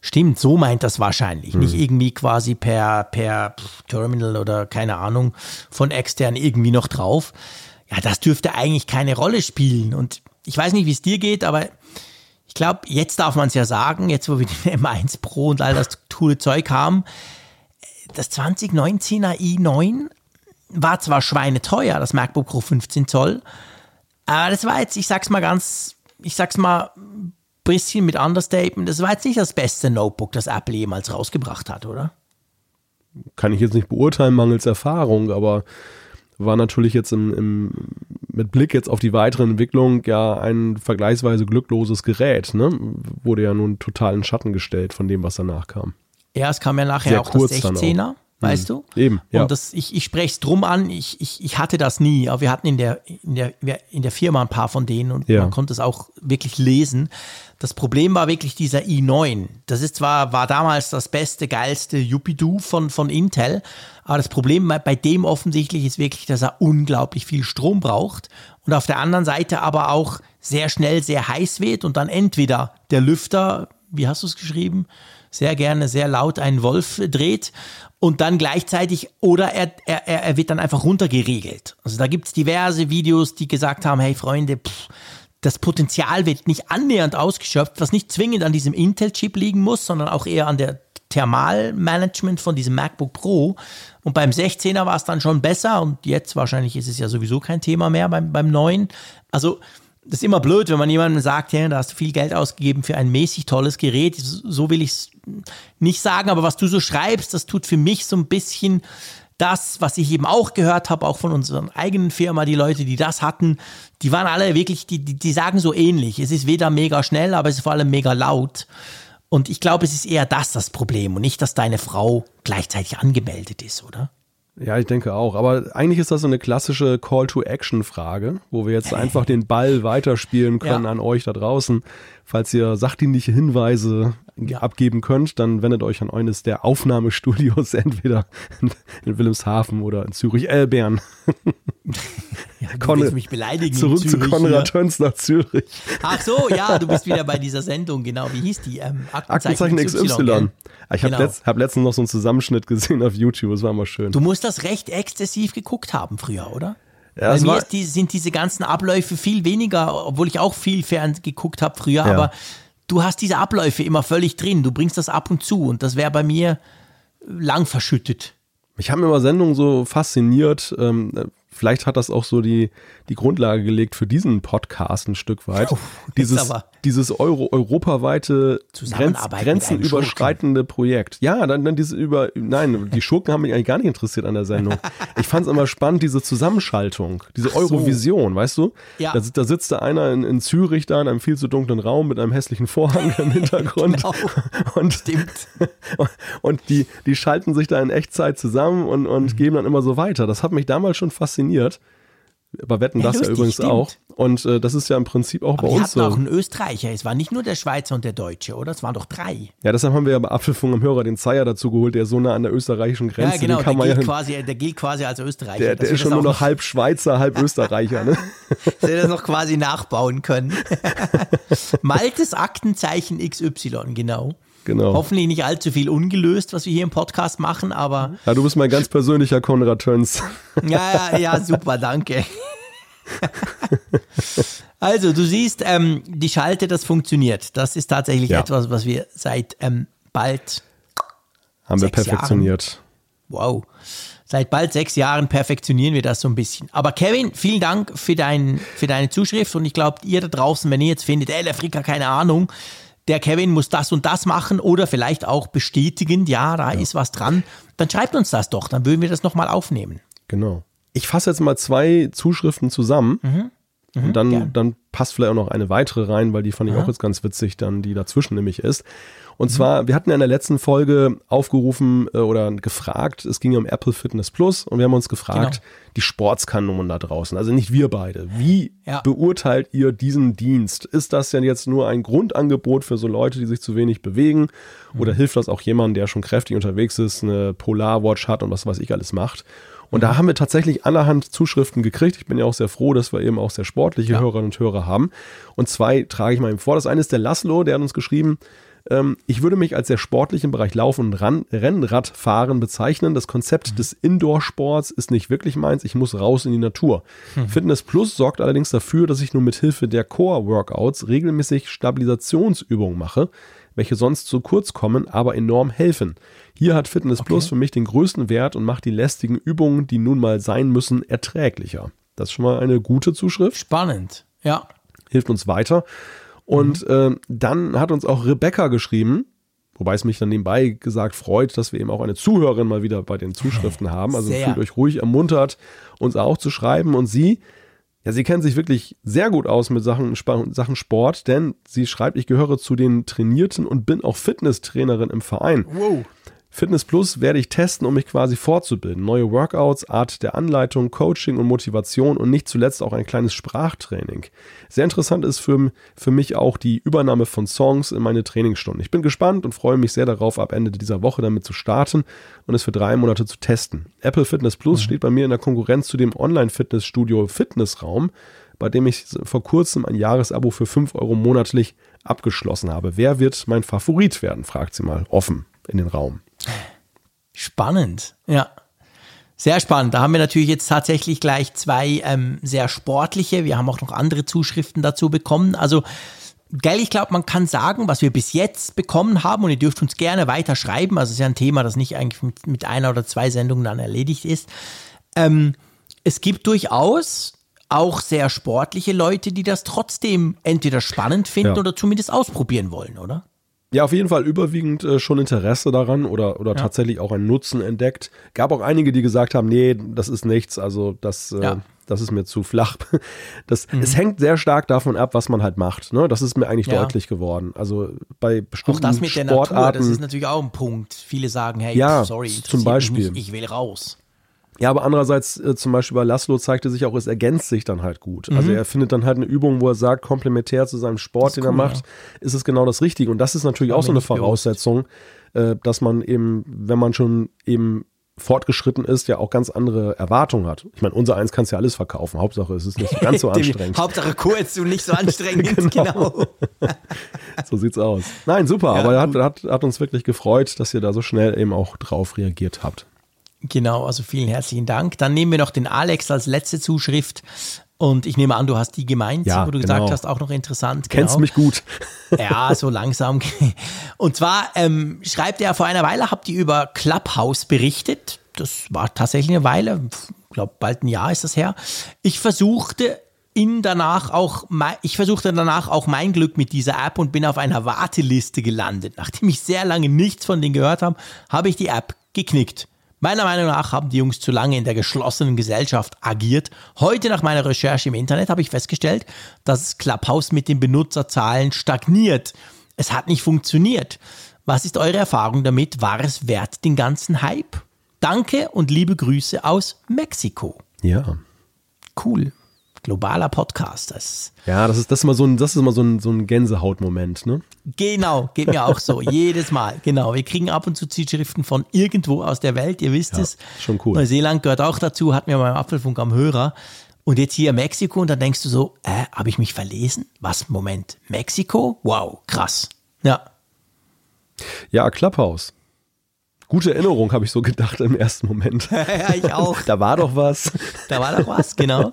Stimmt, so meint das wahrscheinlich. Hm. Nicht irgendwie quasi per, per Terminal oder keine Ahnung von extern irgendwie noch drauf. Ja, das dürfte eigentlich keine Rolle spielen. Und ich weiß nicht, wie es dir geht, aber ich glaube, jetzt darf man es ja sagen, jetzt wo wir den M1 Pro und all das coole Zeug haben, das 2019er i9 war zwar schweineteuer, das MacBook Pro 15 Zoll, Aber das war jetzt, ich sag's mal ganz, ich sag's mal bisschen mit Understatement, das war jetzt nicht das beste Notebook, das Apple jemals rausgebracht hat, oder? Kann ich jetzt nicht beurteilen, mangels Erfahrung, aber war natürlich jetzt im, im, mit Blick jetzt auf die weitere Entwicklung ja ein vergleichsweise glückloses Gerät. Ne? Wurde ja nun total in Schatten gestellt von dem, was danach kam. Ja, es kam ja nachher Sehr auch das 16er weißt mhm. du? Eben, ja. Und das, ich, ich spreche es drum an, ich, ich, ich hatte das nie, aber wir hatten in der, in der, in der Firma ein paar von denen und ja. man konnte es auch wirklich lesen. Das Problem war wirklich dieser i9. Das ist zwar, war damals das beste, geilste Yuppie-Doo von, von Intel, aber das Problem bei dem offensichtlich ist wirklich, dass er unglaublich viel Strom braucht und auf der anderen Seite aber auch sehr schnell sehr heiß wird und dann entweder der Lüfter, wie hast du es geschrieben? sehr gerne sehr laut einen Wolf dreht und dann gleichzeitig oder er, er, er wird dann einfach runtergeregelt. Also da gibt es diverse Videos, die gesagt haben, hey Freunde, pff, das Potenzial wird nicht annähernd ausgeschöpft, was nicht zwingend an diesem Intel-Chip liegen muss, sondern auch eher an der Thermalmanagement von diesem MacBook Pro. Und beim 16er war es dann schon besser und jetzt wahrscheinlich ist es ja sowieso kein Thema mehr beim, beim neuen. Also das ist immer blöd, wenn man jemandem sagt, ja, da hast du viel Geld ausgegeben für ein mäßig tolles Gerät. So will ich es nicht sagen, aber was du so schreibst, das tut für mich so ein bisschen das, was ich eben auch gehört habe, auch von unserer eigenen Firma, die Leute, die das hatten, die waren alle wirklich, die, die, die sagen so ähnlich. Es ist weder mega schnell, aber es ist vor allem mega laut. Und ich glaube, es ist eher das das Problem und nicht, dass deine Frau gleichzeitig angemeldet ist, oder? Ja, ich denke auch. Aber eigentlich ist das so eine klassische Call-to-Action-Frage, wo wir jetzt einfach den Ball weiterspielen können ja. an euch da draußen. Falls ihr sachdienliche Hinweise ja. abgeben könnt, dann wendet euch an eines der Aufnahmestudios, entweder in Wilhelmshaven oder in Zürich-Elbern. Ja, du Kon mich beleidigen. Zurück Zürich, zu Konrad Töns nach Zürich. Ach so, ja, du bist wieder bei dieser Sendung, genau. Wie hieß die? Ähm, Aktenzeichen, XY. XY. Ich habe genau. letzt, hab letztens noch so einen Zusammenschnitt gesehen auf YouTube, das war mal schön. Du musst das recht exzessiv geguckt haben früher, oder? Ja, Bei mir die, sind diese ganzen Abläufe viel weniger, obwohl ich auch viel fern geguckt habe früher, ja. aber du hast diese Abläufe immer völlig drin. Du bringst das ab und zu und das wäre bei mir lang verschüttet. Mich haben immer Sendungen so fasziniert. Ähm, vielleicht hat das auch so die, die Grundlage gelegt für diesen Podcast ein Stück weit. Oh, dieses, dieses Euro, europaweite Grenz, grenzenüberschreitende Projekt. Ja, dann, dann diese über, nein, die Schurken haben mich eigentlich gar nicht interessiert an der Sendung. Ich fand es immer spannend, diese Zusammenschaltung, diese so. Eurovision, weißt du? Ja. Da, da sitzt da einer in, in Zürich da in einem viel zu dunklen Raum mit einem hässlichen Vorhang im Hintergrund. genau. Und, Stimmt. Und die, die schalten sich da in Echtzeit zusammen und, und mhm. geben dann immer so weiter. Das hat mich damals schon fasziniert. Aber wetten ja, das lustig, ja übrigens stimmt. auch. Und äh, das ist ja im Prinzip auch Aber bei uns so. auch einen Österreicher. Es war nicht nur der Schweizer und der Deutsche, oder? Es waren doch drei. Ja, deshalb haben wir ja bei Apfelfunk am Hörer den Zeier dazu geholt, der so nah an der österreichischen Grenze Ja, genau. Der gilt, ja quasi, der gilt quasi als Österreicher. Der, der ist schon nur noch halb Schweizer, halb Österreicher. Ne? Dass wir das noch quasi nachbauen können. Maltes Aktenzeichen XY, genau. Genau. Hoffentlich nicht allzu viel ungelöst, was wir hier im Podcast machen, aber. Ja, du bist mein ganz persönlicher Konrad Töns. Ja, ja, ja, super, danke. also, du siehst, ähm, die Schalte, das funktioniert. Das ist tatsächlich ja. etwas, was wir seit ähm, bald haben wir perfektioniert. Jahren, wow. Seit bald sechs Jahren perfektionieren wir das so ein bisschen. Aber Kevin, vielen Dank für, dein, für deine Zuschrift und ich glaube, ihr da draußen, wenn ihr jetzt findet, ey, der Frika, keine Ahnung, der Kevin muss das und das machen oder vielleicht auch bestätigend, ja, da ja. ist was dran, dann schreibt uns das doch, dann würden wir das nochmal aufnehmen. Genau. Ich fasse jetzt mal zwei Zuschriften zusammen. Mhm. Mhm, und dann, dann passt vielleicht auch noch eine weitere rein, weil die fand ich Aha. auch jetzt ganz witzig, dann die dazwischen nämlich ist. Und mhm. zwar, wir hatten ja in der letzten Folge aufgerufen äh, oder gefragt, es ging ja um Apple Fitness Plus und wir haben uns gefragt, genau. die Sportskanonen da draußen, also nicht wir beide, wie ja. beurteilt ihr diesen Dienst? Ist das denn jetzt nur ein Grundangebot für so Leute, die sich zu wenig bewegen? Mhm. Oder hilft das auch jemandem, der schon kräftig unterwegs ist, eine Polarwatch hat und was weiß ich alles macht? Und da haben wir tatsächlich allerhand Zuschriften gekriegt. Ich bin ja auch sehr froh, dass wir eben auch sehr sportliche ja. Hörerinnen und Hörer haben. Und zwei trage ich mal eben vor. Das eine ist der Laszlo, der hat uns geschrieben, ähm, ich würde mich als sehr sportlich im Bereich Laufen und Ran Rennradfahren bezeichnen. Das Konzept mhm. des Indoor-Sports ist nicht wirklich meins. Ich muss raus in die Natur. Mhm. Fitness Plus sorgt allerdings dafür, dass ich nur mit Hilfe der Core-Workouts regelmäßig Stabilisationsübungen mache, welche sonst zu kurz kommen, aber enorm helfen. Hier hat Fitness okay. Plus für mich den größten Wert und macht die lästigen Übungen, die nun mal sein müssen, erträglicher. Das ist schon mal eine gute Zuschrift. Spannend, ja. Hilft uns weiter. Und mhm. äh, dann hat uns auch Rebecca geschrieben, wobei es mich dann nebenbei gesagt freut, dass wir eben auch eine Zuhörerin mal wieder bei den Zuschriften haben. Also Sehr. fühlt euch ruhig ermuntert, uns auch zu schreiben. Und sie, ja, sie kennt sich wirklich sehr gut aus mit Sachen, Sachen Sport, denn sie schreibt, ich gehöre zu den Trainierten und bin auch Fitnesstrainerin im Verein. Wow. Fitness Plus werde ich testen, um mich quasi fortzubilden. Neue Workouts, Art der Anleitung, Coaching und Motivation und nicht zuletzt auch ein kleines Sprachtraining. Sehr interessant ist für, für mich auch die Übernahme von Songs in meine Trainingsstunden. Ich bin gespannt und freue mich sehr darauf, ab Ende dieser Woche damit zu starten und es für drei Monate zu testen. Apple Fitness Plus mhm. steht bei mir in der Konkurrenz zu dem Online-Fitnessstudio Fitnessraum, bei dem ich vor kurzem ein Jahresabo für 5 Euro monatlich abgeschlossen habe. Wer wird mein Favorit werden, fragt sie mal offen in den Raum. Spannend, ja. Sehr spannend. Da haben wir natürlich jetzt tatsächlich gleich zwei ähm, sehr sportliche. Wir haben auch noch andere Zuschriften dazu bekommen. Also, geil, ich glaube, man kann sagen, was wir bis jetzt bekommen haben, und ihr dürft uns gerne weiter schreiben. Also, es ist ja ein Thema, das nicht eigentlich mit, mit einer oder zwei Sendungen dann erledigt ist. Ähm, es gibt durchaus auch sehr sportliche Leute, die das trotzdem entweder spannend finden ja. oder zumindest ausprobieren wollen, oder? Ja, auf jeden Fall überwiegend äh, schon Interesse daran oder, oder ja. tatsächlich auch einen Nutzen entdeckt. Gab auch einige, die gesagt haben, nee, das ist nichts, also das, äh, ja. das ist mir zu flach. Das, mhm. Es hängt sehr stark davon ab, was man halt macht. Ne? Das ist mir eigentlich ja. deutlich geworden. Also bei bestimmten Auch das mit Sportarten, der Natur, das ist natürlich auch ein Punkt. Viele sagen, hey, ja, sorry, zum Beispiel. Nicht, ich will raus. Ja, aber andererseits äh, zum Beispiel bei Laszlo zeigte sich auch, es ergänzt sich dann halt gut. Also mhm. Also er findet dann halt eine Übung, wo er sagt, komplementär zu seinem Sport, den cool, er macht, ja. ist es genau das Richtige. Und das ist natürlich auch so eine Voraussetzung, äh, dass man eben, wenn man schon eben fortgeschritten ist, ja auch ganz andere Erwartungen hat. Ich meine, unser eins kannst ja alles verkaufen. Hauptsache, es ist nicht ganz so anstrengend. Hauptsache kurz und nicht so anstrengend, genau. genau. so sieht's aus. Nein, super, ja, aber er hat, hat, hat uns wirklich gefreut, dass ihr da so schnell eben auch drauf reagiert habt. Genau, also vielen herzlichen Dank. Dann nehmen wir noch den Alex als letzte Zuschrift. Und ich nehme an, du hast die gemeint, ja, wo du genau. gesagt hast, auch noch interessant. Kennst genau. mich gut. ja, so langsam. Und zwar ähm, schreibt er, vor einer Weile habt ihr über Clubhouse berichtet. Das war tatsächlich eine Weile, ich glaube bald ein Jahr ist das her. Ich versuchte in danach auch, ich versuchte danach auch mein Glück mit dieser App und bin auf einer Warteliste gelandet. Nachdem ich sehr lange nichts von denen gehört habe, habe ich die App geknickt. Meiner Meinung nach haben die Jungs zu lange in der geschlossenen Gesellschaft agiert. Heute nach meiner Recherche im Internet habe ich festgestellt, dass Clubhouse mit den Benutzerzahlen stagniert. Es hat nicht funktioniert. Was ist eure Erfahrung damit? War es wert den ganzen Hype? Danke und liebe Grüße aus Mexiko. Ja. Cool globaler Podcast. Das ja, das ist, das ist immer so ein, das ist immer so ein, so ein Gänsehautmoment, ne? Genau, geht mir auch so. Jedes Mal. Genau. Wir kriegen ab und zu Zielschriften von irgendwo aus der Welt, ihr wisst ja, es. Schon cool. Neuseeland gehört auch dazu, hat mir beim Apfelfunk am Hörer. Und jetzt hier Mexiko und dann denkst du so, äh, habe ich mich verlesen? Was? Moment, Mexiko? Wow, krass. Ja. Ja, Clubhouse. Gute Erinnerung, habe ich so gedacht im ersten Moment. ja, ich auch. da war doch was. Da war doch was, genau.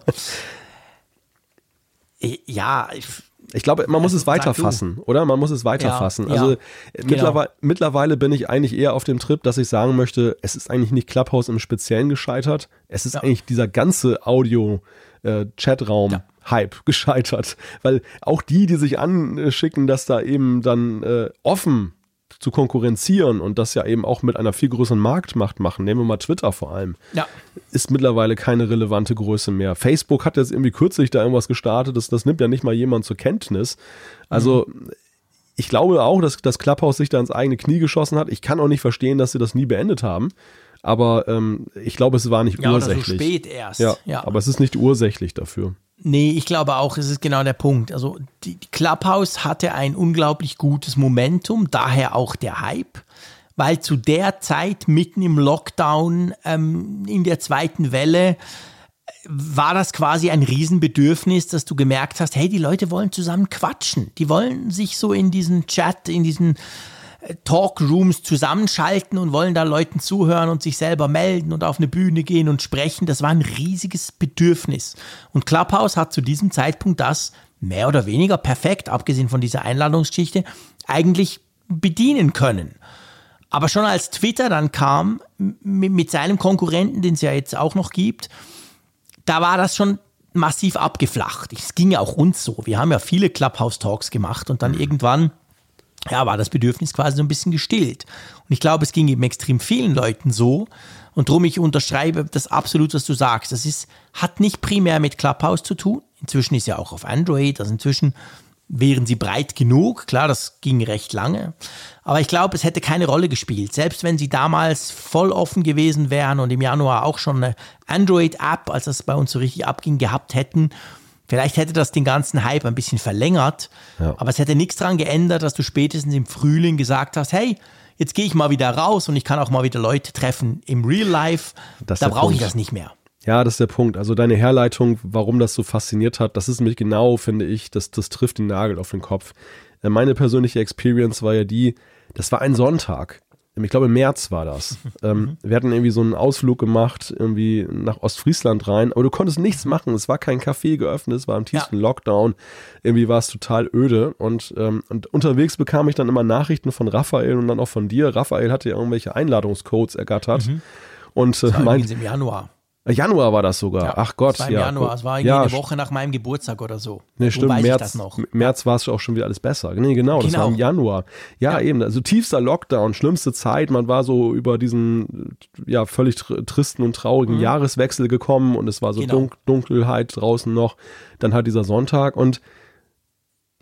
Ja, ich, ich glaube, man muss es weiterfassen, oder? Man muss es weiterfassen. Ja, also ja, genau. mittlerweile, mittlerweile, bin ich eigentlich eher auf dem Trip, dass ich sagen möchte, es ist eigentlich nicht Clubhouse im Speziellen gescheitert. Es ist ja. eigentlich dieser ganze Audio-Chatraum. Äh, gescheitert, weil auch die, die sich anschicken, dass da eben dann äh, offen zu konkurrenzieren und das ja eben auch mit einer viel größeren Marktmacht machen, nehmen wir mal Twitter vor allem, ja. ist mittlerweile keine relevante Größe mehr. Facebook hat jetzt irgendwie kürzlich da irgendwas gestartet, das, das nimmt ja nicht mal jemand zur Kenntnis. Also mhm. ich glaube auch, dass das Clubhouse sich da ins eigene Knie geschossen hat. Ich kann auch nicht verstehen, dass sie das nie beendet haben. Aber ähm, ich glaube, es war nicht ja, ursächlich. Oder so spät erst. Ja, ja, aber es ist nicht ursächlich dafür. Nee, ich glaube auch, es ist genau der Punkt. Also die, Clubhouse hatte ein unglaublich gutes Momentum, daher auch der Hype, weil zu der Zeit mitten im Lockdown ähm, in der zweiten Welle war das quasi ein Riesenbedürfnis, dass du gemerkt hast, hey, die Leute wollen zusammen quatschen. Die wollen sich so in diesen Chat, in diesen Talkrooms zusammenschalten und wollen da Leuten zuhören und sich selber melden und auf eine Bühne gehen und sprechen. Das war ein riesiges Bedürfnis. Und Clubhouse hat zu diesem Zeitpunkt das mehr oder weniger perfekt, abgesehen von dieser Einladungsgeschichte, eigentlich bedienen können. Aber schon als Twitter dann kam mit seinem Konkurrenten, den es ja jetzt auch noch gibt, da war das schon massiv abgeflacht. Es ging ja auch uns so. Wir haben ja viele Clubhouse-Talks gemacht und dann mhm. irgendwann ja, war das Bedürfnis quasi so ein bisschen gestillt. Und ich glaube, es ging eben extrem vielen Leuten so. Und darum, ich unterschreibe das absolut, was du sagst. Das ist, hat nicht primär mit Clubhouse zu tun. Inzwischen ist ja auch auf Android, also inzwischen wären sie breit genug. Klar, das ging recht lange. Aber ich glaube, es hätte keine Rolle gespielt. Selbst wenn sie damals voll offen gewesen wären und im Januar auch schon eine Android-App, als das bei uns so richtig abging, gehabt hätten, Vielleicht hätte das den ganzen Hype ein bisschen verlängert, ja. aber es hätte nichts daran geändert, dass du spätestens im Frühling gesagt hast, hey, jetzt gehe ich mal wieder raus und ich kann auch mal wieder Leute treffen im Real Life. Das da brauche ich das nicht mehr. Ja, das ist der Punkt. Also deine Herleitung, warum das so fasziniert hat, das ist nämlich genau, finde ich, das, das trifft den Nagel auf den Kopf. Äh, meine persönliche Experience war ja die, das war ein Sonntag ich glaube im März war das. ähm, wir hatten irgendwie so einen Ausflug gemacht, irgendwie nach Ostfriesland rein, aber du konntest nichts machen. Es war kein Café geöffnet, es war im tiefsten ja. Lockdown. Irgendwie war es total öde. Und, ähm, und unterwegs bekam ich dann immer Nachrichten von Raphael und dann auch von dir. Raphael hatte ja irgendwelche Einladungscodes ergattert. Mhm. Und äh, meint, im Januar. Januar war das sogar. Ja, Ach Gott, das war im ja. Januar. Es war ja, eine Woche nach meinem Geburtstag oder so. Nee, stimmt. Weiß März, März war es auch schon wieder alles besser. Nee, genau, das genau. war im Januar. Ja, ja, eben. Also tiefster Lockdown, schlimmste Zeit. Man war so über diesen ja völlig tristen und traurigen mhm. Jahreswechsel gekommen und es war so genau. Dun Dunkelheit draußen noch. Dann halt dieser Sonntag und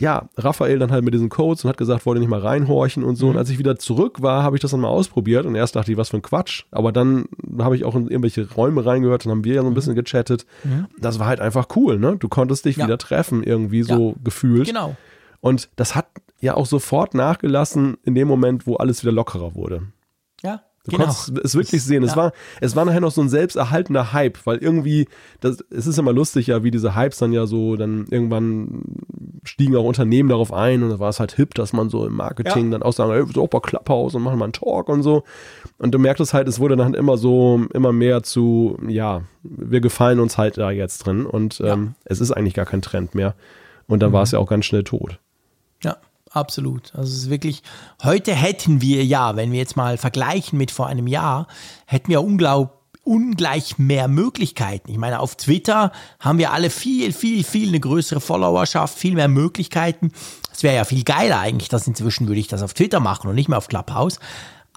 ja, Raphael dann halt mit diesen Codes und hat gesagt, wollte nicht mal reinhorchen und so. Mhm. Und als ich wieder zurück war, habe ich das dann mal ausprobiert und erst dachte ich, was für ein Quatsch. Aber dann habe ich auch in irgendwelche Räume reingehört und haben wir ja so ein mhm. bisschen gechattet. Mhm. Das war halt einfach cool, ne? Du konntest dich ja. wieder treffen, irgendwie so ja. gefühlt. Genau. Und das hat ja auch sofort nachgelassen in dem Moment, wo alles wieder lockerer wurde. Ja, Du genau. konntest es wirklich sehen. Ja. Es, war, es war nachher noch so ein selbsterhaltender Hype, weil irgendwie, das, es ist immer lustig ja, wie diese Hypes dann ja so, dann irgendwann stiegen auch Unternehmen darauf ein und da war es halt hip, dass man so im Marketing ja. dann auch sagen, hey, super Clubhouse und machen mal einen Talk und so. Und du merktest halt, es wurde dann immer so, immer mehr zu, ja, wir gefallen uns halt da jetzt drin und ja. ähm, es ist eigentlich gar kein Trend mehr. Und dann mhm. war es ja auch ganz schnell tot. Ja, absolut. Also es ist wirklich, heute hätten wir ja, wenn wir jetzt mal vergleichen mit vor einem Jahr, hätten wir unglaublich ungleich mehr Möglichkeiten. Ich meine, auf Twitter haben wir alle viel, viel, viel eine größere Followerschaft, viel mehr Möglichkeiten. Es wäre ja viel geiler eigentlich, dass inzwischen würde ich das auf Twitter machen und nicht mehr auf Clubhouse.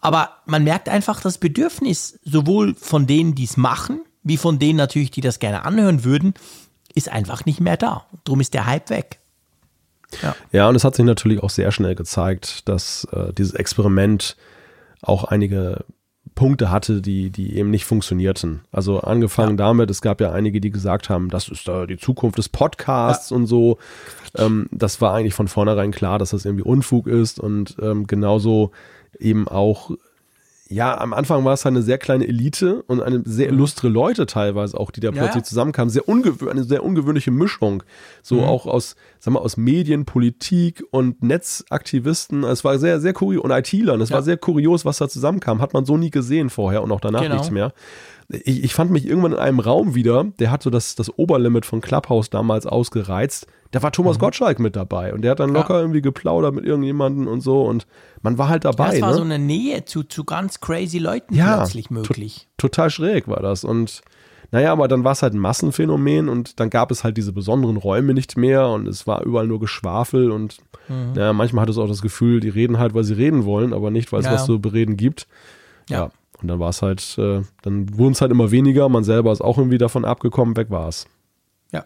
Aber man merkt einfach das Bedürfnis sowohl von denen, die es machen, wie von denen natürlich, die das gerne anhören würden, ist einfach nicht mehr da. Drum ist der Hype weg. Ja. ja, und es hat sich natürlich auch sehr schnell gezeigt, dass äh, dieses Experiment auch einige Punkte hatte, die, die eben nicht funktionierten. Also angefangen ja. damit, es gab ja einige, die gesagt haben, das ist äh, die Zukunft des Podcasts ja. und so. Ähm, das war eigentlich von vornherein klar, dass das irgendwie Unfug ist und ähm, genauso eben auch ja, am Anfang war es halt eine sehr kleine Elite und eine sehr mhm. illustre Leute teilweise auch, die da plötzlich ja. zusammenkamen. Sehr eine sehr ungewöhnliche Mischung. So mhm. auch aus, sag mal, aus Medien, Politik und Netzaktivisten. Es war sehr, sehr kurios und IT-Lern. Es ja. war sehr kurios, was da zusammenkam. Hat man so nie gesehen vorher und auch danach genau. nichts mehr ich, ich fand mich irgendwann in einem Raum wieder, der hat so das, das Oberlimit von Clubhouse damals ausgereizt. Da war Thomas mhm. Gottschalk mit dabei und der hat dann locker ja. irgendwie geplaudert mit irgendjemandem und so und man war halt dabei. Das war ne? so eine Nähe zu, zu ganz crazy Leuten ja, plötzlich möglich. To total schräg war das und naja, aber dann war es halt ein Massenphänomen und dann gab es halt diese besonderen Räume nicht mehr und es war überall nur Geschwafel und mhm. naja, manchmal hat es auch das Gefühl, die reden halt, weil sie reden wollen, aber nicht, weil es ja. was zu bereden gibt. Ja. ja. Und dann war es halt, äh, dann wurden es halt immer weniger, man selber ist auch irgendwie davon abgekommen, weg war es. Ja,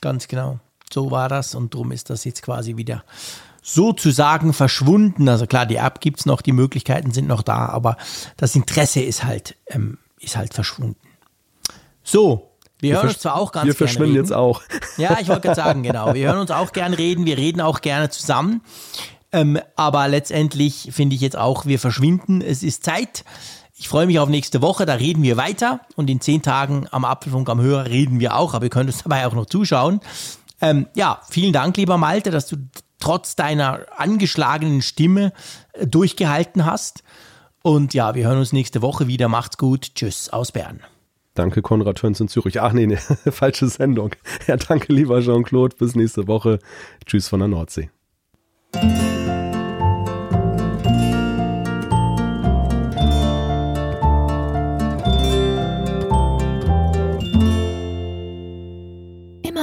ganz genau. So war das und darum ist das jetzt quasi wieder sozusagen verschwunden. Also klar, die App gibt es noch, die Möglichkeiten sind noch da, aber das Interesse ist halt, ähm, ist halt verschwunden. So, wir, wir hören uns zwar auch ganz wir gerne. Wir verschwinden reden. jetzt auch. Ja, ich wollte gerade sagen, genau. Wir hören uns auch gerne reden, wir reden auch gerne zusammen. Ähm, aber letztendlich finde ich jetzt auch, wir verschwinden. Es ist Zeit ich freue mich auf nächste Woche, da reden wir weiter und in zehn Tagen am Apfelfunk am Hörer reden wir auch, aber ihr könnt uns dabei auch noch zuschauen. Ähm, ja, vielen Dank, lieber Malte, dass du trotz deiner angeschlagenen Stimme äh, durchgehalten hast. Und ja, wir hören uns nächste Woche wieder. Macht's gut. Tschüss aus Bern. Danke, Konrad Töns in Zürich. Ach nee, nee, falsche Sendung. Ja, danke, lieber Jean-Claude. Bis nächste Woche. Tschüss von der Nordsee.